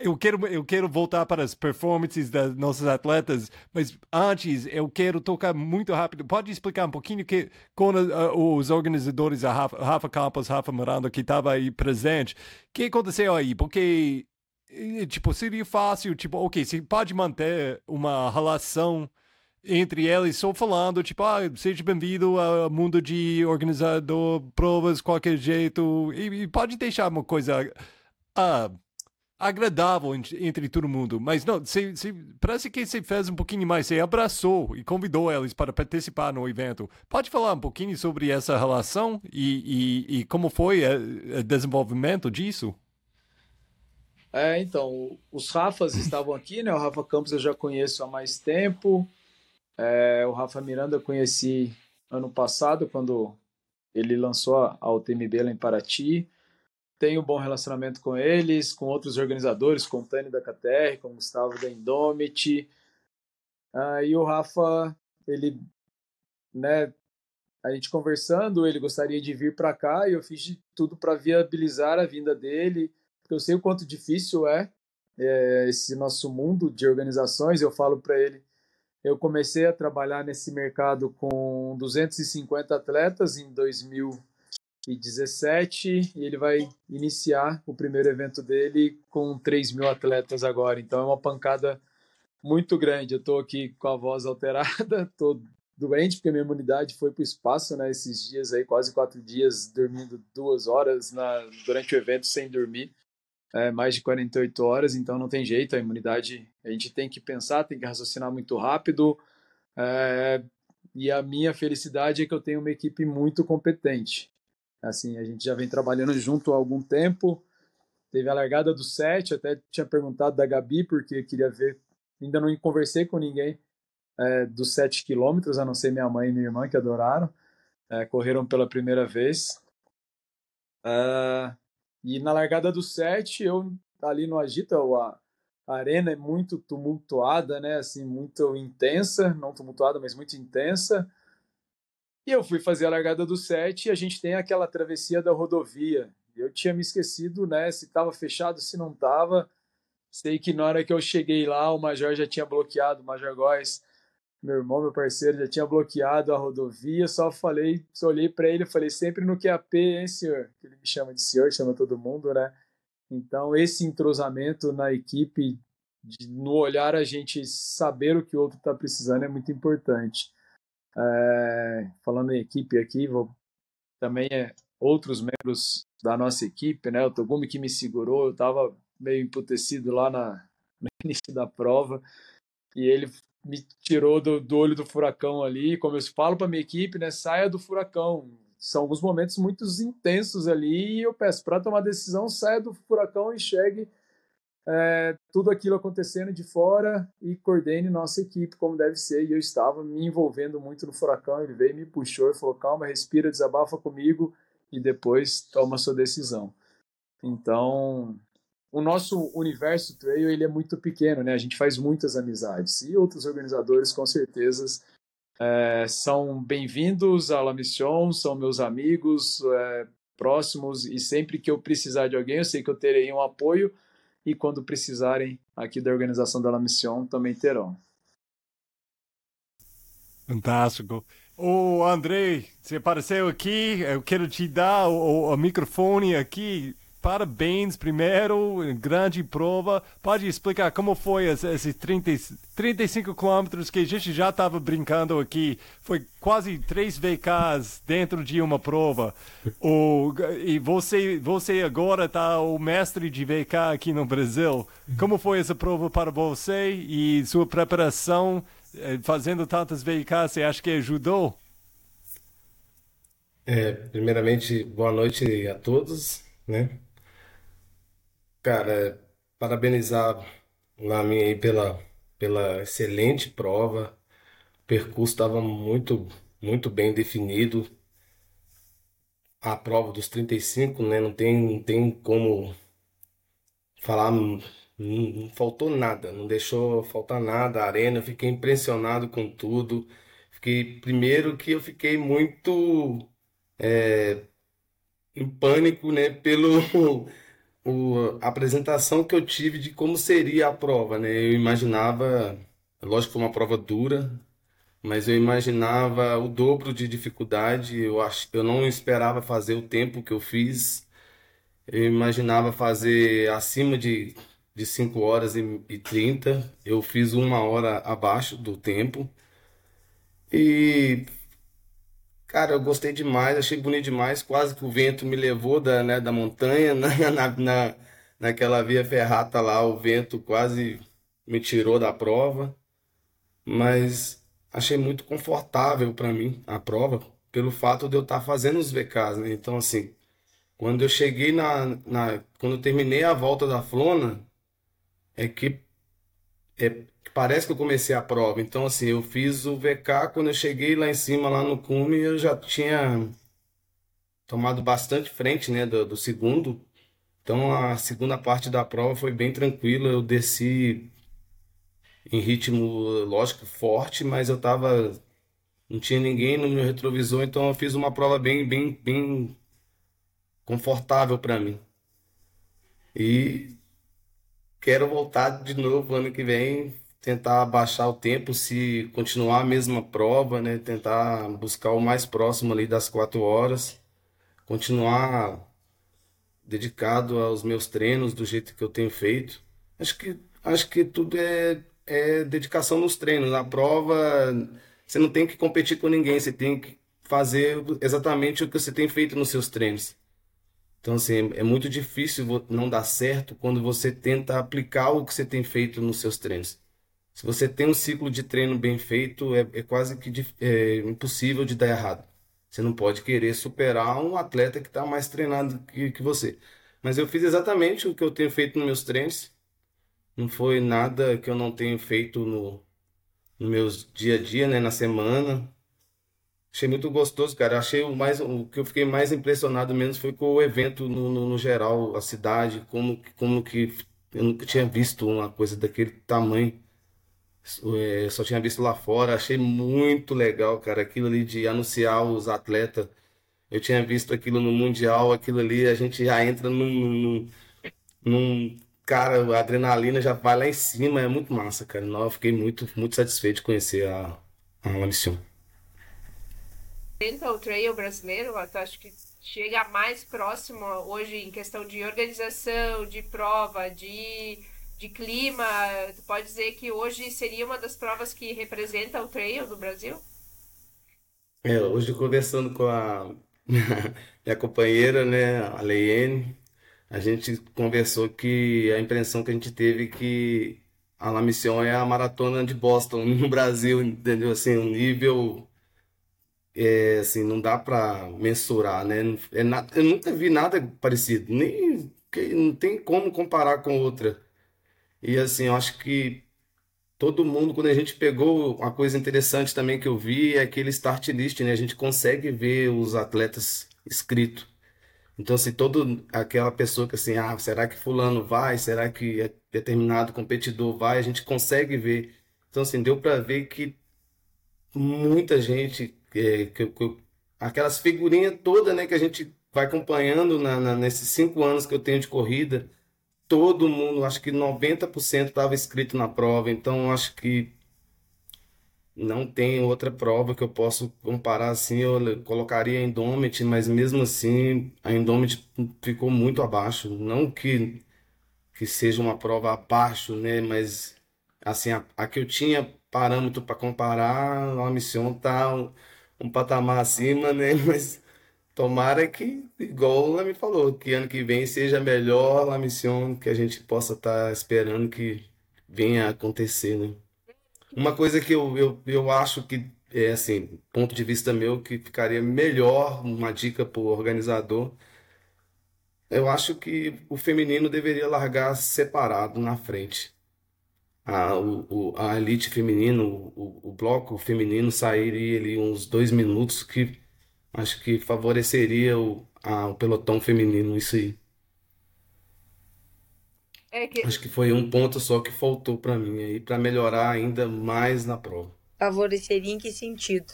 Speaker 7: eu quero, eu quero voltar para as performances das nossas atletas, mas antes eu quero tocar muito rápido. Pode explicar um pouquinho que com uh, os organizadores, a Rafa, Rafa Campos, Rafa Miranda, que estava aí presente, o que aconteceu aí? Porque, tipo, seria fácil, tipo, ok, você pode manter uma relação entre eles, só falando, tipo, ah, seja bem-vindo ao mundo de organizador, provas, qualquer jeito, e, e pode deixar uma coisa... Uh, agradável entre todo mundo. Mas não, você, você, parece que você fez um pouquinho mais. Você abraçou e convidou eles para participar no evento. Pode falar um pouquinho sobre essa relação e, e, e como foi o desenvolvimento disso?
Speaker 9: É, então, os Rafas estavam aqui, né? O Rafa Campos eu já conheço há mais tempo. É, o Rafa Miranda eu conheci ano passado, quando ele lançou a UTMB lá em Paraty tenho um bom relacionamento com eles, com outros organizadores, com o Tânia da KTR, com o Gustavo da Indomit. Ah, e o Rafa, ele, né, a gente conversando, ele gostaria de vir para cá e eu fiz de tudo para viabilizar a vinda dele, porque eu sei o quanto difícil é, é esse nosso mundo de organizações. Eu falo para ele, eu comecei a trabalhar nesse mercado com 250 atletas em 2000 2017 e ele vai iniciar o primeiro evento dele com 3 mil atletas agora. Então é uma pancada muito grande. Eu estou aqui com a voz alterada, estou doente, porque minha imunidade foi para o espaço, né? Esses dias aí, quase quatro dias, dormindo duas horas na, durante o evento sem dormir, é, mais de 48 horas, então não tem jeito, a imunidade, a gente tem que pensar, tem que raciocinar muito rápido, é, e a minha felicidade é que eu tenho uma equipe muito competente. Assim, a gente já vem trabalhando junto há algum tempo, teve a largada do set, até tinha perguntado da Gabi, porque queria ver, ainda não conversei com ninguém, é, dos 7 quilômetros, a não ser minha mãe e minha irmã, que adoraram. É, correram pela primeira vez. Uh, e na largada do 7, eu ali no Agita, a, a arena é muito tumultuada, né? Assim, muito intensa, não tumultuada, mas muito intensa. E eu fui fazer a largada do 7 e a gente tem aquela travessia da rodovia. Eu tinha me esquecido, né, se estava fechado, se não estava. Sei que na hora que eu cheguei lá, o Major já tinha bloqueado, o Major Góes meu irmão, meu parceiro, já tinha bloqueado a rodovia, só falei, só olhei para ele e falei, sempre no QAP, hein, senhor? Ele me chama de senhor, chama todo mundo, né? Então, esse entrosamento na equipe, de, no olhar a gente saber o que o outro está precisando é muito importante. É, falando em equipe aqui, vou, também é outros membros da nossa equipe, né? O Togumi que me segurou, eu estava meio emputecido lá na, no início da prova, e ele me tirou do, do olho do furacão ali. Como eu falo para minha equipe, né, saia do furacão. São alguns momentos muito intensos ali e eu peço para tomar decisão, saia do furacão, enxergue é, tudo aquilo acontecendo de fora e coordene nossa equipe como deve ser. E eu estava me envolvendo muito no furacão. Ele veio, me puxou e falou: calma, respira, desabafa comigo e depois toma sua decisão. Então, o nosso universo trail ele é muito pequeno, né? A gente faz muitas amizades e outros organizadores com certeza é, são bem-vindos à La Mission, são meus amigos é, próximos e sempre que eu precisar de alguém, eu sei que eu terei um apoio e quando precisarem aqui da organização da La Mission também terão.
Speaker 7: Fantástico. Ô, Andrei, você apareceu aqui, eu quero te dar o, o microfone aqui parabéns primeiro, grande prova. Pode explicar como foi esses 30, 35 quilômetros que a gente já estava brincando aqui? Foi quase três VKs dentro de uma prova. O, e você, você agora está o mestre de VK aqui no Brasil. Como foi essa prova para você e sua preparação eh, fazendo tantas VKs? Você acha que ajudou?
Speaker 5: É, primeiramente, boa noite a todos, né? Cara, parabenizar a minha aí pela, pela excelente prova. O percurso estava muito, muito bem definido. A prova dos 35, né? Não tem, não tem como falar, não, não faltou nada, não deixou faltar nada. A arena, eu fiquei impressionado com tudo. Fiquei, primeiro que eu fiquei muito é, em pânico, né? Pelo o, a apresentação que eu tive de como seria a prova, né? Eu imaginava, lógico que foi uma prova dura, mas eu imaginava o dobro de dificuldade. Eu acho, eu não esperava fazer o tempo que eu fiz. Eu imaginava fazer acima de, de 5 horas e, e 30. Eu fiz uma hora abaixo do tempo. E Cara, eu gostei demais, achei bonito demais. Quase que o vento me levou da, né, da montanha, na, na, na, naquela via ferrata lá, o vento quase me tirou da prova. Mas achei muito confortável para mim a prova, pelo fato de eu estar tá fazendo os VKs, né? Então, assim, quando eu cheguei na, na. Quando eu terminei a volta da Flona, é que. É, parece que eu comecei a prova. Então, assim, eu fiz o VK, quando eu cheguei lá em cima, lá no cume, eu já tinha tomado bastante frente, né, do, do segundo. Então, a segunda parte da prova foi bem tranquila. Eu desci em ritmo, lógico, forte, mas eu tava... Não tinha ninguém no meu retrovisor, então eu fiz uma prova bem, bem, bem confortável para mim. E quero voltar de novo ano que vem tentar baixar o tempo, se continuar a mesma prova, né? Tentar buscar o mais próximo ali das quatro horas, continuar dedicado aos meus treinos do jeito que eu tenho feito. Acho que acho que tudo é, é dedicação nos treinos. A prova você não tem que competir com ninguém, você tem que fazer exatamente o que você tem feito nos seus treinos. Então, assim, é muito difícil não dar certo quando você tenta aplicar o que você tem feito nos seus treinos. Se você tem um ciclo de treino bem feito, é, é quase que é, impossível de dar errado. Você não pode querer superar um atleta que está mais treinado que, que você. Mas eu fiz exatamente o que eu tenho feito nos meus treinos. Não foi nada que eu não tenho feito no, no meus dia a dia, né, na semana. Achei muito gostoso, cara. Achei o mais o que eu fiquei mais impressionado mesmo foi com o evento no, no, no geral, a cidade, como como que eu nunca tinha visto uma coisa daquele tamanho. É, só tinha visto lá fora, achei muito legal, cara, aquilo ali de anunciar os atletas. Eu tinha visto aquilo no Mundial, aquilo ali, a gente já entra num, num, num cara, a adrenalina já vai lá em cima, é muito massa, cara. Eu fiquei muito, muito satisfeito de conhecer a, a La Mission.
Speaker 8: o trail brasileiro, eu acho que chega mais próximo hoje em questão de organização, de prova, de de clima, tu pode dizer que hoje seria uma das provas que representa o trail no Brasil?
Speaker 5: É, hoje conversando com a minha companheira, né, a Leiene, a gente conversou que a impressão que a gente teve que a La Mission é a maratona de Boston no Brasil, entendeu? Assim, um nível é, assim, não dá para mensurar, né? É, eu nunca vi nada parecido, nem não tem como comparar com outra. E assim, eu acho que todo mundo, quando a gente pegou, uma coisa interessante também que eu vi é aquele start list, né? A gente consegue ver os atletas escritos. Então, assim, todo aquela pessoa que assim, ah, será que fulano vai? Será que é determinado competidor vai? A gente consegue ver. Então, assim, deu para ver que muita gente, é, que, que, aquelas figurinhas todas, né, que a gente vai acompanhando na, na, nesses cinco anos que eu tenho de corrida, todo mundo, acho que 90% estava escrito na prova, então acho que não tem outra prova que eu possa comparar assim, eu colocaria a Indomit, mas mesmo assim a Indomit ficou muito abaixo, não que que seja uma prova abaixo, né, mas assim, a, a que eu tinha parâmetro para comparar, a missão tá um, um patamar acima, né, mas Tomara que, igual ela me falou, que ano que vem seja melhor a missão que a gente possa estar tá esperando que venha a acontecer, né? Uma coisa que eu, eu, eu acho que, é assim, ponto de vista meu, que ficaria melhor, uma dica para o organizador, eu acho que o feminino deveria largar separado na frente. A, o, a elite feminino, o, o bloco feminino sairia ali uns dois minutos que Acho que favoreceria o, a, o pelotão feminino, isso aí.
Speaker 8: É que...
Speaker 5: Acho que foi um ponto só que faltou para mim aí, para melhorar ainda mais na prova.
Speaker 3: Favoreceria em que sentido?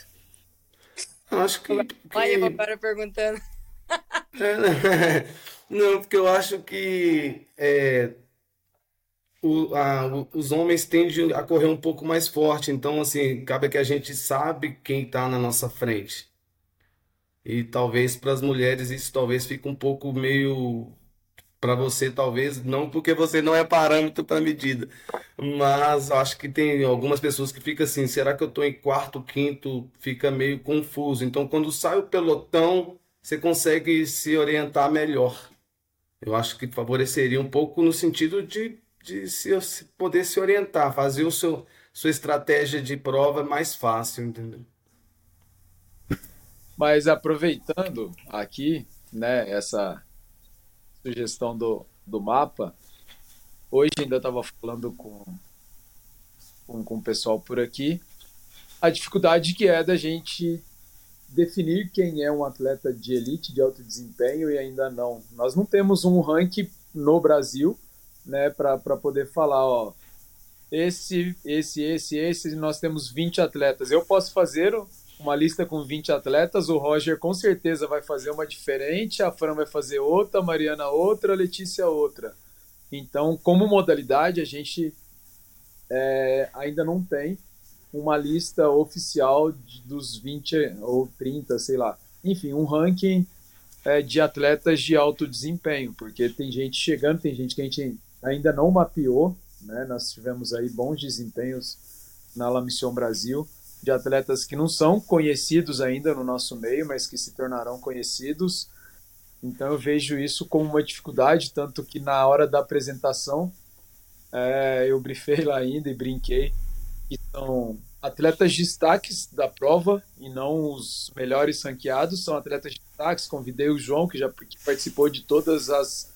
Speaker 5: Acho que.
Speaker 3: Olha, eu agora perguntando.
Speaker 5: É, né? não, porque eu acho que é, o, a, os homens tendem a correr um pouco mais forte, então, assim, cabe que a gente sabe quem está na nossa frente. E talvez para as mulheres isso talvez fique um pouco meio para você talvez não porque você não é parâmetro para medida, mas acho que tem algumas pessoas que ficam assim, será que eu estou em quarto, quinto, fica meio confuso. Então quando sai o pelotão, você consegue se orientar melhor. Eu acho que favoreceria um pouco no sentido de, de se, poder se orientar, fazer o seu sua estratégia de prova mais fácil, entendeu?
Speaker 9: Mas aproveitando aqui, né, essa sugestão do, do mapa, hoje ainda estava falando com, com, com o pessoal por aqui, a dificuldade que é da gente definir quem é um atleta de elite, de alto desempenho e ainda não. Nós não temos um ranking no Brasil, né, para poder falar, ó, esse, esse, esse, esse, nós temos 20 atletas. Eu posso fazer uma lista com 20 atletas, o Roger com certeza vai fazer uma diferente, a Fran vai fazer outra, a Mariana outra, a Letícia outra. Então, como modalidade, a gente é, ainda não tem uma lista oficial de, dos 20 ou 30, sei lá. Enfim, um ranking é, de atletas de alto desempenho, porque tem gente chegando, tem gente que a gente ainda não mapeou, né? Nós tivemos aí bons desempenhos na La Mission Brasil, de atletas que não são conhecidos ainda no nosso meio, mas que se tornarão conhecidos. Então eu vejo isso como uma dificuldade, tanto que na hora da apresentação é, eu brifei lá ainda e brinquei que são atletas destaques da prova e não os melhores ranqueados, são atletas destaques. Convidei o João, que já participou de todas as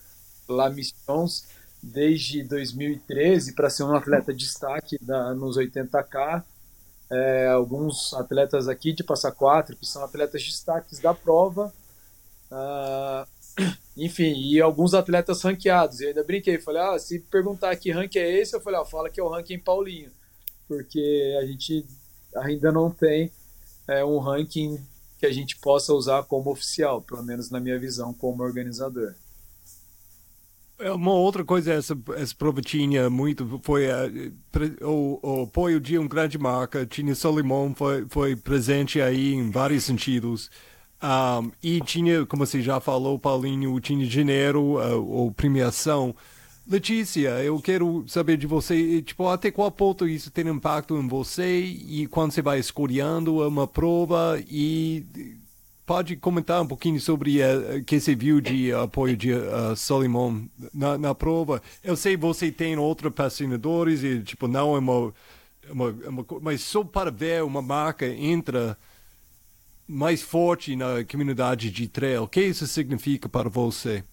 Speaker 9: La Missions desde 2013 para ser um atleta destaque da, nos 80K. É, alguns atletas aqui de Passa Quatro, que são atletas destaques da prova. Uh, enfim, e alguns atletas ranqueados. E ainda brinquei, falei, ah, se perguntar que rank é esse, eu falei, ah, fala que é o ranking Paulinho. Porque a gente ainda não tem é, um ranking que a gente possa usar como oficial, pelo menos na minha visão como organizador.
Speaker 7: É uma outra coisa, essa, essa prova tinha muito, foi uh, o, o, apoio de uma grande marca, tinha Solimão, foi, foi presente aí em vários sentidos. Um, e tinha, como você já falou, Paulinho, tinha dinheiro uh, ou premiação. Letícia, eu quero saber de você, tipo, até qual ponto isso tem impacto em você e quando você vai escolhendo uma prova e pode comentar um pouquinho sobre o uh, que você viu de apoio de uh, Solimon na, na prova. Eu sei você tem outros patrocinadores e, tipo, não é uma, uma, uma, mas só para ver uma marca entra mais forte na comunidade de trail, o que isso significa para você?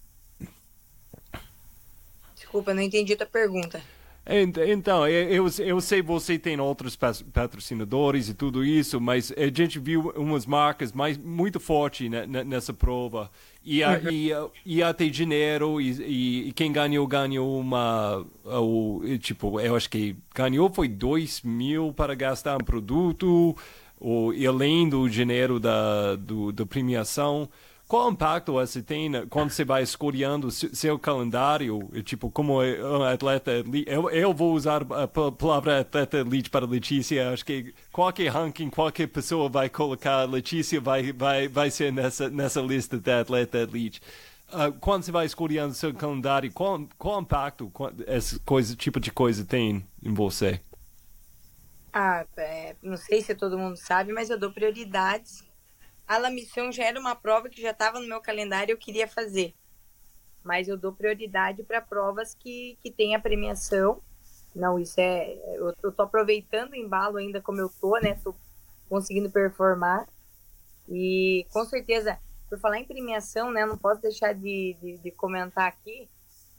Speaker 3: Desculpa, não entendi a pergunta.
Speaker 7: Então, eu, eu sei você tem outros patrocinadores e tudo isso, mas a gente viu umas marcas mais, muito fortes nessa prova. E, a, uhum. e, e até dinheiro, e, e, quem ganhou, ganhou uma. O, tipo, eu acho que ganhou foi 2 mil para gastar um produto, ou, e além do dinheiro da, do, da premiação. Qual impacto você tem quando você vai escolhendo seu calendário? Tipo, como um atleta eu, eu vou usar a palavra atleta elite para Letícia. Acho que qualquer ranking, qualquer pessoa vai colocar Letícia vai, vai, vai ser nessa, nessa lista de atleta elite. Uh, quando você vai escolhendo seu calendário, qual, qual impacto esse coisa, tipo de coisa tem em você?
Speaker 3: Ah, é, não sei se todo mundo sabe, mas eu dou prioridades a La Mission já era uma prova que já estava no meu calendário e eu queria fazer. Mas eu dou prioridade para provas que, que tem a premiação. Não, isso é. Eu, eu tô aproveitando o embalo ainda como eu tô, né? Tô conseguindo performar. E com certeza, por falar em premiação, né? Não posso deixar de, de, de comentar aqui,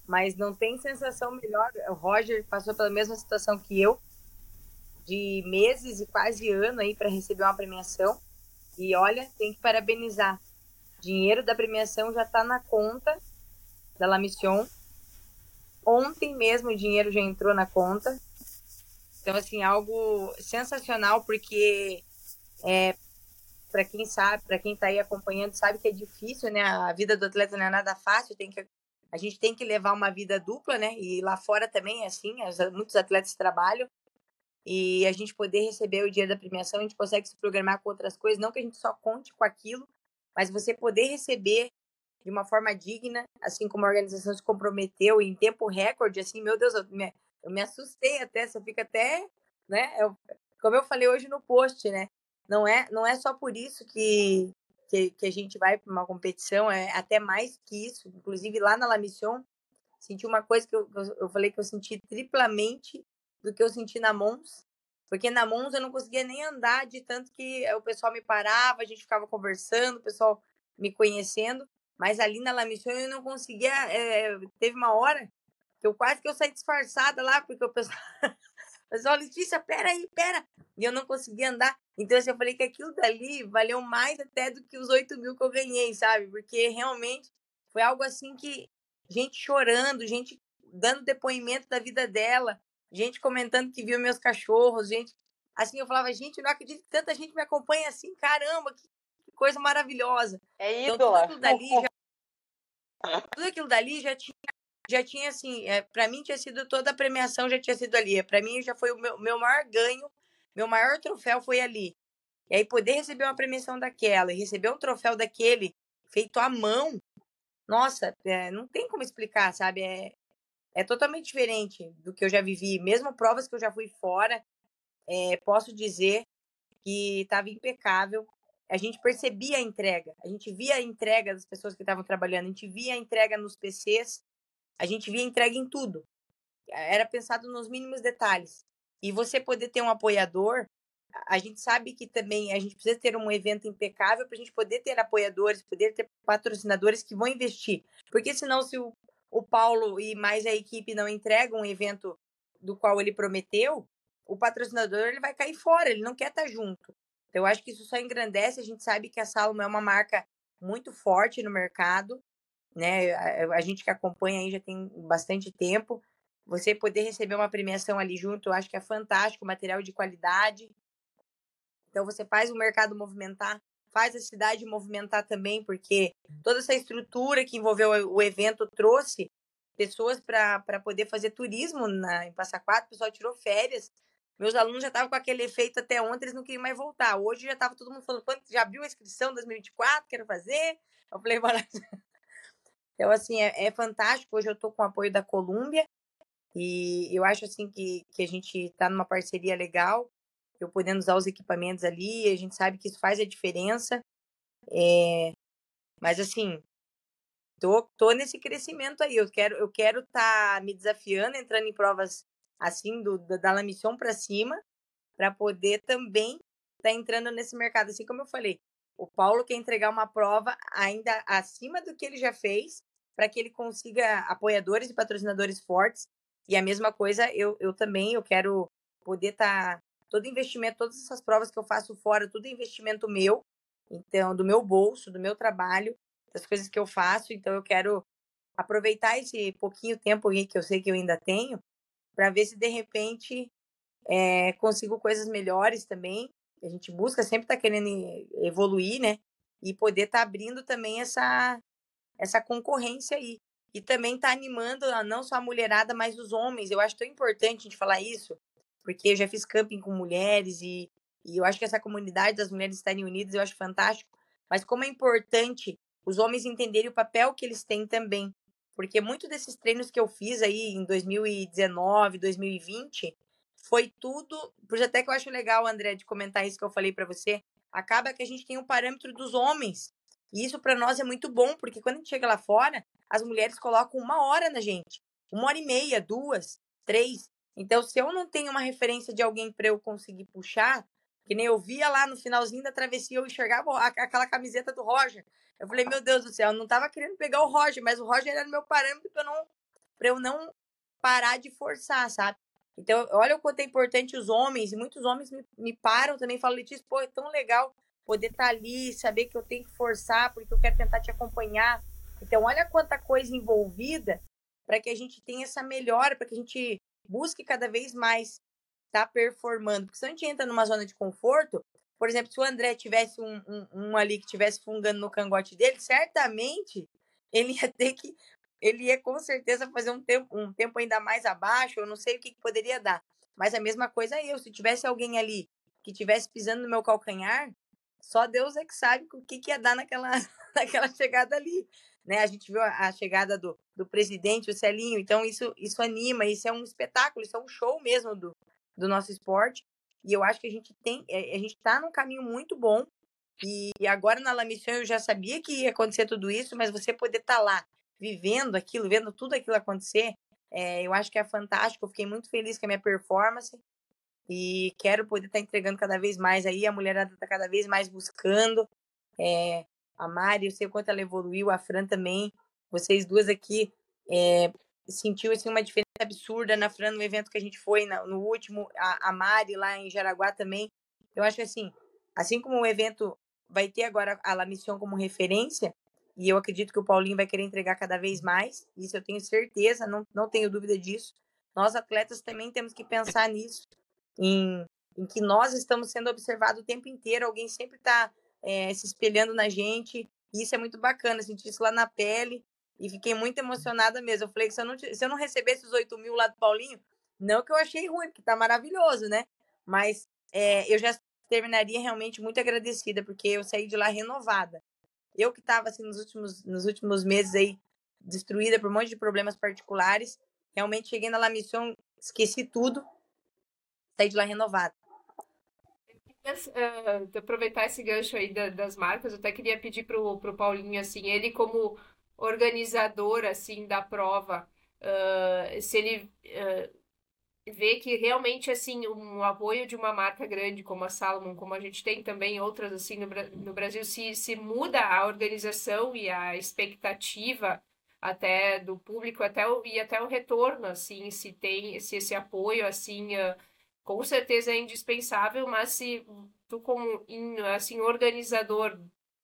Speaker 3: mas não tem sensação melhor. O Roger passou pela mesma situação que eu, de meses e quase ano aí para receber uma premiação. E olha, tem que parabenizar. Dinheiro da premiação já está na conta da La Mission. Ontem mesmo o dinheiro já entrou na conta. Então, assim, algo sensacional, porque é, para quem sabe, para quem está aí acompanhando, sabe que é difícil, né? A vida do atleta não é nada fácil, tem que, a gente tem que levar uma vida dupla, né? E lá fora também é assim, muitos atletas trabalham e a gente poder receber o dia da premiação, a gente consegue se programar com outras coisas, não que a gente só conte com aquilo, mas você poder receber de uma forma digna, assim como a organização se comprometeu em tempo recorde, assim, meu Deus, eu me, eu me assustei até, você fica até, né, eu, como eu falei hoje no post, né, não é, não é só por isso que, que, que a gente vai para uma competição, é até mais que isso, inclusive lá na La Mission, senti uma coisa que eu, eu falei que eu senti triplamente do que eu senti na Mons. Porque na Mons eu não conseguia nem andar de tanto que o pessoal me parava, a gente ficava conversando, o pessoal me conhecendo. Mas ali na La Mission eu não conseguia. É, teve uma hora que eu quase que eu saí disfarçada lá, porque o pessoal. O pessoal, Letícia, pera aí, pera. E eu não conseguia andar. Então, assim, eu falei que aquilo dali valeu mais até do que os 8 mil que eu ganhei, sabe? Porque realmente foi algo assim que. Gente chorando, gente dando depoimento da vida dela, gente comentando que viu meus cachorros, gente. Assim, eu falava, gente, não acredito que tanta gente me acompanha assim, caramba, que, coisa maravilhosa.
Speaker 4: É ídola. Então, tudo aquilo dali já,
Speaker 3: tudo aquilo dali já tinha, já tinha assim, é, para mim tinha sido toda a premiação já tinha sido ali. Para mim já foi o meu, meu maior ganho, meu maior troféu foi ali. E aí poder receber uma premiação daquela e receber um troféu daquele feito à mão, nossa, é, não tem como explicar, sabe? É, é totalmente diferente do que eu já vivi. Mesmo provas que eu já fui fora, é, posso dizer que estava impecável. A gente percebia a entrega, a gente via a entrega das pessoas que estavam trabalhando, a gente via a entrega nos PCs, a gente via a entrega em tudo. Era pensado nos mínimos detalhes. E você poder ter um apoiador, a gente sabe que também a gente precisa ter um evento impecável para a gente poder ter apoiadores, poder ter patrocinadores que vão investir. Porque senão, se o, o Paulo e mais a equipe não entregam um evento do qual ele prometeu, o patrocinador ele vai cair fora, ele não quer estar tá junto. Então, eu acho que isso só engrandece. A gente sabe que a Salomon é uma marca muito forte no mercado, né? A gente que acompanha aí já tem bastante tempo. Você poder receber uma premiação ali junto, eu acho que é fantástico, material de qualidade. Então você faz o mercado movimentar, faz a cidade movimentar também, porque toda essa estrutura que envolveu o evento trouxe pessoas para poder fazer turismo na, em Passa Quatro, o pessoal tirou férias. Meus alunos já estavam com aquele efeito até ontem, eles não queriam mais voltar. Hoje já estava todo mundo falando, quando já abriu a inscrição 2024, quero fazer. Eu falei, bora. Então, assim, é, é fantástico. Hoje eu estou com o apoio da Colômbia, e eu acho assim que, que a gente está numa parceria legal, eu podendo usar os equipamentos ali, a gente sabe que isso faz a diferença. É, mas assim, tô, tô nesse crescimento aí. Eu quero eu quero estar tá me desafiando, entrando em provas assim do da La Mission para cima, para poder também tá entrando nesse mercado. Assim como eu falei, o Paulo quer entregar uma prova ainda acima do que ele já fez, para que ele consiga apoiadores e patrocinadores fortes e a mesma coisa, eu, eu também, eu quero poder estar. Tá, todo investimento, todas essas provas que eu faço fora, tudo é investimento meu, então, do meu bolso, do meu trabalho, das coisas que eu faço. Então, eu quero aproveitar esse pouquinho tempo que eu sei que eu ainda tenho, para ver se de repente é, consigo coisas melhores também. A gente busca sempre estar tá querendo evoluir, né? E poder estar tá abrindo também essa, essa concorrência aí e também está animando não só a mulherada, mas os homens. Eu acho tão importante a gente falar isso, porque eu já fiz camping com mulheres e, e eu acho que essa comunidade das mulheres estarem unidas eu acho fantástico. Mas como é importante os homens entenderem o papel que eles têm também. Porque muito desses treinos que eu fiz aí em 2019, 2020, foi tudo. Por até que eu acho legal, André, de comentar isso que eu falei para você. Acaba que a gente tem um parâmetro dos homens. E isso para nós é muito bom, porque quando a gente chega lá fora, as mulheres colocam uma hora na gente. Uma hora e meia, duas, três. Então, se eu não tenho uma referência de alguém para eu conseguir puxar, que nem eu via lá no finalzinho da travessia, eu enxergava aquela camiseta do Roger. Eu falei, meu Deus do céu, eu não tava querendo pegar o Roger, mas o Roger era meu parâmetro para não, pra eu não parar de forçar, sabe? Então, olha o quanto é importante os homens, e muitos homens me, me param também e falam, Letícia, pô, é tão legal poder estar tá ali, saber que eu tenho que forçar, porque eu quero tentar te acompanhar. Então, olha quanta coisa envolvida para que a gente tenha essa melhora, para que a gente busque cada vez mais estar tá performando. Porque se a gente entra numa zona de conforto, por exemplo, se o André tivesse um, um, um ali que tivesse fungando no cangote dele, certamente ele ia ter que. Ele ia com certeza fazer um tempo, um tempo ainda mais abaixo, eu não sei o que, que poderia dar. Mas a mesma coisa eu, se tivesse alguém ali que tivesse pisando no meu calcanhar, só Deus é que sabe o que, que ia dar naquela, naquela chegada ali. Né? A gente viu a, chegada do, do presidente, o Celinho, então isso, isso anima, isso é um espetáculo, isso é um show mesmo do, do nosso esporte. E eu acho que a gente tem, eh, a gente está num caminho muito bom. E agora na La Mission eu já sabia que ia acontecer tudo isso, mas você poder estar tá lá, vivendo aquilo, vendo tudo aquilo acontecer, é, eu acho que é fantástico. Eu fiquei muito feliz com a minha performance e quero poder estar tá entregando cada vez mais aí. A mulherada está cada vez mais buscando. É, a Mari, eu sei o quanto ela evoluiu, a Fran também. Vocês duas aqui é, sentiu assim, uma diferença absurda na Fran no evento que a gente foi no, no último, a, a, Mari lá em Jaraguá também. Eu acho que assim, assim como o evento vai ter agora a La Mission como referência, e eu acredito que o Paulinho vai querer entregar cada vez mais, isso eu tenho certeza, não, não tenho dúvida disso. Nós atletas também temos que pensar nisso, em, em que nós estamos sendo observados o tempo inteiro, alguém sempre está é, se espelhando na gente, e isso é muito bacana, senti isso lá na pele, e fiquei muito emocionada mesmo. Eu falei que se eu não, se eu não recebesse os 8 mil lá do Paulinho, não que eu achei ruim, porque tá maravilhoso, né? Mas é, eu já terminaria realmente muito agradecida, porque eu saí de lá renovada. Eu que estava assim, nos, últimos, nos últimos meses aí, destruída por um monte de problemas particulares, realmente cheguei na La Mission, esqueci tudo, saí de lá renovada.
Speaker 8: Uh, aproveitar esse gancho aí da, das marcas, eu até queria pedir pro, pro Paulinho, assim, ele como organizador, assim, da prova, uh, se ele uh, vê que realmente, assim, um apoio de uma marca grande como a Salomon, como a gente tem também outras, assim, no, no Brasil, se, se muda a organização e a expectativa até do público até o, e até o retorno, assim, se tem se esse apoio, assim, uh, com certeza é indispensável, mas se tu como assim organizador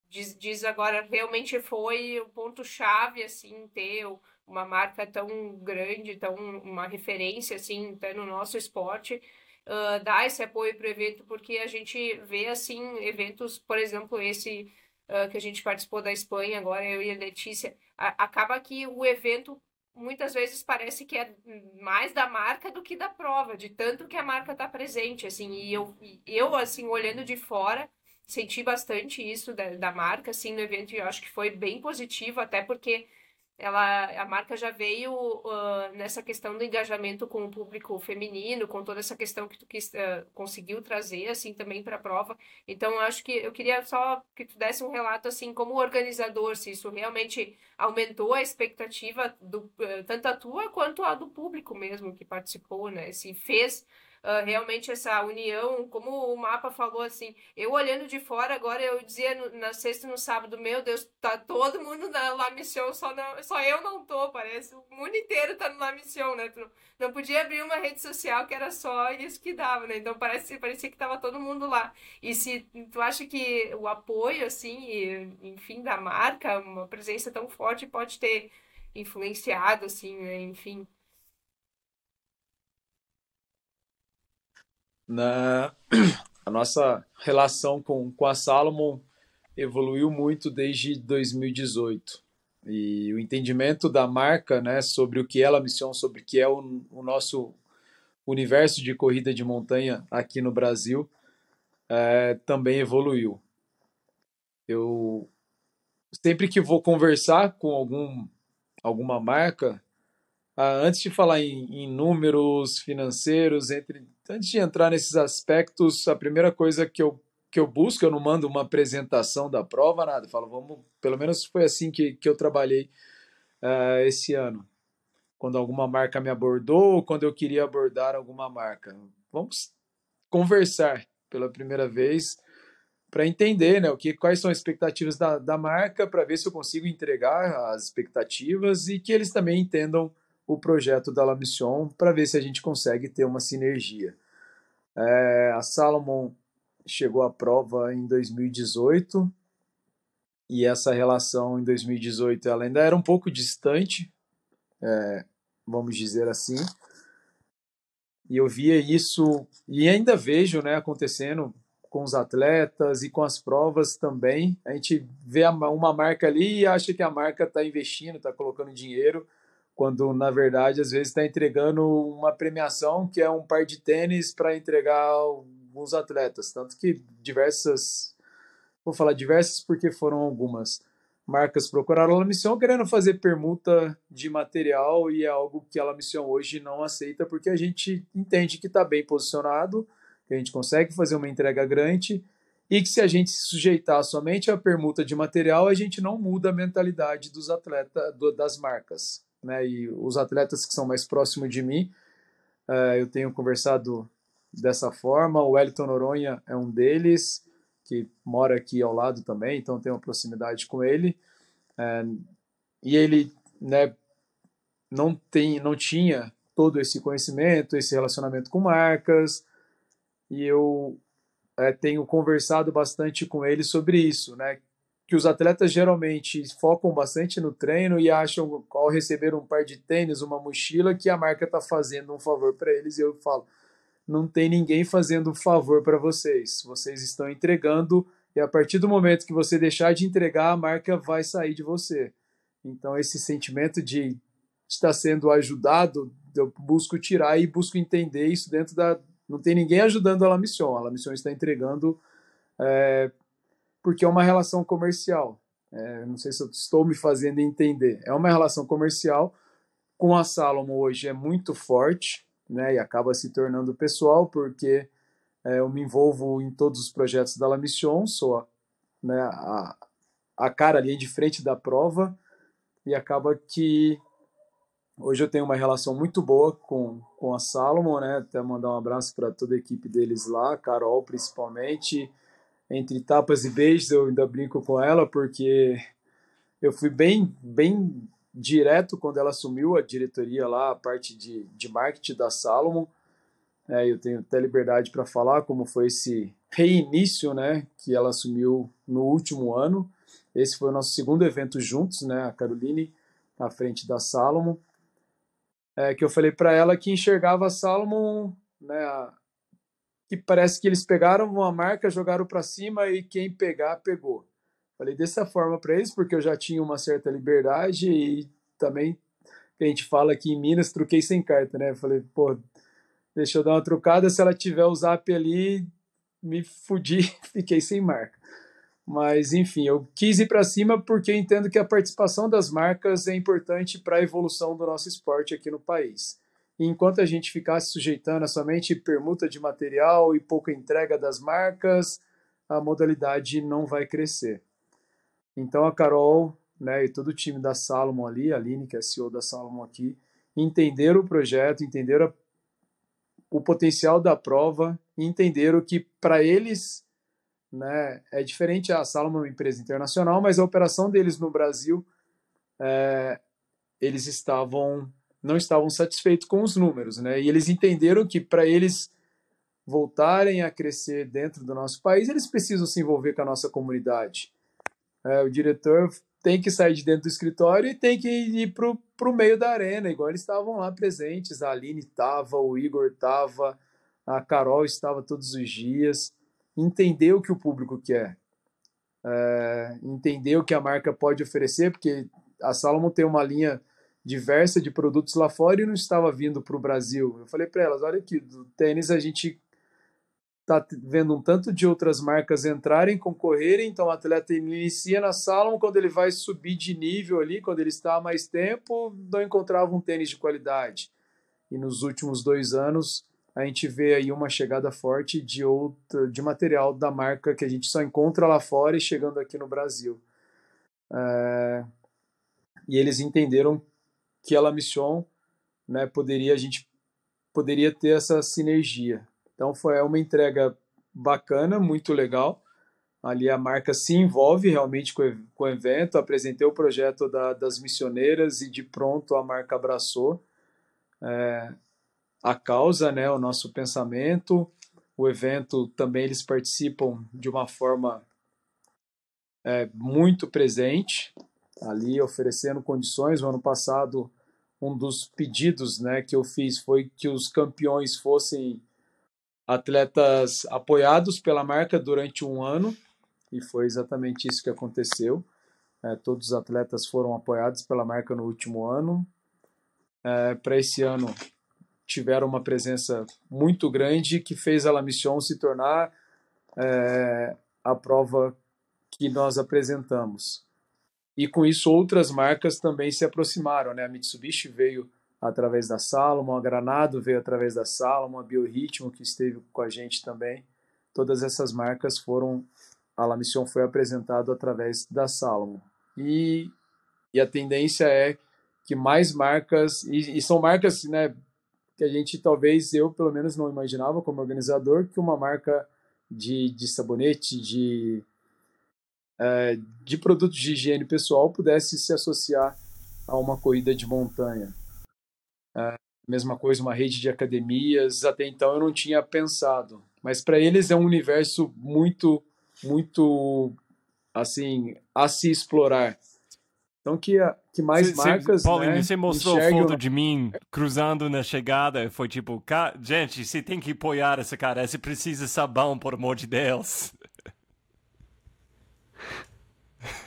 Speaker 8: diz, diz agora realmente foi o ponto chave assim ter uma marca tão grande, tão uma referência assim até no nosso esporte, uh, dar esse apoio para o evento porque a gente vê assim eventos, por exemplo esse uh, que a gente participou da Espanha agora eu e a Letícia, a, acaba que o evento muitas vezes parece que é mais da marca do que da prova, de tanto que a marca está presente, assim, e eu, eu, assim, olhando de fora, senti bastante isso da, da marca, assim, no evento, e eu acho que foi bem positivo, até porque ela a marca já veio uh, nessa questão do engajamento com o público feminino, com toda essa questão que tu quis, uh, conseguiu trazer assim também para a prova. Então acho que eu queria só que tu desse um relato assim como organizador, se isso realmente aumentou a expectativa do uh, tanto a tua quanto a do público mesmo que participou, né? Se fez uh, realmente essa união, como o mapa falou assim, eu olhando de fora agora, eu dizia no, na sexta e no sábado, meu Deus, tá todo mundo na La Mission, só, não, só eu não tô, parece, o mundo inteiro tá na Mission, né? Não, não podia abrir uma rede social que era só isso que dava, né? Então parece, parecia que tava todo mundo lá. E se tu acha que o apoio, assim, e, enfim, da marca, uma presença tão forte pode ter influenciado, assim, né? enfim,
Speaker 9: na a nossa relação com, com a Salomon evoluiu muito desde 2018 e o entendimento da marca, né, sobre o que é a missão, sobre o que é o, o nosso universo de corrida de montanha aqui no Brasil, é, também evoluiu. Eu sempre que vou conversar com algum alguma marca, ah, antes de falar em, em, números financeiros, entre, antes de entrar nesses aspectos, a primeira coisa que eu, que eu busco, eu não mando uma apresentação da prova, nada. Eu falo, vamos, pelo menos foi assim que, que eu trabalhei uh, esse ano. Quando alguma marca me abordou, ou quando eu queria abordar alguma marca. Vamos conversar pela primeira vez para entender né, o que, quais são as expectativas da, da marca, para ver se eu consigo entregar as expectativas e que eles também entendam o projeto da La Mission para ver se a gente consegue ter uma sinergia. É, a Salomon chegou à prova em 2018 e essa relação em 2018 ela ainda era um pouco distante, é, vamos dizer assim. E eu via isso e ainda vejo, né, acontecendo com os atletas e com as provas também. A gente vê uma marca ali e acha que a marca está investindo, está colocando dinheiro quando na verdade às vezes está entregando uma premiação que é um par de tênis para entregar alguns atletas, tanto que diversas, vou falar diversas porque foram algumas marcas procuraram. A La Mission querendo fazer permuta de material e é algo que a La Mission hoje não aceita porque a gente entende que está bem posicionado, que a gente consegue fazer uma entrega grande e que se a gente se sujeitar somente à permuta de material, a gente não muda a mentalidade dos atletas, das marcas né, e os atletas que são mais próximos de mim, uh, eu tenho conversado dessa forma. O Wellington Noronha é um deles, que mora aqui ao lado também, então tenho uma proximidade com ele. Uh, e ele né, não, tem, não tinha todo esse conhecimento, esse relacionamento com marcas, e eu é, tenho conversado bastante com ele sobre isso, né? Que os atletas geralmente focam bastante no treino e acham, ao receber um par de tênis, uma mochila, que a marca está fazendo um favor para eles. E eu falo, não tem ninguém fazendo favor para vocês. Vocês estão entregando e a partir do momento que você deixar de entregar, a marca vai sair de você. Então, esse sentimento de estar sendo ajudado, eu busco tirar e busco entender isso dentro da. Não tem ninguém ajudando a La Mission. A La Mission está entregando é, porque é uma relação comercial. É, não sei se eu estou me fazendo entender. É uma relação comercial. Com a Salomon hoje é muito forte, né? E acaba se tornando pessoal, porque É, eu me envolvo em todos os projetos da La Mission, sou a, né, a, a cara ali de frente da prova e acaba que hoje eu tenho uma relação muito boa com, com a Salomon, né? Até mandar um abraço para toda a equipe deles lá, Carol principalmente. Entre tapas e beijos eu ainda brinco com ela porque eu fui bem bem direto quando ela assumiu a diretoria lá, a parte de, de marketing da Salomon. É, eu tenho até liberdade para falar como foi esse reinício, né, que ela assumiu no último ano. Esse foi o nosso segundo evento juntos, né, a Caroline à frente da Salomon. É, que eu falei para ela que enxergava a Salomon, né, que parece que eles pegaram uma marca, jogaram para cima e quem pegar pegou. Falei dessa forma para eles, porque eu já tinha uma certa liberdade e também a gente fala aqui em Minas, truquei sem carta, né? Falei, pô, deixa eu dar uma trucada, se ela tiver o zap ali, me fudi, fiquei sem marca. Mas, enfim, eu quis ir para cima porque entendo que a participação das marcas é importante para a evolução do nosso esporte aqui no país. Enquanto a gente ficar se sujeitando a somente permuta de material e pouca entrega das marcas, a modalidade não vai crescer. Então a Carol né, e todo o time da Salomon ali, a Aline, que é CEO da Salomon aqui, entenderam o projeto, entenderam a, o potencial da prova, entenderam que para eles né, é diferente. A Salomon é uma empresa internacional, mas a operação deles no Brasil, é, eles estavam não estavam satisfeitos com os números, né? E eles entenderam que para eles voltarem a crescer dentro do nosso país, eles precisam se envolver com a nossa comunidade. É, o diretor tem que sair de dentro do escritório e tem que ir para o meio da arena, igual eles estavam lá presentes. A Aline estava, o Igor estava, a Carol estava todos os dias. Entender o que o público quer, é, entender o que a marca pode oferecer, porque a Salomon tem uma linha diversa de produtos lá fora e não estava vindo para o Brasil. Eu falei para elas: olha aqui, do tênis a gente está vendo um tanto de outras marcas entrarem, concorrerem, então o atleta inicia na Salomon, quando ele vai subir de nível ali, quando ele está há mais tempo, não encontrava um tênis de qualidade. E nos últimos dois anos, a gente vê aí uma chegada forte de outra, de material da marca que a gente só encontra lá fora e chegando aqui no Brasil. É... E eles entenderam que a La Mission, né, poderia, a gente poderia ter essa sinergia. Então foi uma entrega bacana, muito legal. Ali a marca se envolve realmente com, com o evento. Apresentei o projeto da, das missioneiras e de pronto a marca abraçou é, a causa, né, o nosso pensamento. O evento também eles participam de uma forma é, muito presente, ali oferecendo condições. O ano passado, um dos pedidos né, que eu fiz foi que os campeões fossem atletas apoiados pela marca durante um ano, e foi exatamente isso que aconteceu. É, todos os atletas foram apoiados pela marca no último ano. É, Para esse ano, tiveram uma presença muito grande que fez a La Mission se tornar é, a prova que nós apresentamos. E com isso, outras marcas também se aproximaram. Né? A Mitsubishi veio através da Salomon, a Granado veio através da Salomon, a Biorritmo, que esteve com a gente também. Todas essas marcas foram, a La Mission foi apresentado através da Salomon. E, e a tendência é que mais marcas, e, e são marcas né, que a gente talvez, eu pelo menos não imaginava como organizador, que uma marca de, de sabonete, de, é, de produtos de higiene pessoal pudesse se associar a uma corrida de montanha. Uh, mesma coisa, uma rede de academias. Até então eu não tinha pensado, mas para eles é um universo muito, muito assim a se explorar. Então que que mais cê, marcas,
Speaker 7: cê, Paulinho,
Speaker 9: né,
Speaker 7: você mostrou foto de mim cruzando na chegada, foi tipo, gente, você tem que apoiar esse cara, você precisa sabão, por amor de Deus.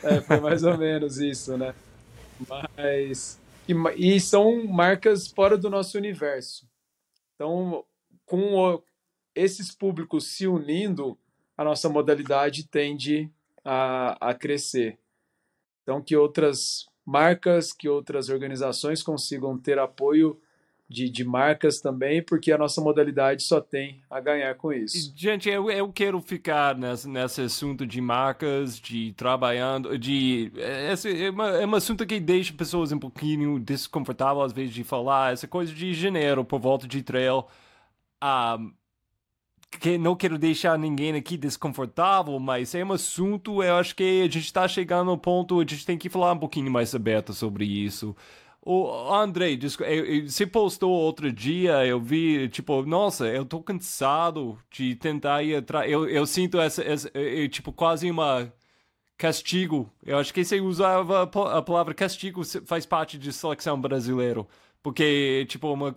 Speaker 9: É, foi mais ou menos isso, né? Mas e, e são marcas fora do nosso universo. Então, com o, esses públicos se unindo, a nossa modalidade tende a, a crescer. Então, que outras marcas, que outras organizações consigam ter apoio de, de marcas também, porque a nossa modalidade só tem a ganhar com isso.
Speaker 7: Gente, eu, eu quero ficar nesse, nesse assunto de marcas, de trabalhando, de... Esse é, uma, é um assunto que deixa pessoas um pouquinho desconfortáveis às vezes de falar, essa coisa de janeiro, por volta de trail. Um, ah, que não quero deixar ninguém aqui desconfortável, mas é um assunto, eu acho que a gente está chegando ao ponto, a gente tem que falar um pouquinho mais aberto sobre isso. O Andrei, você postou outro dia, eu vi, tipo, nossa, eu tô cansado de tentar ir atrás. Eu, eu sinto essa, essa, tipo, quase uma castigo. Eu acho que você usava a palavra castigo, faz parte de seleção brasileiro. Porque, tipo, uma,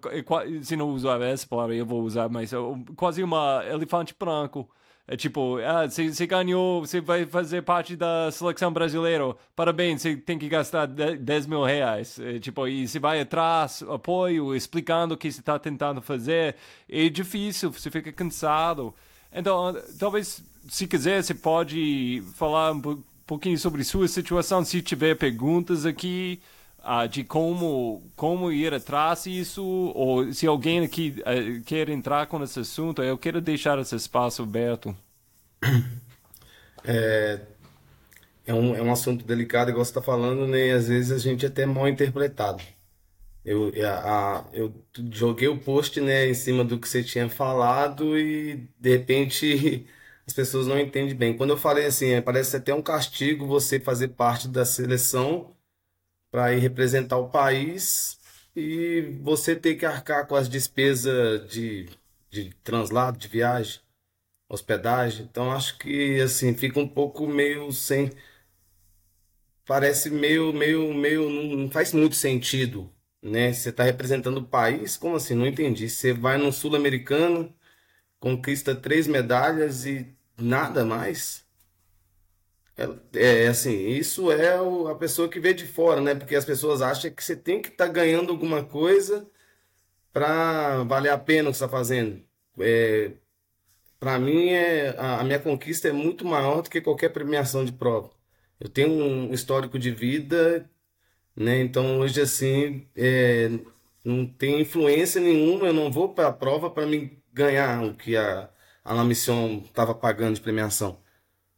Speaker 7: se não usar essa palavra, eu vou usar, mas quase uma elefante branco é tipo, ah, você ganhou, você vai fazer parte da seleção brasileira. Parabéns, você tem que gastar 10 mil reais. É, tipo, e você vai atrás, apoio, explicando o que você está tentando fazer. É difícil, você fica cansado. Então, talvez, se quiser, você pode falar um pouquinho sobre sua situação, se tiver perguntas aqui. Uh, de como como ir atrás disso ou se alguém aqui uh, quer entrar com esse assunto eu quero deixar esse espaço aberto.
Speaker 5: É, é, um, é um assunto delicado igual você está falando né? Às vezes a gente é até mal interpretado. Eu, a, a, eu joguei o post né em cima do que você tinha falado e de repente as pessoas não entendem bem. Quando eu falei assim é, parece até um castigo você fazer parte da seleção para ir representar o país e você ter que arcar com as despesas de, de translado, de viagem, hospedagem. Então acho que assim fica um pouco meio sem parece meio meio meio não faz muito sentido, né? Você está representando o país, como assim? Não entendi. Você vai no sul-americano, conquista três medalhas e nada mais. É, é assim, isso é o, a pessoa que vê de fora, né? Porque as pessoas acham que você tem que estar tá ganhando alguma coisa para valer a pena o que você está fazendo. É, para mim, é, a, a, minha conquista é muito maior do que qualquer premiação de prova. Eu tenho um histórico de vida, né? Então, hoje, assim, é, não tem influência nenhuma. Eu não vou para a prova para me ganhar o que a, a missão estava pagando de premiação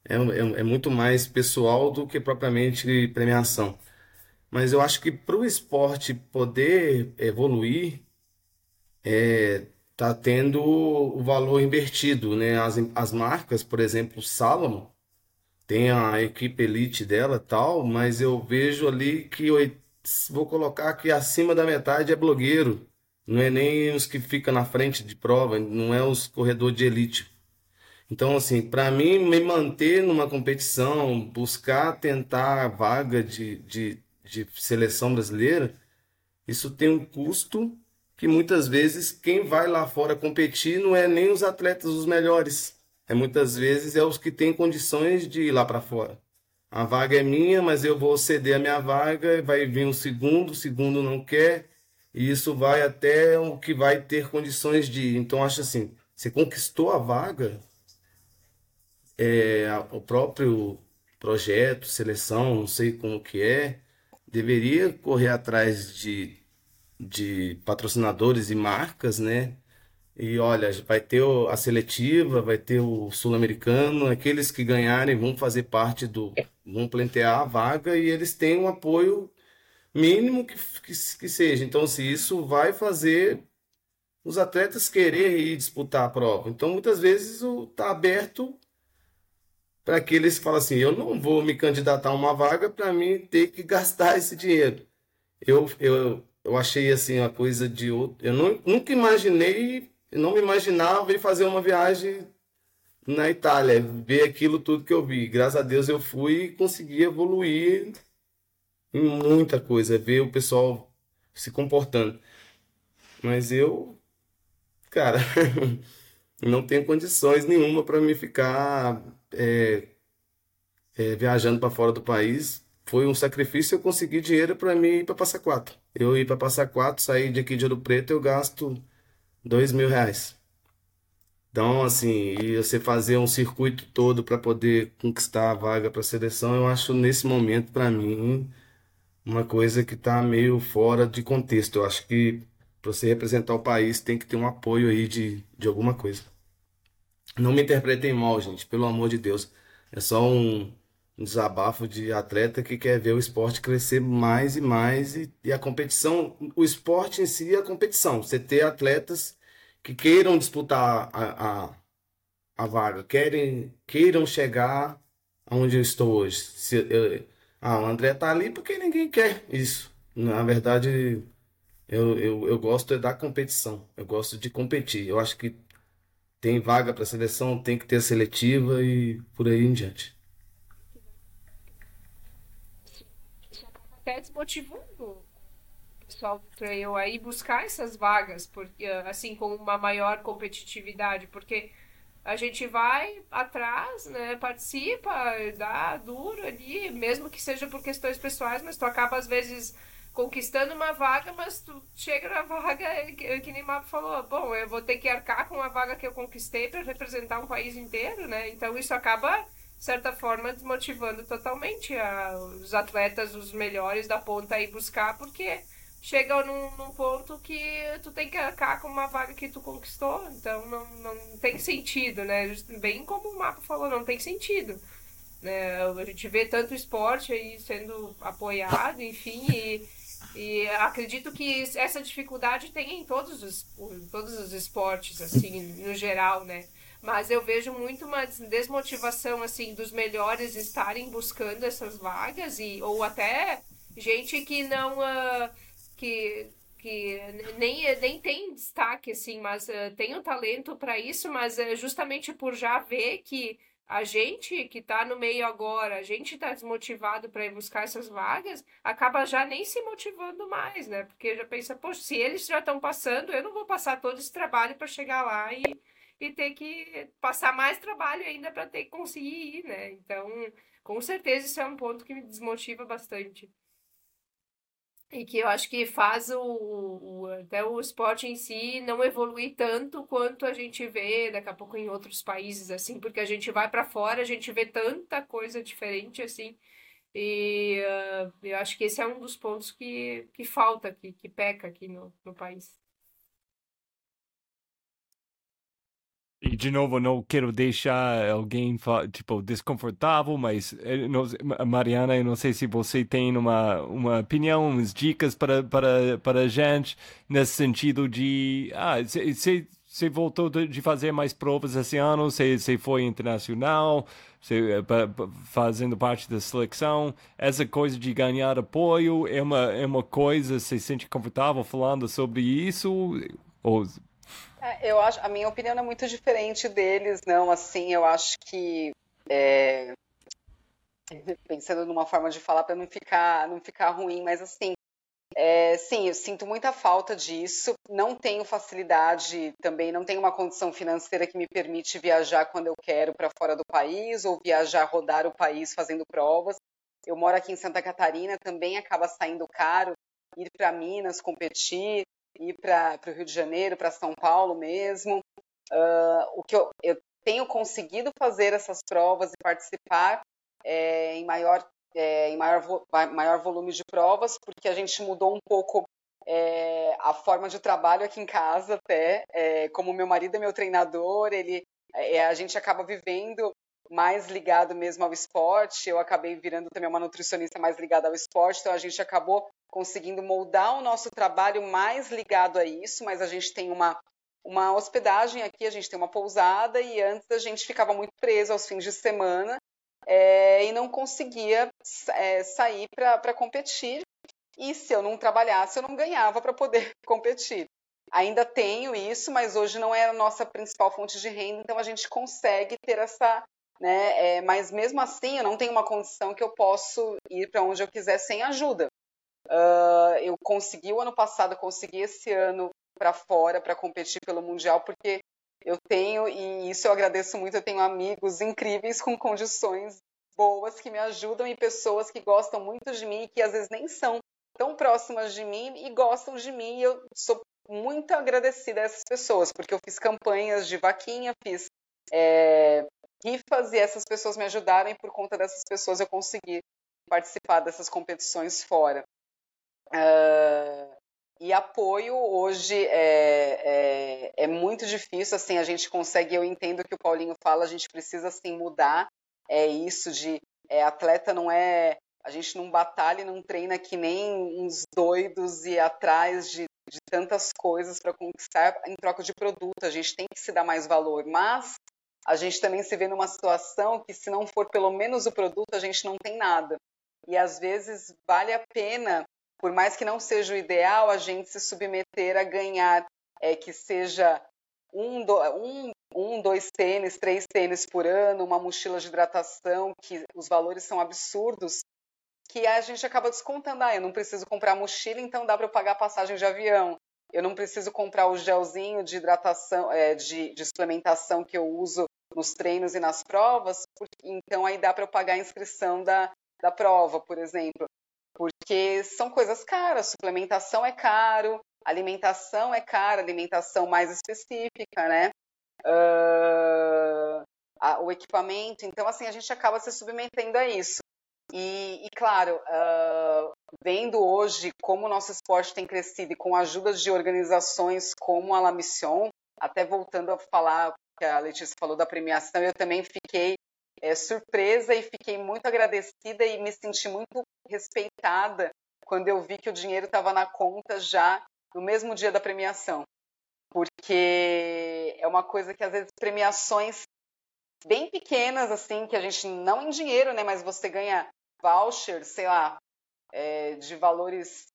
Speaker 5: é, é, é muito mais pessoal do que propriamente premiação. Mas eu acho que para o esporte poder evoluir, é, tá tendo o valor invertido, né? As, as marcas, por exemplo, Salomon, tem a equipe elite dela tal, mas eu vejo ali que eu vou colocar que acima da metade é blogueiro, não é nem os que ficam na frente de prova, não é os corredores de elite. Então, assim, para mim, me manter numa competição, buscar tentar a vaga de, de, de seleção brasileira, isso tem um custo que muitas vezes quem vai lá fora competir não é nem os atletas os melhores. É muitas vezes é os que têm condições de ir lá para fora. A vaga é minha, mas eu vou ceder a minha vaga, vai vir um segundo, o segundo não quer, e isso vai até o que vai ter condições de ir. Então acho assim, você conquistou a vaga, é, o próprio projeto, seleção, não sei como que é, deveria correr atrás de, de patrocinadores e marcas, né? E olha, vai ter a seletiva, vai ter o sul-americano, aqueles que ganharem vão fazer parte do. vão plantear a vaga e eles têm um apoio mínimo que, que, que seja. Então, se isso vai fazer os atletas querer ir disputar a prova. Então, muitas vezes está aberto para aqueles que falam assim: eu não vou me candidatar a uma vaga para mim ter que gastar esse dinheiro. Eu, eu, eu achei assim a coisa de outro. Eu não, nunca imaginei, não me imaginava ir fazer uma viagem na Itália, ver aquilo tudo que eu vi. Graças a Deus eu fui e consegui evoluir em muita coisa, ver o pessoal se comportando. Mas eu, cara, não tenho condições nenhuma para me ficar é, é, viajando para fora do país, foi um sacrifício eu conseguir dinheiro para mim ir para Passa Quatro. Eu ir para Passa Quatro, sair de aqui de Ouro Preto, eu gasto dois mil reais. Então, assim, e você fazer um circuito todo para poder conquistar a vaga para a seleção, eu acho nesse momento, para mim, uma coisa que está meio fora de contexto. Eu acho que para você representar o país, tem que ter um apoio aí de, de alguma coisa. Não me interpretem mal, gente, pelo amor de Deus. É só um, desabafo de atleta que quer ver o esporte crescer mais e mais e, e, a competição, o esporte em si é a competição. Você ter atletas que queiram disputar a, a, a vaga, querem, queiram chegar aonde eu estou hoje. Se, eu, ah, o André tá ali porque ninguém quer isso. Na verdade, eu, eu, eu gosto é da competição. Eu gosto de competir. Eu acho que tem vaga para seleção, tem que ter seletiva e por aí em diante.
Speaker 8: Até desmotivando o pessoal do trail aí buscar essas vagas, porque assim com uma maior competitividade, porque a gente vai atrás, né, participa, dá duro ali, mesmo que seja por questões pessoais, mas tu acaba às vezes conquistando uma vaga, mas tu chega na vaga, que, que nem Mapo falou, bom, eu vou ter que arcar com a vaga que eu conquistei para representar um país inteiro, né? Então isso acaba, de certa forma, desmotivando totalmente a, os atletas, os melhores da ponta aí buscar, porque chega num, num, ponto que tu tem que arcar com uma vaga que tu conquistou, então não, não tem sentido, né? Bem como o Mapa falou, não tem sentido. Né? A gente vê tanto esporte aí sendo apoiado, enfim, e e acredito que essa dificuldade tem em todos os, todos os esportes, assim, no geral, né? Mas eu vejo muito uma desmotivação, assim, dos melhores estarem buscando essas vagas, e, ou até gente que não. Uh, que, que nem, nem tem destaque, assim, mas uh, tem o um talento para isso, mas uh, justamente por já ver que a gente que está no meio agora, a gente está desmotivado para ir buscar essas vagas, acaba já nem se motivando mais, né? Porque já pensa, poxa, se eles já estão passando, eu não vou passar todo esse trabalho para chegar lá e, e ter que passar mais trabalho ainda para ter que conseguir ir, né? Então, com certeza isso é um ponto que me desmotiva bastante. E que eu acho que faz o, o, até o esporte em si não evoluir tanto quanto a gente vê daqui a pouco em outros países, assim, porque a gente vai para fora, a gente vê tanta coisa diferente, assim, e uh, eu acho que esse é um dos pontos que, que falta aqui, que peca aqui no, no país.
Speaker 7: E de novo, não quero deixar alguém tipo desconfortável, mas eh, Mariana, eu não sei se você tem uma, uma opinião, umas dicas para para para gente nesse sentido de ah, você você voltou de fazer mais provas esse ano, você você foi internacional, você eh, fazendo parte da seleção, essa coisa de ganhar apoio é uma é uma coisa, você se sente confortável falando sobre isso? Ou
Speaker 4: é, eu acho, a minha opinião é muito diferente deles, não. Assim, eu acho que é, pensando numa forma de falar para não ficar, não ficar ruim, mas assim, é, sim, eu sinto muita falta disso. Não tenho facilidade também, não tenho uma condição financeira que me permite viajar quando eu quero para fora do país ou viajar, rodar o país fazendo provas. Eu moro aqui em Santa Catarina, também acaba saindo caro ir para Minas competir ir para o Rio de Janeiro, para São Paulo mesmo. Uh, o que eu, eu, tenho conseguido fazer essas provas e participar é, em, maior, é, em maior, maior volume de provas, porque a gente mudou um pouco é, a forma de trabalho aqui em casa até. É, como meu marido é meu treinador, ele, é, a gente acaba vivendo mais ligado mesmo ao esporte. Eu acabei virando também uma nutricionista mais ligada ao esporte, então a gente acabou conseguindo moldar o nosso trabalho mais ligado a isso, mas a gente tem uma, uma hospedagem aqui, a gente tem uma pousada e antes a gente ficava muito preso aos fins de semana é, e não conseguia é, sair para competir. E se eu não trabalhasse, eu não ganhava para poder competir. Ainda tenho isso, mas hoje não é a nossa principal fonte de renda, então a gente consegue ter essa. Né, é, mas mesmo assim, eu não tenho uma condição que eu posso ir para onde eu quiser sem ajuda. Uh, eu consegui o ano passado, consegui esse ano para fora para competir pelo mundial porque eu tenho e isso eu agradeço muito. Eu tenho amigos incríveis com condições boas que me ajudam e pessoas que gostam muito de mim e que às vezes nem são tão próximas de mim e gostam de mim. E eu sou muito agradecida a essas pessoas porque eu fiz campanhas de vaquinha, fiz é, rifas e essas pessoas me ajudaram e por conta dessas pessoas eu consegui participar dessas competições fora. Uh, e apoio hoje é, é, é, muito difícil, assim, a gente consegue, eu entendo que o Paulinho fala, a gente precisa, assim, mudar é isso de é, atleta não é, a gente não batalha, não treina que nem uns doidos e atrás de, de tantas coisas para conquistar em troca de produto, a gente tem que se dar mais valor, mas a gente também se vê numa situação que se não for pelo menos o produto, a gente não tem nada. E às vezes vale a pena por mais que não seja o ideal, a gente se submeter a ganhar é, que seja um, do, um, um, dois tênis, três tênis por ano, uma mochila de hidratação, que os valores são absurdos, que a gente acaba descontando. Ah, eu não preciso comprar mochila, então dá para eu pagar a passagem de avião. Eu não preciso comprar o gelzinho de hidratação, é, de, de suplementação que eu uso nos treinos e nas provas, então aí dá para eu pagar a inscrição da, da prova, por exemplo porque são coisas caras, suplementação é caro, alimentação é cara, alimentação mais específica, né? Uh, a, o equipamento, então assim a gente acaba se submetendo a isso. E, e claro, uh, vendo hoje como o nosso esporte tem crescido e com ajudas de organizações como a La Mission, até voltando a falar que a Letícia falou da premiação, eu também fiquei é, surpresa e fiquei muito agradecida e me senti muito respeitada quando eu vi que o dinheiro estava na conta já no mesmo dia da premiação. Porque é uma coisa que às vezes premiações bem pequenas, assim, que a gente não em dinheiro, né, mas você ganha voucher, sei lá, é, de valores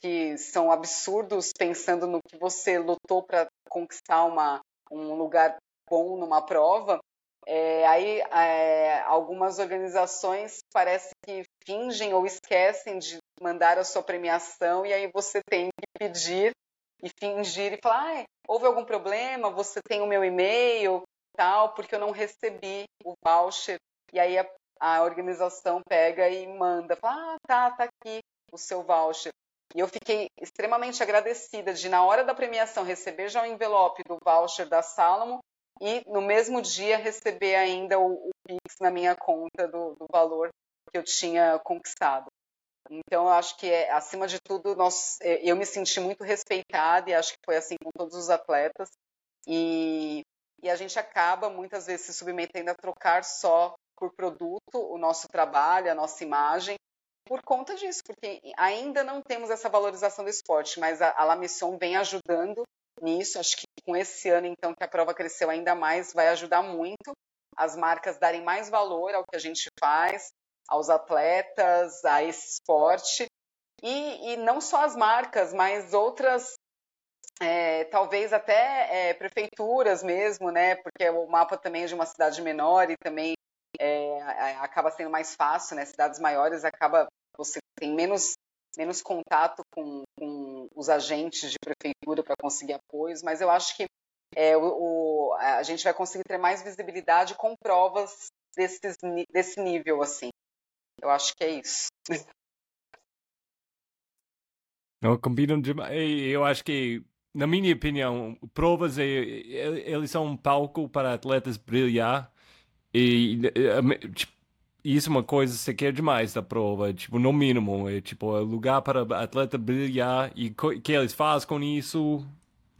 Speaker 4: que são absurdos pensando no que você lutou para conquistar uma, um lugar bom numa prova. É, aí é, algumas organizações parece que fingem ou esquecem de mandar a sua premiação e aí você tem que pedir e fingir e falar, ah, houve algum problema, você tem o meu e-mail, tal, porque eu não recebi o voucher. E aí a, a organização pega e manda, fala, ah, tá, tá aqui o seu voucher. E eu fiquei extremamente agradecida de, na hora da premiação, receber já o envelope do voucher da Salomon e no mesmo dia receber ainda o, o Pix na minha conta do, do, valor que eu tinha conquistado. Então, eu acho que, é, acima de tudo, nós, é, eu me senti muito respeitada e acho que foi assim com todos os atletas. E, e a gente acaba, muitas vezes, se submetendo a trocar só por produto o nosso trabalho, a nossa imagem, por conta disso, porque ainda não temos essa valorização do esporte, mas a, a La Mission vem ajudando nisso. Acho que com esse ano, então, que a prova cresceu ainda mais, vai ajudar muito as marcas darem mais valor ao que a gente faz, aos atletas, a esse esporte. E, e não só as marcas, mas outras, é, talvez até é, prefeituras mesmo, né? Porque o mapa também é de uma cidade menor e também é, acaba sendo mais fácil, né? Cidades maiores acaba você tem menos menos contato com, com os agentes de prefeitura para conseguir apoios, mas eu acho que é, o, o, a gente vai conseguir ter mais visibilidade com provas desses, desse nível, assim. Eu acho que é isso.
Speaker 7: Não, combinam demais. Eu acho que, na minha opinião, provas, eles são um palco para atletas brilhar. E, isso é uma coisa que quer demais da prova, tipo, no mínimo, é tipo, é lugar para atleta brilhar e o que eles fazem com isso,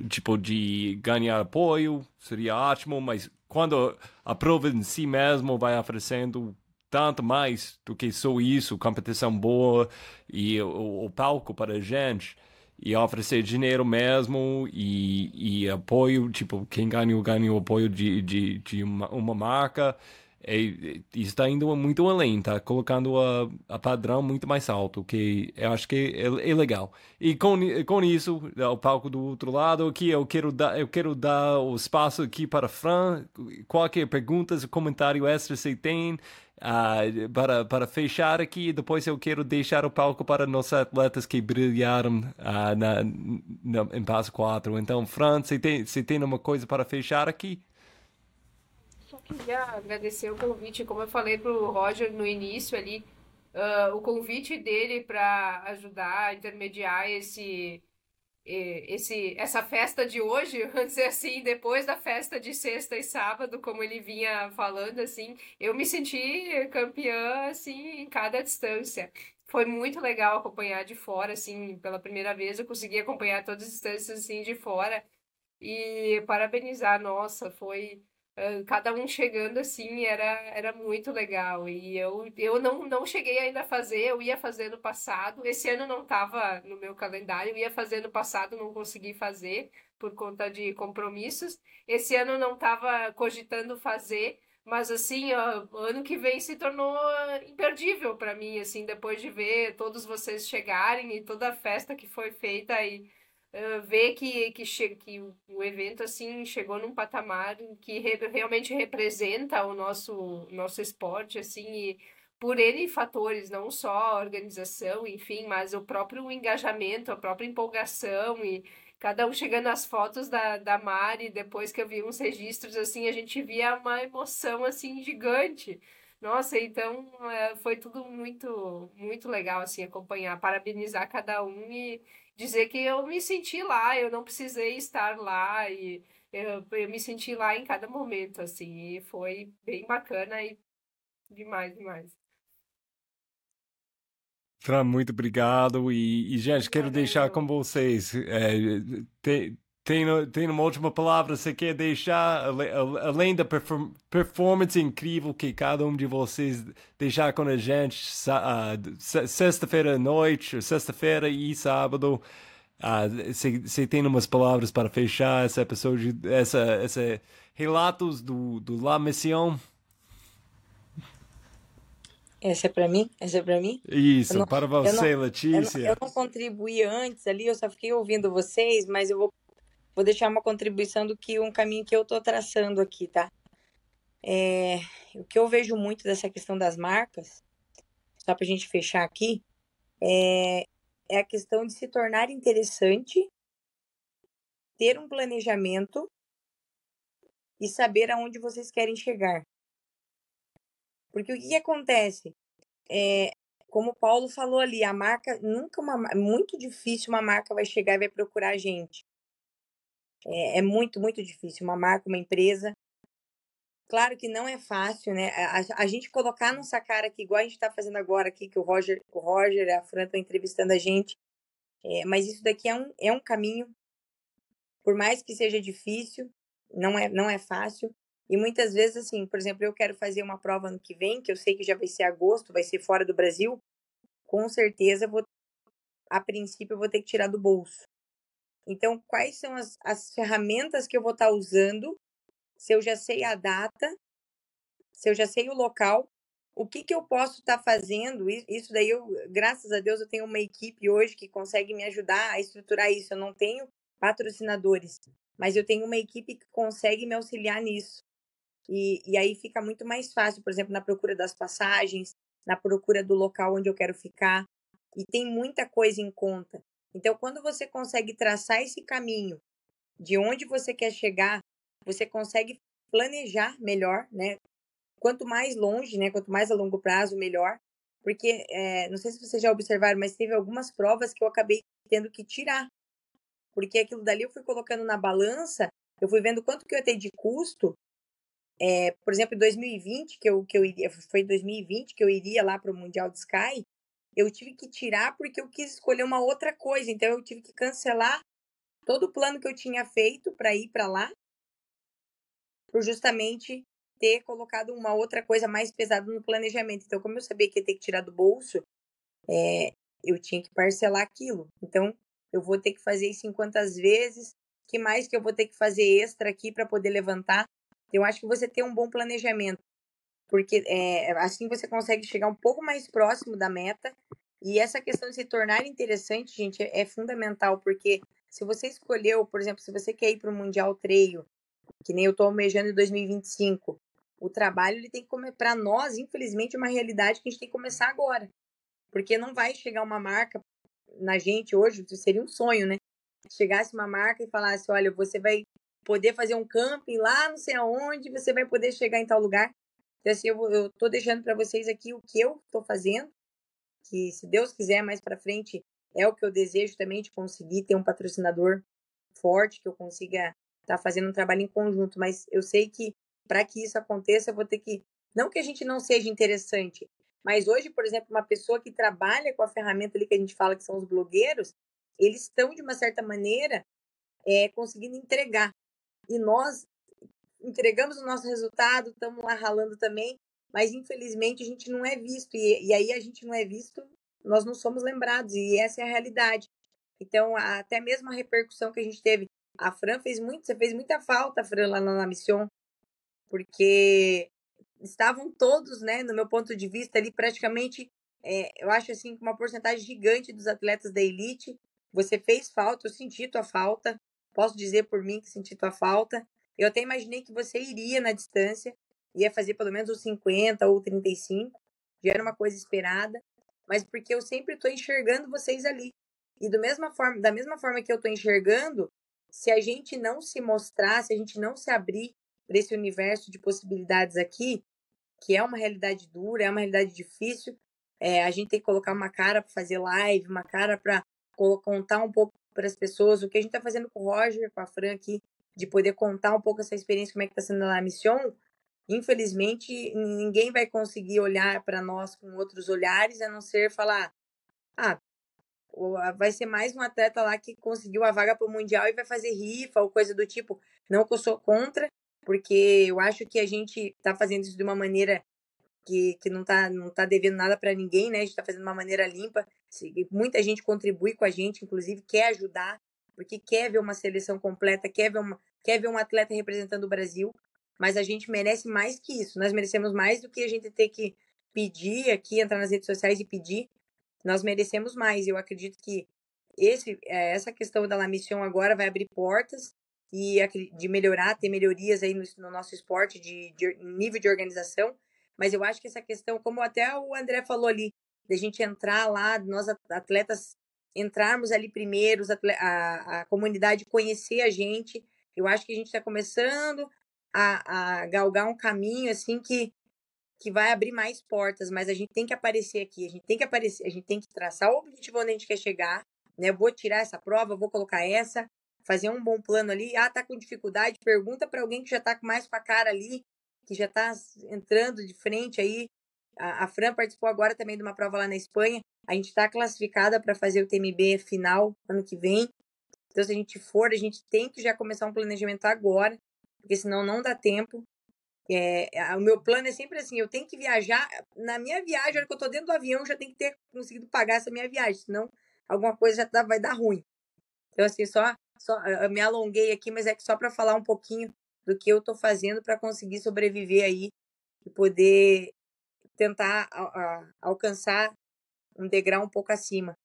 Speaker 7: tipo, de ganhar apoio, seria ótimo, mas quando a prova em si mesmo vai oferecendo tanto mais do que só isso, competição boa e o, o palco para a gente, e oferecer dinheiro mesmo e, e apoio, tipo, quem ganhou, ganhou apoio de, de, de uma, uma marca, é, está indo muito além, tá colocando a, a padrão muito mais alto, que eu acho que é, é, legal. E com, com isso, o palco do outro lado aqui, eu quero dar, eu quero dar o espaço aqui para Fran, qualquer pergunta, comentário extra você tem, uh, para, para fechar aqui, depois eu quero deixar o palco para nossos atletas que brilharam uh, na, na, em Passo 4. Então, Fran, você tem, você tem uma coisa para fechar aqui?
Speaker 8: Queria agradecer o convite, como eu falei para o Roger no início ali, uh, o convite dele para ajudar a intermediar esse, esse, essa festa de hoje, vamos dizer assim, depois da festa de sexta e sábado, como ele vinha falando, assim, eu me senti campeã, assim, em cada distância. foi muito legal acompanhar de fora, assim, pela primeira vez eu consegui acompanhar todas as distâncias, assim, de fora e parabenizar, nossa, foi cada um chegando assim era, era muito legal. E eu, eu não, não cheguei ainda a fazer eu ia fazer no passado. Esse ano não estava no meu calendário eu ia fazer no passado não consegui fazer por conta de compromissos. Esse ano não estava cogitando fazer mas assim ó, ano que vem se tornou imperdível para mim assim depois de ver todos vocês chegarem e toda a festa que foi feita e uh, ver que, que, che que o evento assim chegou num patamar que re realmente representa o nosso, nosso esporte assim e por N fatores, não só a organização, enfim, mas o próprio engajamento, a própria empolgação e cada um chegando às fotos da, da Mari, depois que eu vi uns registros, assim, a gente via uma emoção, assim, gigante. Nossa, então é, foi tudo muito, muito legal, assim, acompanhar, parabenizar cada um e, dizer que eu me senti lá, eu não precisei estar lá e eu, eu me senti lá em cada momento, assim, e foi bem bacana e demais, demais.
Speaker 7: Fran, muito obrigado. E, e gente, quero deixar com vocês. É, tem, tem, tem uma última palavra, você quer deixar, além da performance incrível que cada um de vocês deixar com a gente uh, sexta-feira à noite, sexta-feira e sábado, você uh, tem umas palavras para fechar esse episódio, essa, essa relatos do, do La Mission?
Speaker 3: Essa é para mim? Essa é para mim?
Speaker 7: Isso, não, para você,
Speaker 3: eu não,
Speaker 7: Letícia.
Speaker 3: Eu não, eu não contribuí antes ali, eu só fiquei ouvindo vocês, mas eu vou vou deixar uma contribuição do que um caminho que eu estou traçando aqui, tá? É, o que eu vejo muito dessa questão das marcas, só para a gente fechar aqui, é, é a questão de se tornar interessante, ter um planejamento e saber aonde vocês querem chegar. Porque o que, acontece? É, como o Paulo falou ali, a marca nunca uma muito difícil uma marca vai chegar e vai procurar a gente. É, é muito, muito difícil. Uma marca, uma empresa. Claro que não é fácil, né? A, a gente colocar nossa cara aqui, igual a gente está fazendo agora aqui, que o Roger, o Roger a Fran estão entrevistando a gente. É, mas isso daqui é um, é um caminho. Por mais que seja difícil, não é, não é fácil. E muitas vezes, assim, por exemplo, eu quero fazer uma prova ano que vem, que eu sei que já vai ser agosto, vai ser fora do Brasil. Com certeza, vou, a princípio, eu vou ter que tirar do bolso. Então, quais são as, as ferramentas que eu vou estar tá usando? Se eu já sei a data, se eu já sei o local, o que, que eu posso estar tá fazendo? Isso daí, eu, graças a Deus, eu tenho uma equipe hoje que consegue me ajudar a estruturar isso. Eu não tenho patrocinadores, mas eu tenho uma equipe que consegue me auxiliar nisso. E, e aí fica muito mais fácil, por exemplo, na procura das passagens, na procura do local onde eu quero ficar. E tem muita coisa em conta. Então, quando você consegue traçar esse caminho de onde você quer chegar, você consegue planejar melhor, né? Quanto mais longe, né? Quanto mais a longo prazo, melhor. Porque, é, não sei se vocês já observaram, mas teve algumas provas que eu acabei tendo que tirar. Porque aquilo dali eu fui colocando na balança, eu fui vendo quanto que eu ia ter de custo. É, por exemplo, em 2020, que eu, que eu iria, foi em 2020 que eu iria lá para o Mundial de Sky, eu tive que tirar porque eu quis escolher uma outra coisa. Então eu tive que cancelar todo o plano que eu tinha feito para ir para lá, por justamente ter colocado uma outra coisa mais pesada no planejamento. Então, como eu sabia que ia ter que tirar do bolso, é, eu tinha que parcelar aquilo. Então, eu vou ter que fazer isso em quantas vezes? Que mais que eu vou ter que fazer extra aqui para poder levantar? Eu acho que você tem um bom planejamento porque é, assim você consegue chegar um pouco mais próximo da meta. E essa questão de se tornar interessante, gente, é, é fundamental, porque se você escolheu, por exemplo, se você quer ir para o Mundial Treio, que nem eu estou almejando em 2025, o trabalho ele tem que comer para nós, infelizmente, é uma realidade que a gente tem que começar agora. Porque não vai chegar uma marca na gente hoje, seria um sonho, né? Chegasse uma marca e falasse: olha, você vai poder fazer um camping lá, não sei aonde, você vai poder chegar em tal lugar. Então, assim, eu, eu tô deixando para vocês aqui o que eu tô fazendo, que se Deus quiser mais para frente é o que eu desejo também de conseguir ter um patrocinador forte, que eu consiga estar tá fazendo um trabalho em conjunto, mas eu sei que para que isso aconteça, eu vou ter que não que a gente não seja interessante, Mas hoje, por exemplo, uma pessoa que trabalha com a ferramenta ali que a gente fala que são os blogueiros, eles estão, de uma certa maneira, é, conseguindo entregar. E nós entregamos o nosso resultado, estamos lá ralando também, mas infelizmente a gente não é visto. E, e aí a gente não é visto, nós não somos lembrados, e essa é a realidade. Então, até mesmo a repercussão que a gente teve, a Fran fez muito, você fez muita falta, Fran, lá na, na Mission, porque estavam todos, né, no meu ponto de vista, ali praticamente, é, eu acho assim, com uma porcentagem gigante dos atletas da elite. Você fez falta, eu senti tua falta, posso dizer por mim que senti tua falta. Eu até imaginei que você iria na distância, ia fazer pelo menos os 50 ou 35, já era uma coisa esperada, mas porque eu sempre estou enxergando vocês ali. E do mesma forma, da mesma forma que eu estou enxergando, se a gente não se mostrar, se a gente não se abrir para esse universo de possibilidades aqui, que é uma realidade dura, é uma realidade difícil, é, a gente tem que colocar uma cara para fazer live, uma cara para contar um pouco para as pessoas o que a gente está fazendo com o Roger, com a Fran aqui, de poder contar um pouco essa experiência, como é que está sendo lá a missão. Infelizmente, ninguém vai conseguir olhar para nós com outros olhares, a não ser falar: ah, vai ser mais um atleta lá que conseguiu a vaga para o Mundial e vai fazer rifa ou coisa do tipo. Não que eu sou contra, porque eu acho que a gente está fazendo isso de uma maneira que, que não está não tá devendo nada para ninguém, né? A gente está fazendo de uma maneira limpa. Muita gente contribui com a gente, inclusive quer ajudar, porque quer ver uma seleção completa, quer ver, uma, quer ver um atleta representando o Brasil. Mas a gente merece mais que isso. Nós merecemos mais do que a gente ter que pedir aqui, entrar nas redes sociais e pedir. Nós merecemos mais. Eu acredito que esse, eh, essa questão da La Mission agora vai abrir portas e de melhorar, ter melhorias aí no, no nosso esporte de, de, nível de organização. Mas eu acho que essa questão, como até o André falou ali, da gente entrar lá, nós atletas entrarmos ali primeiro, a, a comunidade conhecer a gente. Eu acho que a gente está começando a, a galgar um caminho assim que que vai abrir mais portas, mas a gente tem que aparecer aqui, a gente tem que aparecer, a gente tem que traçar o objetivo onde a gente quer chegar, né? vou tirar essa prova, vou colocar essa, fazer um bom plano ali. Ah, tá com dificuldade, pergunta para alguém que já tá mais com a cara ali, que já tá entrando de frente aí. A, a Fran participou agora também de uma prova lá na Espanha. A gente está classificada para fazer o TMB final ano que vem. Então, se a gente for, a gente tem que já começar um planejamento agora, porque senão não dá tempo. É, o meu plano é sempre assim: eu tenho que viajar. Na minha viagem, hora que eu estou dentro do avião, já tenho que ter conseguido pagar essa minha viagem, senão alguma coisa já tá, vai dar ruim. Então, assim, só só, eu me alonguei aqui, mas é que só para falar um pouquinho do que eu estou fazendo para conseguir sobreviver aí e poder tentar a, a, alcançar um degrau um pouco acima.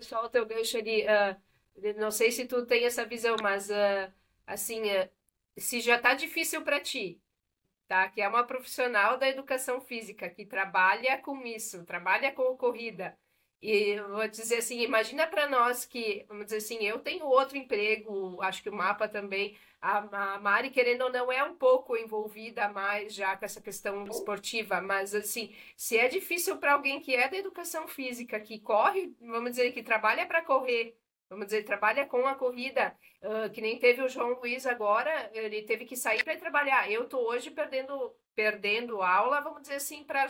Speaker 8: Só o teu gancho ali, uh, não sei se tu tem essa visão, mas uh, assim, uh, se já está difícil para ti, tá? Que é uma profissional da educação física que trabalha com isso, trabalha com corrida e vou dizer assim, imagina para nós que, vamos dizer assim, eu tenho outro emprego, acho que o mapa também, a, a Mari, querendo ou não, é um pouco envolvida mais já com essa questão esportiva, mas assim, se é difícil para alguém que é da educação física, que corre, vamos dizer, que trabalha para correr, vamos dizer, trabalha com a corrida, uh, que nem teve o João Luiz agora, ele teve que sair para trabalhar. Eu tô hoje perdendo perdendo aula, vamos dizer assim, para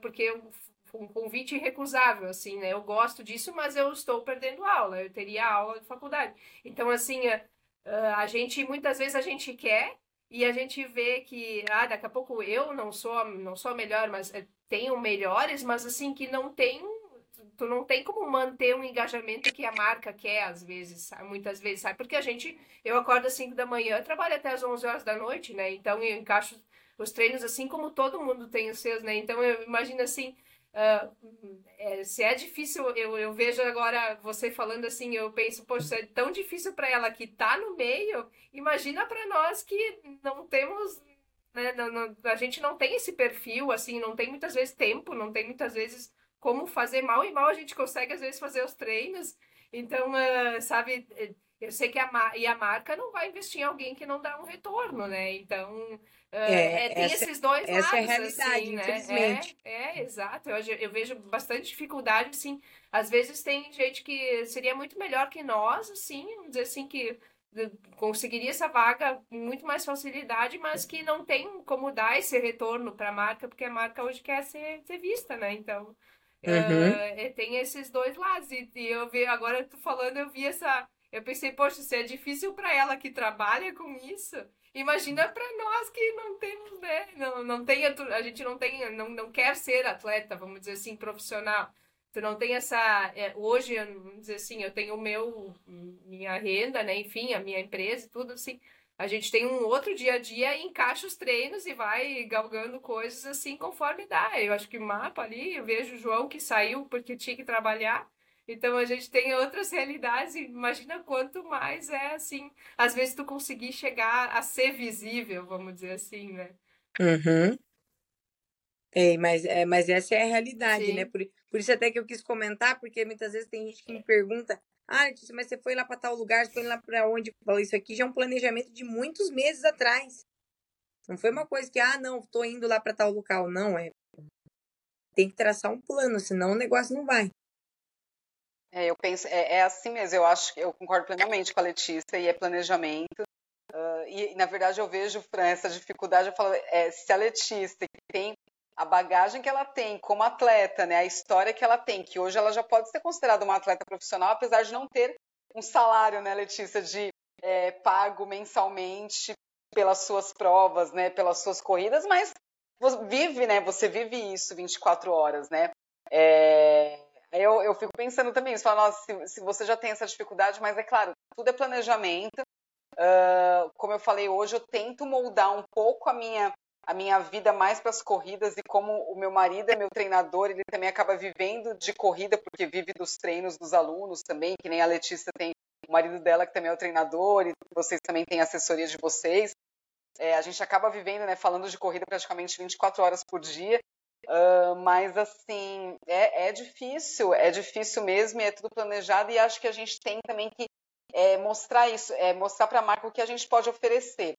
Speaker 8: porque eu um convite irrecusável, assim, né? Eu gosto disso, mas eu estou perdendo aula, eu teria aula de faculdade. Então, assim, a, a gente, muitas vezes a gente quer e a gente vê que, ah, daqui a pouco eu não sou, não sou melhor, mas eh, tenho melhores, mas assim, que não tem, tu não tem como manter um engajamento que a marca quer, às vezes, muitas vezes, sabe? Porque a gente, eu acordo às 5 da manhã, trabalho até às 11 horas da noite, né? Então, eu encaixo os treinos assim como todo mundo tem os seus, né? Então, eu imagino assim, Uh, é, se é difícil, eu, eu vejo agora você falando assim, eu penso, poxa, é tão difícil para ela que tá no meio, imagina para nós que não temos, né, não, não, a gente não tem esse perfil, assim, não tem muitas vezes tempo, não tem muitas vezes como fazer mal e mal a gente consegue às vezes fazer os treinos, então, uh, sabe, eu sei que a, e a marca não vai investir em alguém que não dá um retorno, né, então é, é, tem essa, esses dois
Speaker 3: essa
Speaker 8: lados,
Speaker 3: é a realidade,
Speaker 8: assim, né?
Speaker 3: infelizmente.
Speaker 8: É, é, exato. Eu, eu vejo bastante dificuldade, assim. Às vezes tem gente que seria muito melhor que nós, assim, vamos dizer assim, que conseguiria essa vaga com muito mais facilidade, mas que não tem como dar esse retorno para a marca, porque a marca hoje quer ser, ser vista, né? Então, uhum. uh, tem esses dois lados. E eu vi, agora tu falando, eu vi essa. Eu pensei, poxa, se é difícil para ela que trabalha com isso, imagina para nós que não temos, né? Não, não tem, a gente não tem, não, não quer ser atleta, vamos dizer assim, profissional tu não tem essa é, hoje vamos dizer assim eu tenho o meu minha renda né enfim a minha empresa tudo assim a gente tem um outro dia a dia e encaixa os treinos e vai galgando coisas assim conforme dá eu acho que mapa ali eu vejo o João que saiu porque tinha que trabalhar então a gente tem outras realidades e imagina quanto mais é assim às vezes tu conseguir chegar a ser visível vamos dizer assim né
Speaker 3: uhum. É, mas, é, mas essa é a realidade, né? Por, por isso até que eu quis comentar, porque muitas vezes tem gente que me pergunta, ah, mas você foi lá para tal lugar, você foi lá para onde? Falei, isso aqui já é um planejamento de muitos meses atrás. Não foi uma coisa que, ah, não, tô indo lá para tal local. Não, é. Tem que traçar um plano, senão o negócio não vai.
Speaker 4: É, eu penso, é, é assim mesmo, eu acho que eu concordo plenamente com a Letícia, e é planejamento. Uh, e, na verdade, eu vejo, Fran, essa dificuldade, eu falo, é, se a Letícia, tem a bagagem que ela tem como atleta, né, a história que ela tem, que hoje ela já pode ser considerada uma atleta profissional, apesar de não ter um salário, né, Letícia, de é, pago mensalmente pelas suas provas, né, pelas suas corridas, mas vive, né, você vive isso 24 horas, né. É, eu, eu fico pensando também, isso, falo, nossa, se, se, você já tem essa dificuldade, mas é claro, tudo é planejamento. Uh, como eu falei hoje, eu tento moldar um pouco a minha a minha vida mais para as corridas e como o meu marido é meu treinador, ele também acaba vivendo de corrida porque vive dos treinos dos alunos também, que nem a Letícia tem o marido dela que também é o treinador e vocês também têm assessoria de vocês. É, a gente acaba vivendo, né, falando de corrida praticamente 24 horas por dia, uh, mas assim é, é, difícil, é difícil mesmo, e é tudo planejado e acho que a gente tem também que é, mostrar isso, é, mostrar para a marca o que a gente pode oferecer.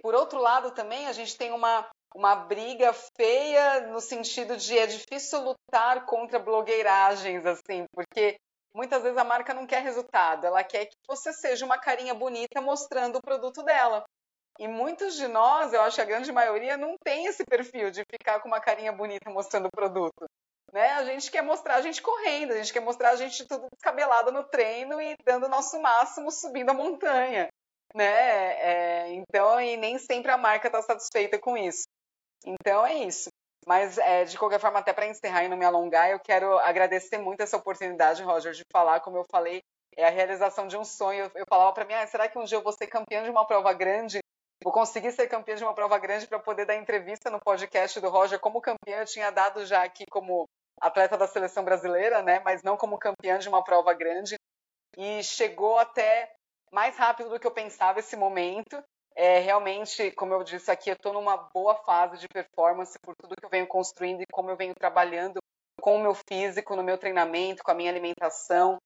Speaker 4: Por outro lado, também a gente tem uma, uma briga feia no sentido de é difícil lutar contra blogueiragens, assim, porque muitas vezes a marca não quer resultado, ela quer que você seja uma carinha bonita mostrando o produto dela. E muitos de nós, eu acho que a grande maioria, não tem esse perfil de ficar com uma carinha bonita mostrando o produto. Né? A gente quer mostrar a gente correndo, a gente quer mostrar a gente tudo descabelado no treino e dando o nosso máximo subindo a montanha né? É, então, e nem sempre a marca está satisfeita com isso. Então é isso. Mas, é, de qualquer forma, até para encerrar e não me alongar, eu quero agradecer muito essa oportunidade, Roger, de falar, como eu falei, é a realização de um sonho. Eu, eu falava para mim, ah, será que um dia eu vou ser campeã de uma prova grande? Vou conseguir ser campeã de uma prova grande para poder dar entrevista no podcast do Roger como campeã. Eu tinha dado já aqui como atleta da seleção brasileira, né? Mas não como campeã de uma prova grande. E chegou até mais rápido do que eu pensava esse momento. É, realmente, como eu disse aqui, eu estou numa boa fase de performance por tudo que eu venho construindo e como eu venho trabalhando com o meu físico, no meu treinamento, com a minha alimentação,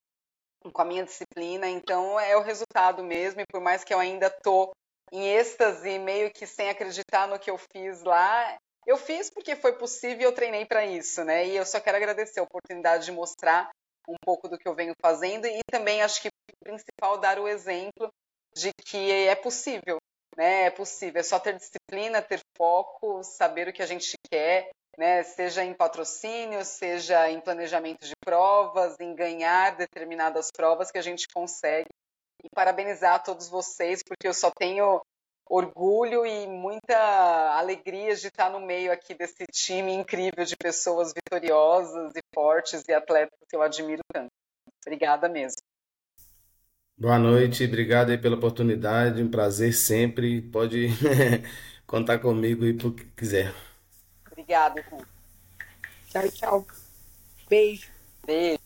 Speaker 4: com a minha disciplina. Então, é o resultado mesmo. E por mais que eu ainda estou em êxtase, meio que sem acreditar no que eu fiz lá, eu fiz porque foi possível e eu treinei para isso, né? E eu só quero agradecer a oportunidade de mostrar um pouco do que eu venho fazendo e também acho que o principal dar o exemplo de que é possível, né? É possível, é só ter disciplina, ter foco, saber o que a gente quer, né? Seja em patrocínio, seja em planejamento de provas, em ganhar determinadas provas que a gente consegue. E parabenizar a todos vocês, porque eu só tenho orgulho e muita alegria de estar no meio aqui desse time incrível de pessoas vitoriosas e fortes e atletas que eu admiro tanto. Obrigada mesmo.
Speaker 5: Boa noite, obrigado aí pela oportunidade, um prazer sempre. Pode contar comigo e por que quiser.
Speaker 4: Obrigada,
Speaker 3: Tchau, tchau. Beijo.
Speaker 4: Beijo.